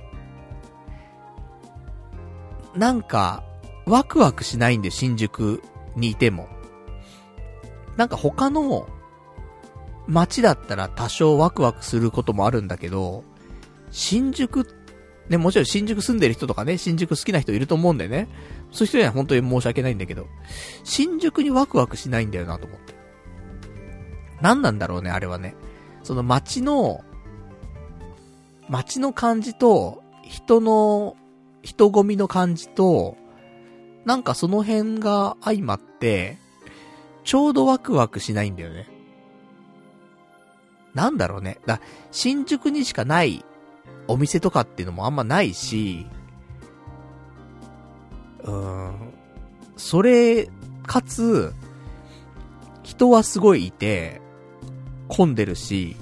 なんか、ワクワクしないんで、新宿にいても。なんか他の街だったら多少ワクワクすることもあるんだけど、新宿、ね、もちろん新宿住んでる人とかね、新宿好きな人いると思うんだよね。そういう人には本当に申し訳ないんだけど、新宿にワクワクしないんだよなと思って。何なんだろうね、あれはね。その街の、街の感じと、人の、人混みの感じと、なんかその辺が相まって、ちょうどワクワクしないんだよね。なんだろうね。だ、新宿にしかないお店とかっていうのもあんまないし、うーん、それ、かつ、人はすごいいて、混んでるし、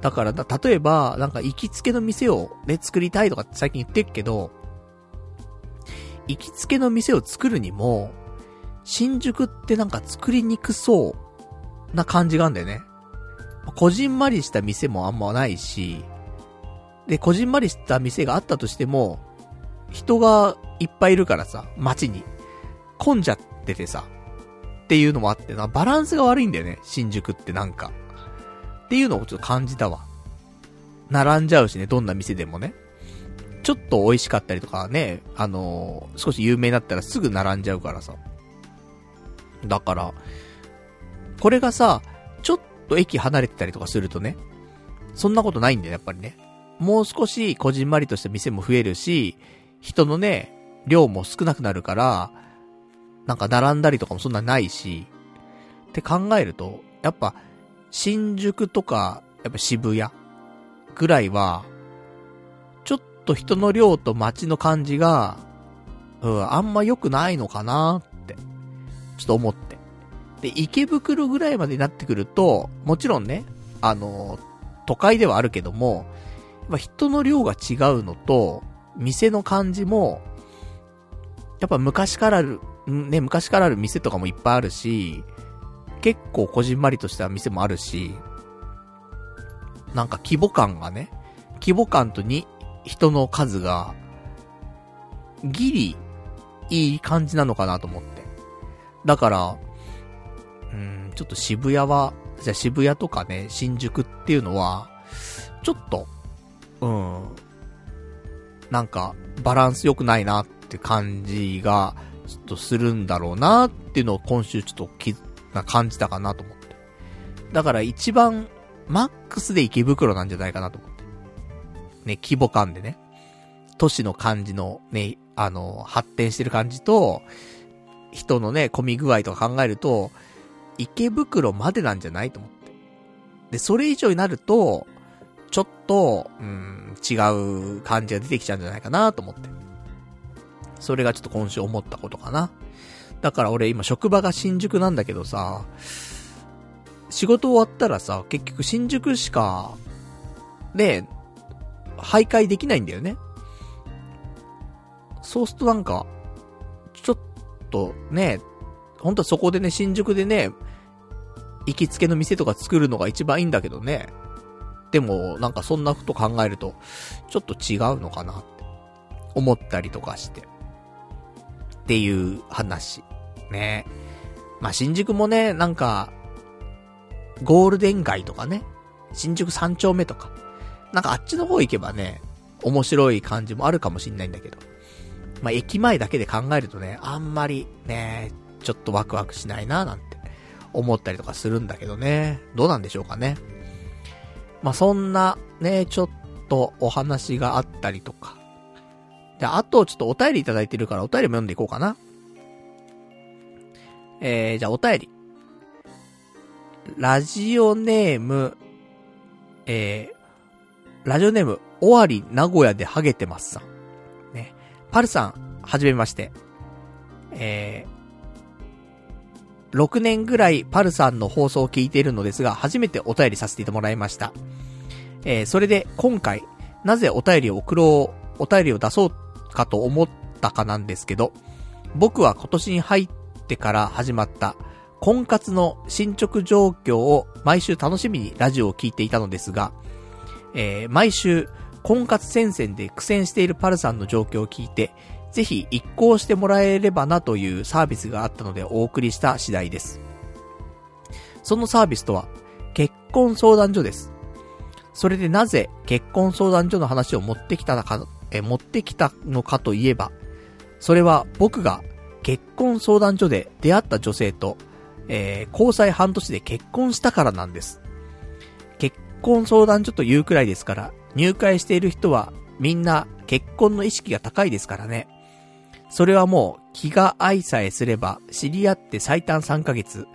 だから、例えば、なんか行きつけの店をね、作りたいとかって最近言ってるけど、行きつけの店を作るにも、新宿ってなんか作りにくそうな感じがあんだよね。こじんまりした店もあんまないし、で、こじんまりした店があったとしても、人がいっぱいいるからさ、街に。混んじゃっててさ、っていうのもあってな、バランスが悪いんだよね、新宿ってなんか。っていうのをちょっと感じたわ。並んじゃうしね、どんな店でもね。ちょっと美味しかったりとかね、あのー、少し有名になったらすぐ並んじゃうからさ。だから、これがさ、ちょっと駅離れてたりとかするとね、そんなことないんだよ、やっぱりね。もう少しこじんまりとした店も増えるし、人のね、量も少なくなるから、なんか並んだりとかもそんなないし、って考えると、やっぱ、新宿とか、やっぱ渋谷ぐらいは、と人の量と街の感じが、うん、あんま良くないのかなって、ちょっと思って。で、池袋ぐらいまでになってくると、もちろんね、あの、都会ではあるけども、ま人の量が違うのと、店の感じも、やっぱ昔からある、ね、昔からある店とかもいっぱいあるし、結構こじんまりとした店もあるし、なんか規模感がね、規模感とに人の数が、ギリ、いい感じなのかなと思って。だから、うん、ちょっと渋谷は、じゃ渋谷とかね、新宿っていうのは、ちょっと、うん、なんか、バランス良くないなって感じが、ちょっとするんだろうなっていうのを今週ちょっとき、な感じたかなと思って。だから一番、マックスで池袋なんじゃないかなと。ね、規模感でね。都市の感じのね、あの、発展してる感じと、人のね、混み具合とか考えると、池袋までなんじゃないと思って。で、それ以上になると、ちょっと、うん、違う感じが出てきちゃうんじゃないかなと思って。それがちょっと今週思ったことかな。だから俺今職場が新宿なんだけどさ、仕事終わったらさ、結局新宿しか、ね、徘徊できないんだよね。そうするとなんか、ちょっとね、本当はそこでね、新宿でね、行きつけの店とか作るのが一番いいんだけどね。でも、なんかそんなこと考えると、ちょっと違うのかなって思ったりとかして。っていう話。ね。まあ、新宿もね、なんか、ゴールデン街とかね、新宿三丁目とか、なんかあっちの方行けばね、面白い感じもあるかもしんないんだけど。まあ、駅前だけで考えるとね、あんまりね、ちょっとワクワクしないななんて思ったりとかするんだけどね。どうなんでしょうかね。まあ、そんなね、ちょっとお話があったりとか。で、あとちょっとお便りいただいてるからお便りも読んでいこうかな。えー、じゃあお便り。ラジオネーム、えー、ラジオネーム、終わり名古屋でハゲてますさん。ね。パルさん、はじめまして。えー、6年ぐらいパルさんの放送を聞いているのですが、初めてお便りさせてもらいました。えー、それで今回、なぜお便りを送ろう、お便りを出そうかと思ったかなんですけど、僕は今年に入ってから始まった婚活の進捗状況を毎週楽しみにラジオを聞いていたのですが、えー、毎週婚活戦線で苦戦しているパルさんの状況を聞いて、ぜひ一行してもらえればなというサービスがあったのでお送りした次第です。そのサービスとは、結婚相談所です。それでなぜ結婚相談所の話を持ってきたのか、え、持ってきたのかといえば、それは僕が結婚相談所で出会った女性と、えー、交際半年で結婚したからなんです。結婚相談所というくらいですから、入会している人はみんな結婚の意識が高いですからね。それはもう気が合いさえすれば知り合って最短3ヶ月、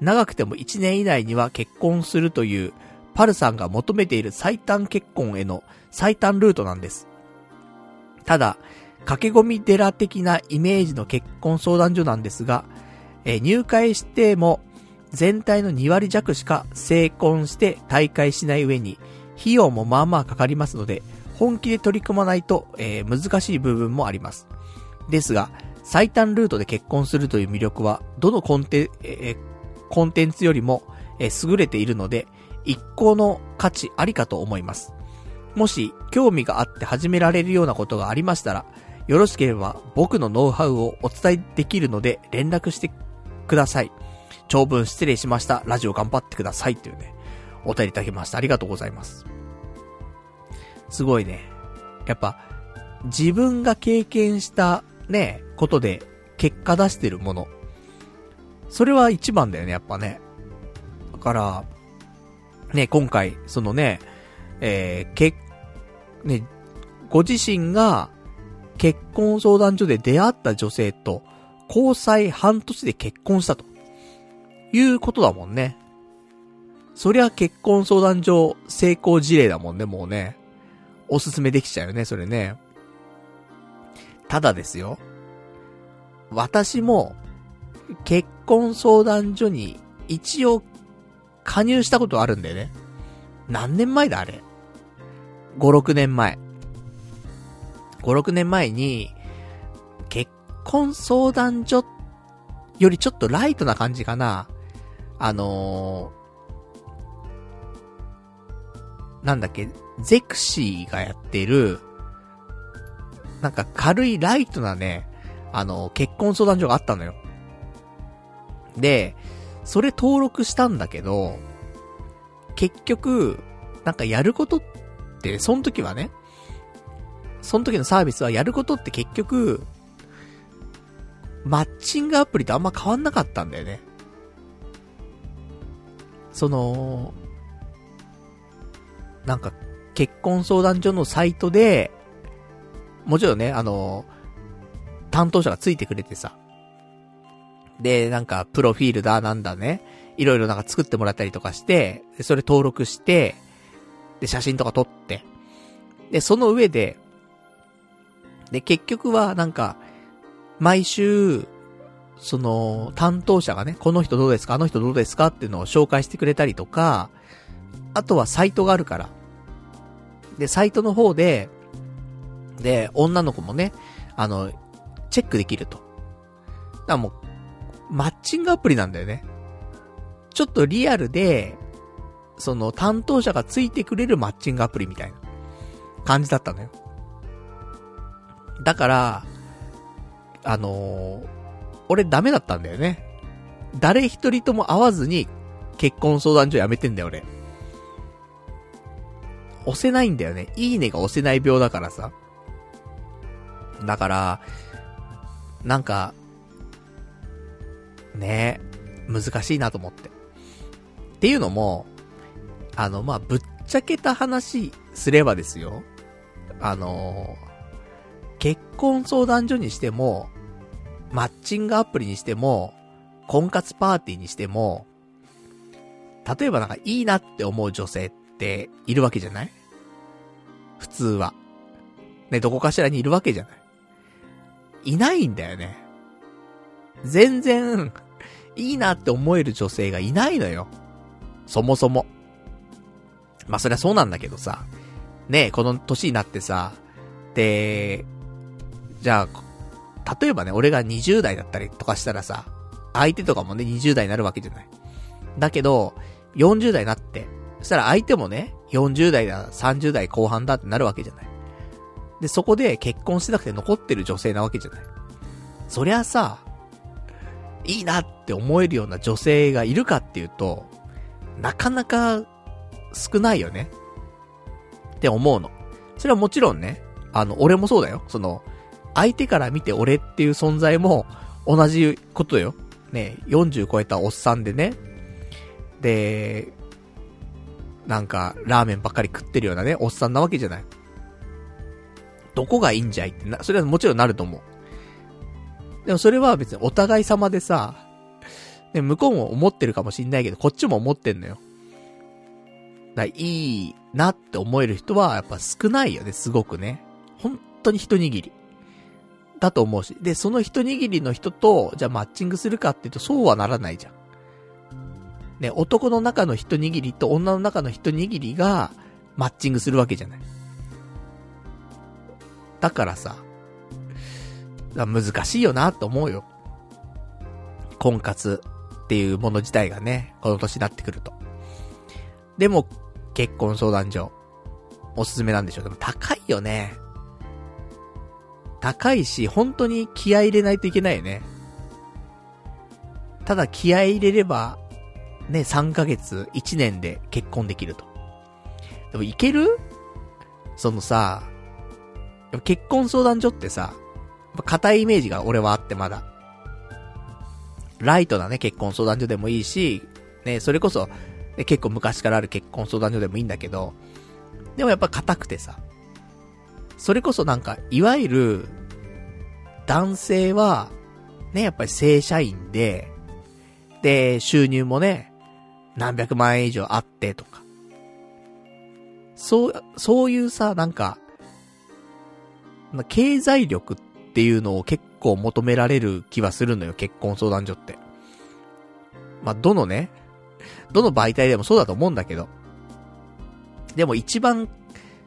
長くても1年以内には結婚するというパルさんが求めている最短結婚への最短ルートなんです。ただ、駆け込み寺的なイメージの結婚相談所なんですが、え、入会しても全体の2割弱しか成婚して大会しない上に、費用もまあまあかかりますので、本気で取り組まないと、えー、難しい部分もあります。ですが、最短ルートで結婚するという魅力は、どのコンテ、えー、コンテンツよりも、えー、優れているので、一向の価値ありかと思います。もし、興味があって始められるようなことがありましたら、よろしければ僕のノウハウをお伝えできるので連絡してください。長文失礼しました。ラジオ頑張ってください。というね、お便りいただきました。ありがとうございます。すごいね。やっぱ、自分が経験したね、ことで結果出してるもの。それは一番だよね、やっぱね。だから、ね、今回、そのね、えー、け、ね、ご自身が結婚相談所で出会った女性と交際半年で結婚したと。いうことだもんね。そりゃ結婚相談所成功事例だもんね、もうね。おすすめできちゃうよね、それね。ただですよ。私も、結婚相談所に一応加入したことあるんだよね。何年前だあれ？5、6年前。5、6年前に、結婚相談所よりちょっとライトな感じかな。あのー、なんだっけ、ゼクシーがやってる、なんか軽いライトなね、あの、結婚相談所があったのよ。で、それ登録したんだけど、結局、なんかやることって、その時はね、その時のサービスはやることって結局、マッチングアプリとあんま変わんなかったんだよね。その、なんか、結婚相談所のサイトで、もちろんね、あの、担当者がついてくれてさ。で、なんか、プロフィールだ、なんだね。いろいろなんか作ってもらったりとかして、それ登録して、で、写真とか撮って、で、その上で、で、結局はなんか、毎週、その、担当者がね、この人どうですかあの人どうですかっていうのを紹介してくれたりとか、あとはサイトがあるから。で、サイトの方で、で、女の子もね、あの、チェックできると。だからもう、マッチングアプリなんだよね。ちょっとリアルで、その担当者がついてくれるマッチングアプリみたいな感じだったのよ。だから、あのー、俺ダメだったんだよね。誰一人とも会わずに結婚相談所やめてんだよ俺。押せないんだよね。いいねが押せない病だからさ。だから、なんか、ね難しいなと思って。っていうのも、あの、まあ、ぶっちゃけた話すればですよ。あの結婚相談所にしても、マッチングアプリにしても、婚活パーティーにしても、例えばなんかいいなって思う女性っているわけじゃない？普通は。ね、どこかしらにいるわけじゃない？いないんだよね。全然、いいなって思える女性がいないのよ。そもそも。まあ、そりゃそうなんだけどさ。ね、この年になってさ、で、じゃあ、例えばね、俺が20代だったりとかしたらさ、相手とかもね、20代になるわけじゃない。だけど、40代になって、そしたら相手もね、40代だ、30代後半だってなるわけじゃない。で、そこで結婚してなくて残ってる女性なわけじゃない。そりゃさ、いいなって思えるような女性がいるかっていうと、なかなか少ないよね。って思うの。それはもちろんね、あの、俺もそうだよ。その、相手から見て俺っていう存在も同じことよ。ね、40超えたおっさんでね。で、なんか、ラーメンばっかり食ってるようなね、おっさんなわけじゃない。どこがいいんじゃいってな、それはもちろんなると思う。でもそれは別にお互い様でさ、ね、向こうも思ってるかもしんないけど、こっちも思ってんのよ。だいいなって思える人はやっぱ少ないよね、すごくね。本当に一握り。だと思うし。で、その一握りの人と、じゃあマッチングするかっていうと、そうはならないじゃん。ね、男の中の一握りと女の中の一握りが、マッチングするわけじゃない。だからさ、難しいよなと思うよ。婚活っていうもの自体がね、この年になってくると。でも、結婚相談所、おすすめなんでしょう。でも高いよね。高いし、本当に気合入れないといけないよね。ただ気合入れれば、ね、3ヶ月、1年で結婚できると。でもいける？そのさ、結婚相談所ってさ、硬いイメージが俺はあってまだ。ライトなね、結婚相談所でもいいし、ね、それこそ、ね、結構昔からある結婚相談所でもいいんだけど、でもやっぱ硬くてさ、それこそなんか、いわゆる、男性は、ね、やっぱり正社員で、で、収入もね、何百万円以上あってとか。そう、そういうさ、なんか、経済力っていうのを結構求められる気はするのよ、結婚相談所って。まあ、どのね、どの媒体でもそうだと思うんだけど。でも一番、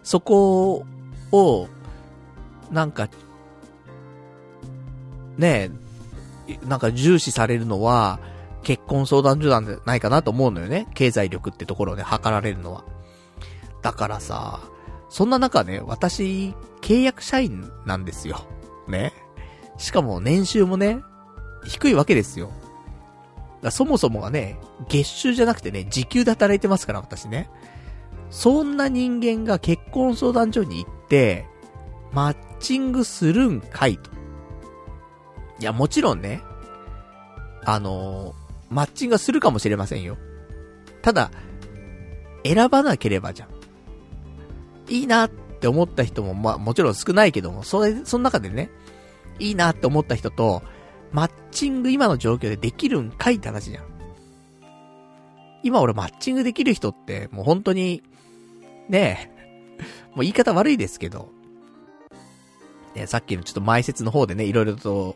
そこを、なんか、ねえ、なんか重視されるのは、結婚相談所なんじゃないかなと思うのよね。経済力ってところをね、測られるのは。だからさ、そんな中ね、私、契約社員なんですよ。ね。しかも年収もね、低いわけですよ。そもそもがね、月収じゃなくてね、時給で働いてますから、私ね。そんな人間が結婚相談所に行って、マッチングするんかいと。いや、もちろんね、あのー、マッチングはするかもしれませんよ。ただ、選ばなければじゃん。いいなって思った人も、まあもちろん少ないけども、それ、その中でね、いいなって思った人と、マッチング今の状況でできるんかいって話じゃん。今俺マッチングできる人って、もう本当に、ねえ、もう言い方悪いですけど、ね、さっきのちょっと前説の方でね、いろいろと、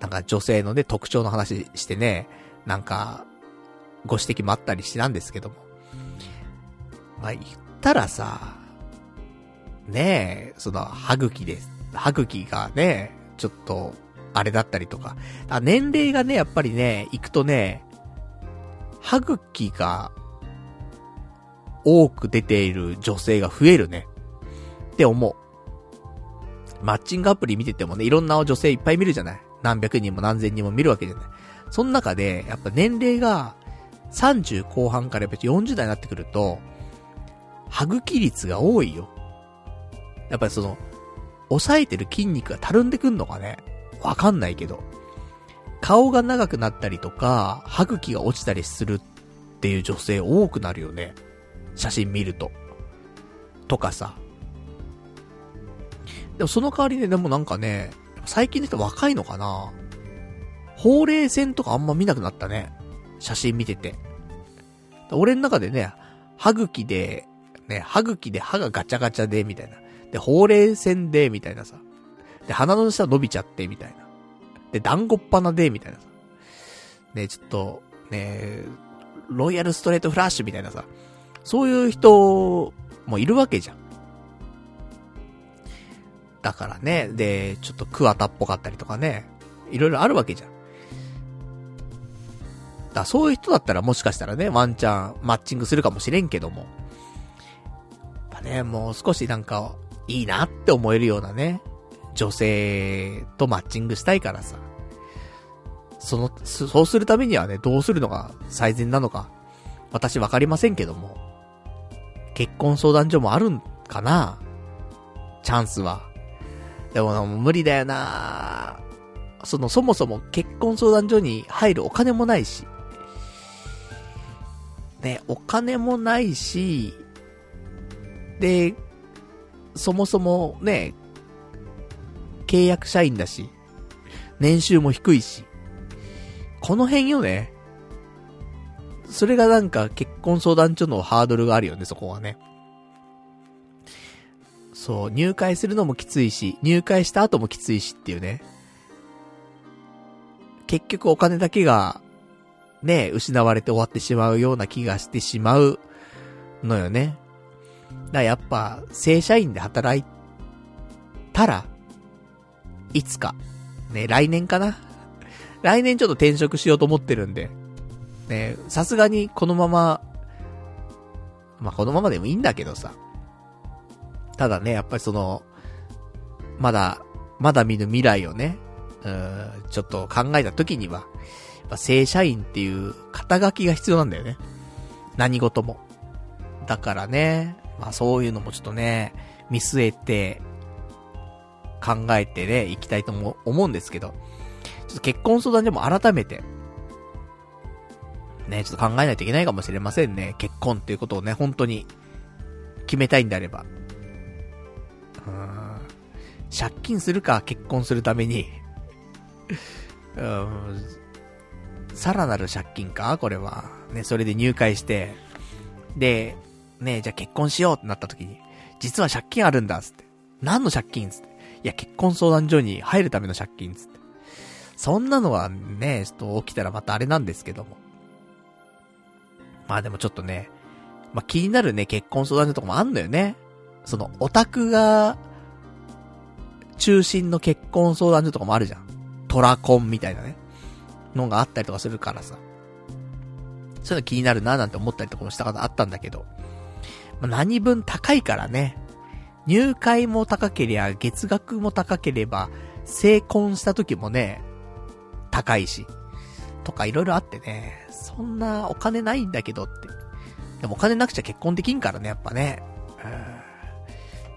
なんか女性のね、特徴の話してね、なんか、ご指摘もあったりしてなんですけども。まあ、言ったらさ、ねえ、その、歯茎です。歯茎がね、ちょっと、あれだったりとか。あ年齢がね、やっぱりね、行くとね、歯茎が、多く出ている女性が増えるね。って思う。マッチングアプリ見ててもね、いろんな女性いっぱい見るじゃない何百人も何千人も見るわけじゃないその中で、やっぱ年齢が、30後半からやっぱ40代になってくると、歯茎率が多いよ。やっぱりその、抑えてる筋肉がたるんでくんのかねわかんないけど。顔が長くなったりとか、歯茎が落ちたりするっていう女性多くなるよね。写真見ると。とかさ。でもその代わりね、でもなんかね、最近の人若いのかなほうれい線とかあんま見なくなったね。写真見てて。俺の中でね、歯茎で、ね、歯茎で歯がガチャガチャで、みたいな。で、ほうれい線で、みたいなさ。で、鼻の下伸びちゃって、みたいな。で、団子っ鼻で、みたいなさ。ね、ちょっと、ね、ロイヤルストレートフラッシュみたいなさ。そういう人もいるわけじゃん。だからね、で、ちょっとクワタっぽかったりとかね。いろいろあるわけじゃん。だそういう人だったらもしかしたらね、ワンチャンマッチングするかもしれんけども。やっぱね、もう少しなんか、いいなって思えるようなね、女性とマッチングしたいからさ。その、そうするためにはね、どうするのが最善なのか、私わかりませんけども。結婚相談所もあるんかな？チャンスは。でもも無理だよなその、そもそも結婚相談所に入るお金もないし。ね、お金もないし、で、そもそもね、契約社員だし、年収も低いし、この辺よね。それがなんか結婚相談所のハードルがあるよね、そこはね。そう、入会するのもきついし、入会した後もきついしっていうね。結局お金だけが、ね、失われて終わってしまうような気がしてしまうのよね。だからやっぱ、正社員で働いたら、いつか。ね、来年かな。来年ちょっと転職しようと思ってるんで。ね、さすがにこのまま、まあ、このままでもいいんだけどさ。ただね、やっぱりその、まだ、まだ見ぬ未来をね、うん、ちょっと考えた時には、やっぱ正社員っていう肩書きが必要なんだよね。何事も。だからね、まあそういうのもちょっとね、見据えて、考えてね、いきたいとも思うんですけど、ちょっと結婚相談でも改めて、ね、ちょっと考えないといけないかもしれませんね。結婚っていうことをね、本当に、決めたいんであれば。うん。借金するか、結婚するために。うん、さらなる借金かこれは。ね、それで入会して、で、ね、じゃあ結婚しようってなった時に、実は借金あるんだ、つって。何の借金つって。いや、結婚相談所に入るための借金つって。そんなのはね、ちょっと起きたらまたあれなんですけども。まあでもちょっとね、まあ気になるね、結婚相談所とかもあんのよね。その、オタクが、中心の結婚相談所とかもあるじゃん。トラコンみたいなね。のがあったりとかするからさ。そういうの気になるななんて思ったりとかもしたことあったんだけど。まあ、何分高いからね。入会も高ければ、月額も高ければ、成婚した時もね、高いし。とかいろいろあってね、そんなお金ないんだけどって。でもお金なくちゃ結婚できんからね、やっぱね。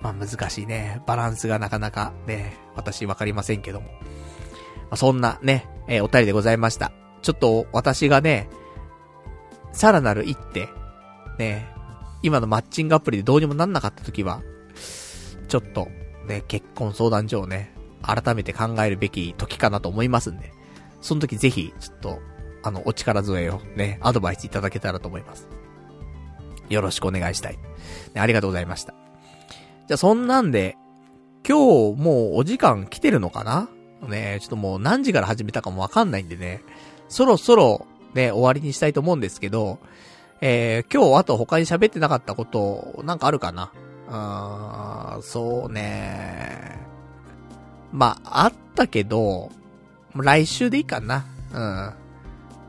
まあ難しいね。バランスがなかなかね、私わかりませんけども。まあ、そんなね、えー、お便りでございました。ちょっと私がね、さらなる一手、ね、今のマッチングアプリでどうにもなんなかった時は、ちょっと、ね、結婚相談所をね、改めて考えるべき時かなと思いますんで、その時ぜひ、ちょっと、あの、お力添えをね、アドバイスいただけたらと思います。よろしくお願いしたい。ね、ありがとうございました。じゃあそんなんで、今日もうお時間来てるのかな？ねちょっともう何時から始めたかもわかんないんでね、そろそろね、終わりにしたいと思うんですけど、えー、今日あと他に喋ってなかったこと、なんかあるかな？あー、そうねまあ、あったけど、来週でいいかな。うん。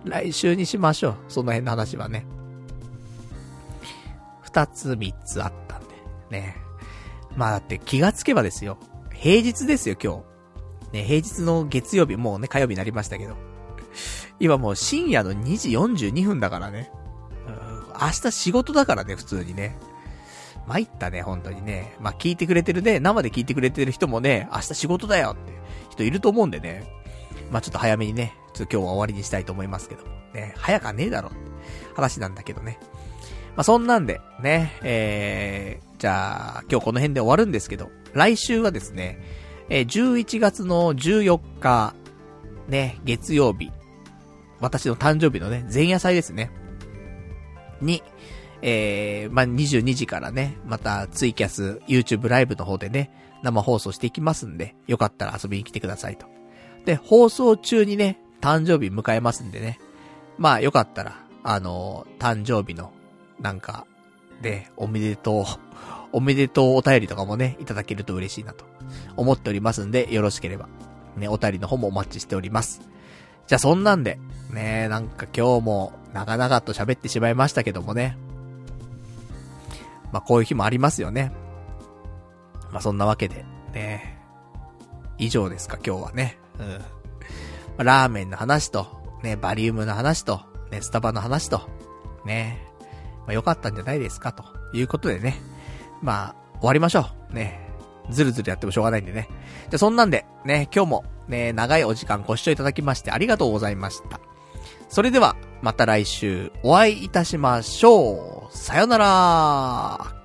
来週にしましょう。その辺の話はね。二つ三つあったんで。ね。まあだって気がつけばですよ。平日ですよ、今日。ね、平日の月曜日、もうね、火曜日になりましたけど。今もう深夜の2時42分だからね。うん明日仕事だからね、普通にね。参ったね、本当にね。まあ、聞いてくれてるね、生で聞いてくれてる人もね、明日仕事だよって人いると思うんでね。まあ、ちょっと早めにね、ちょっと今日は終わりにしたいと思いますけども。ね、早かねえだろ話なんだけどね。まあ、そんなんで、ね、えー、じゃあ、今日この辺で終わるんですけど、来週はですね、えー、11月の14日、ね、月曜日、私の誕生日のね、前夜祭ですね。に、えー、まあ、22時からね、またツイキャス、YouTube ライブの方でね、生放送していきますんで、よかったら遊びに来てくださいと。で、放送中にね、誕生日迎えますんでね。まあ、よかったら、あのー、誕生日の、なんか、で、おめでとう、おめでとうお便りとかもね、いただけると嬉しいなと、思っておりますんで、よろしければ、ね、お便りの方もお待ちしております。じゃあそんなんで、ねなんか今日も長々と喋ってしまいましたけどもね。まあこういう日もありますよね。まあそんなわけで、ね以上ですか今日はね。うん。ラーメンの話と、ね、バリウムの話と、ね、スタバの話と、ね、まあ、良かったんじゃないですか、ということでね。まあ、終わりましょう。ね。ずるずるやってもしょうがないんでね。じゃ、そんなんで、ね、今日も、ね、長いお時間ご視聴いただきましてありがとうございました。それでは、また来週お会いいたしましょう。さよなら。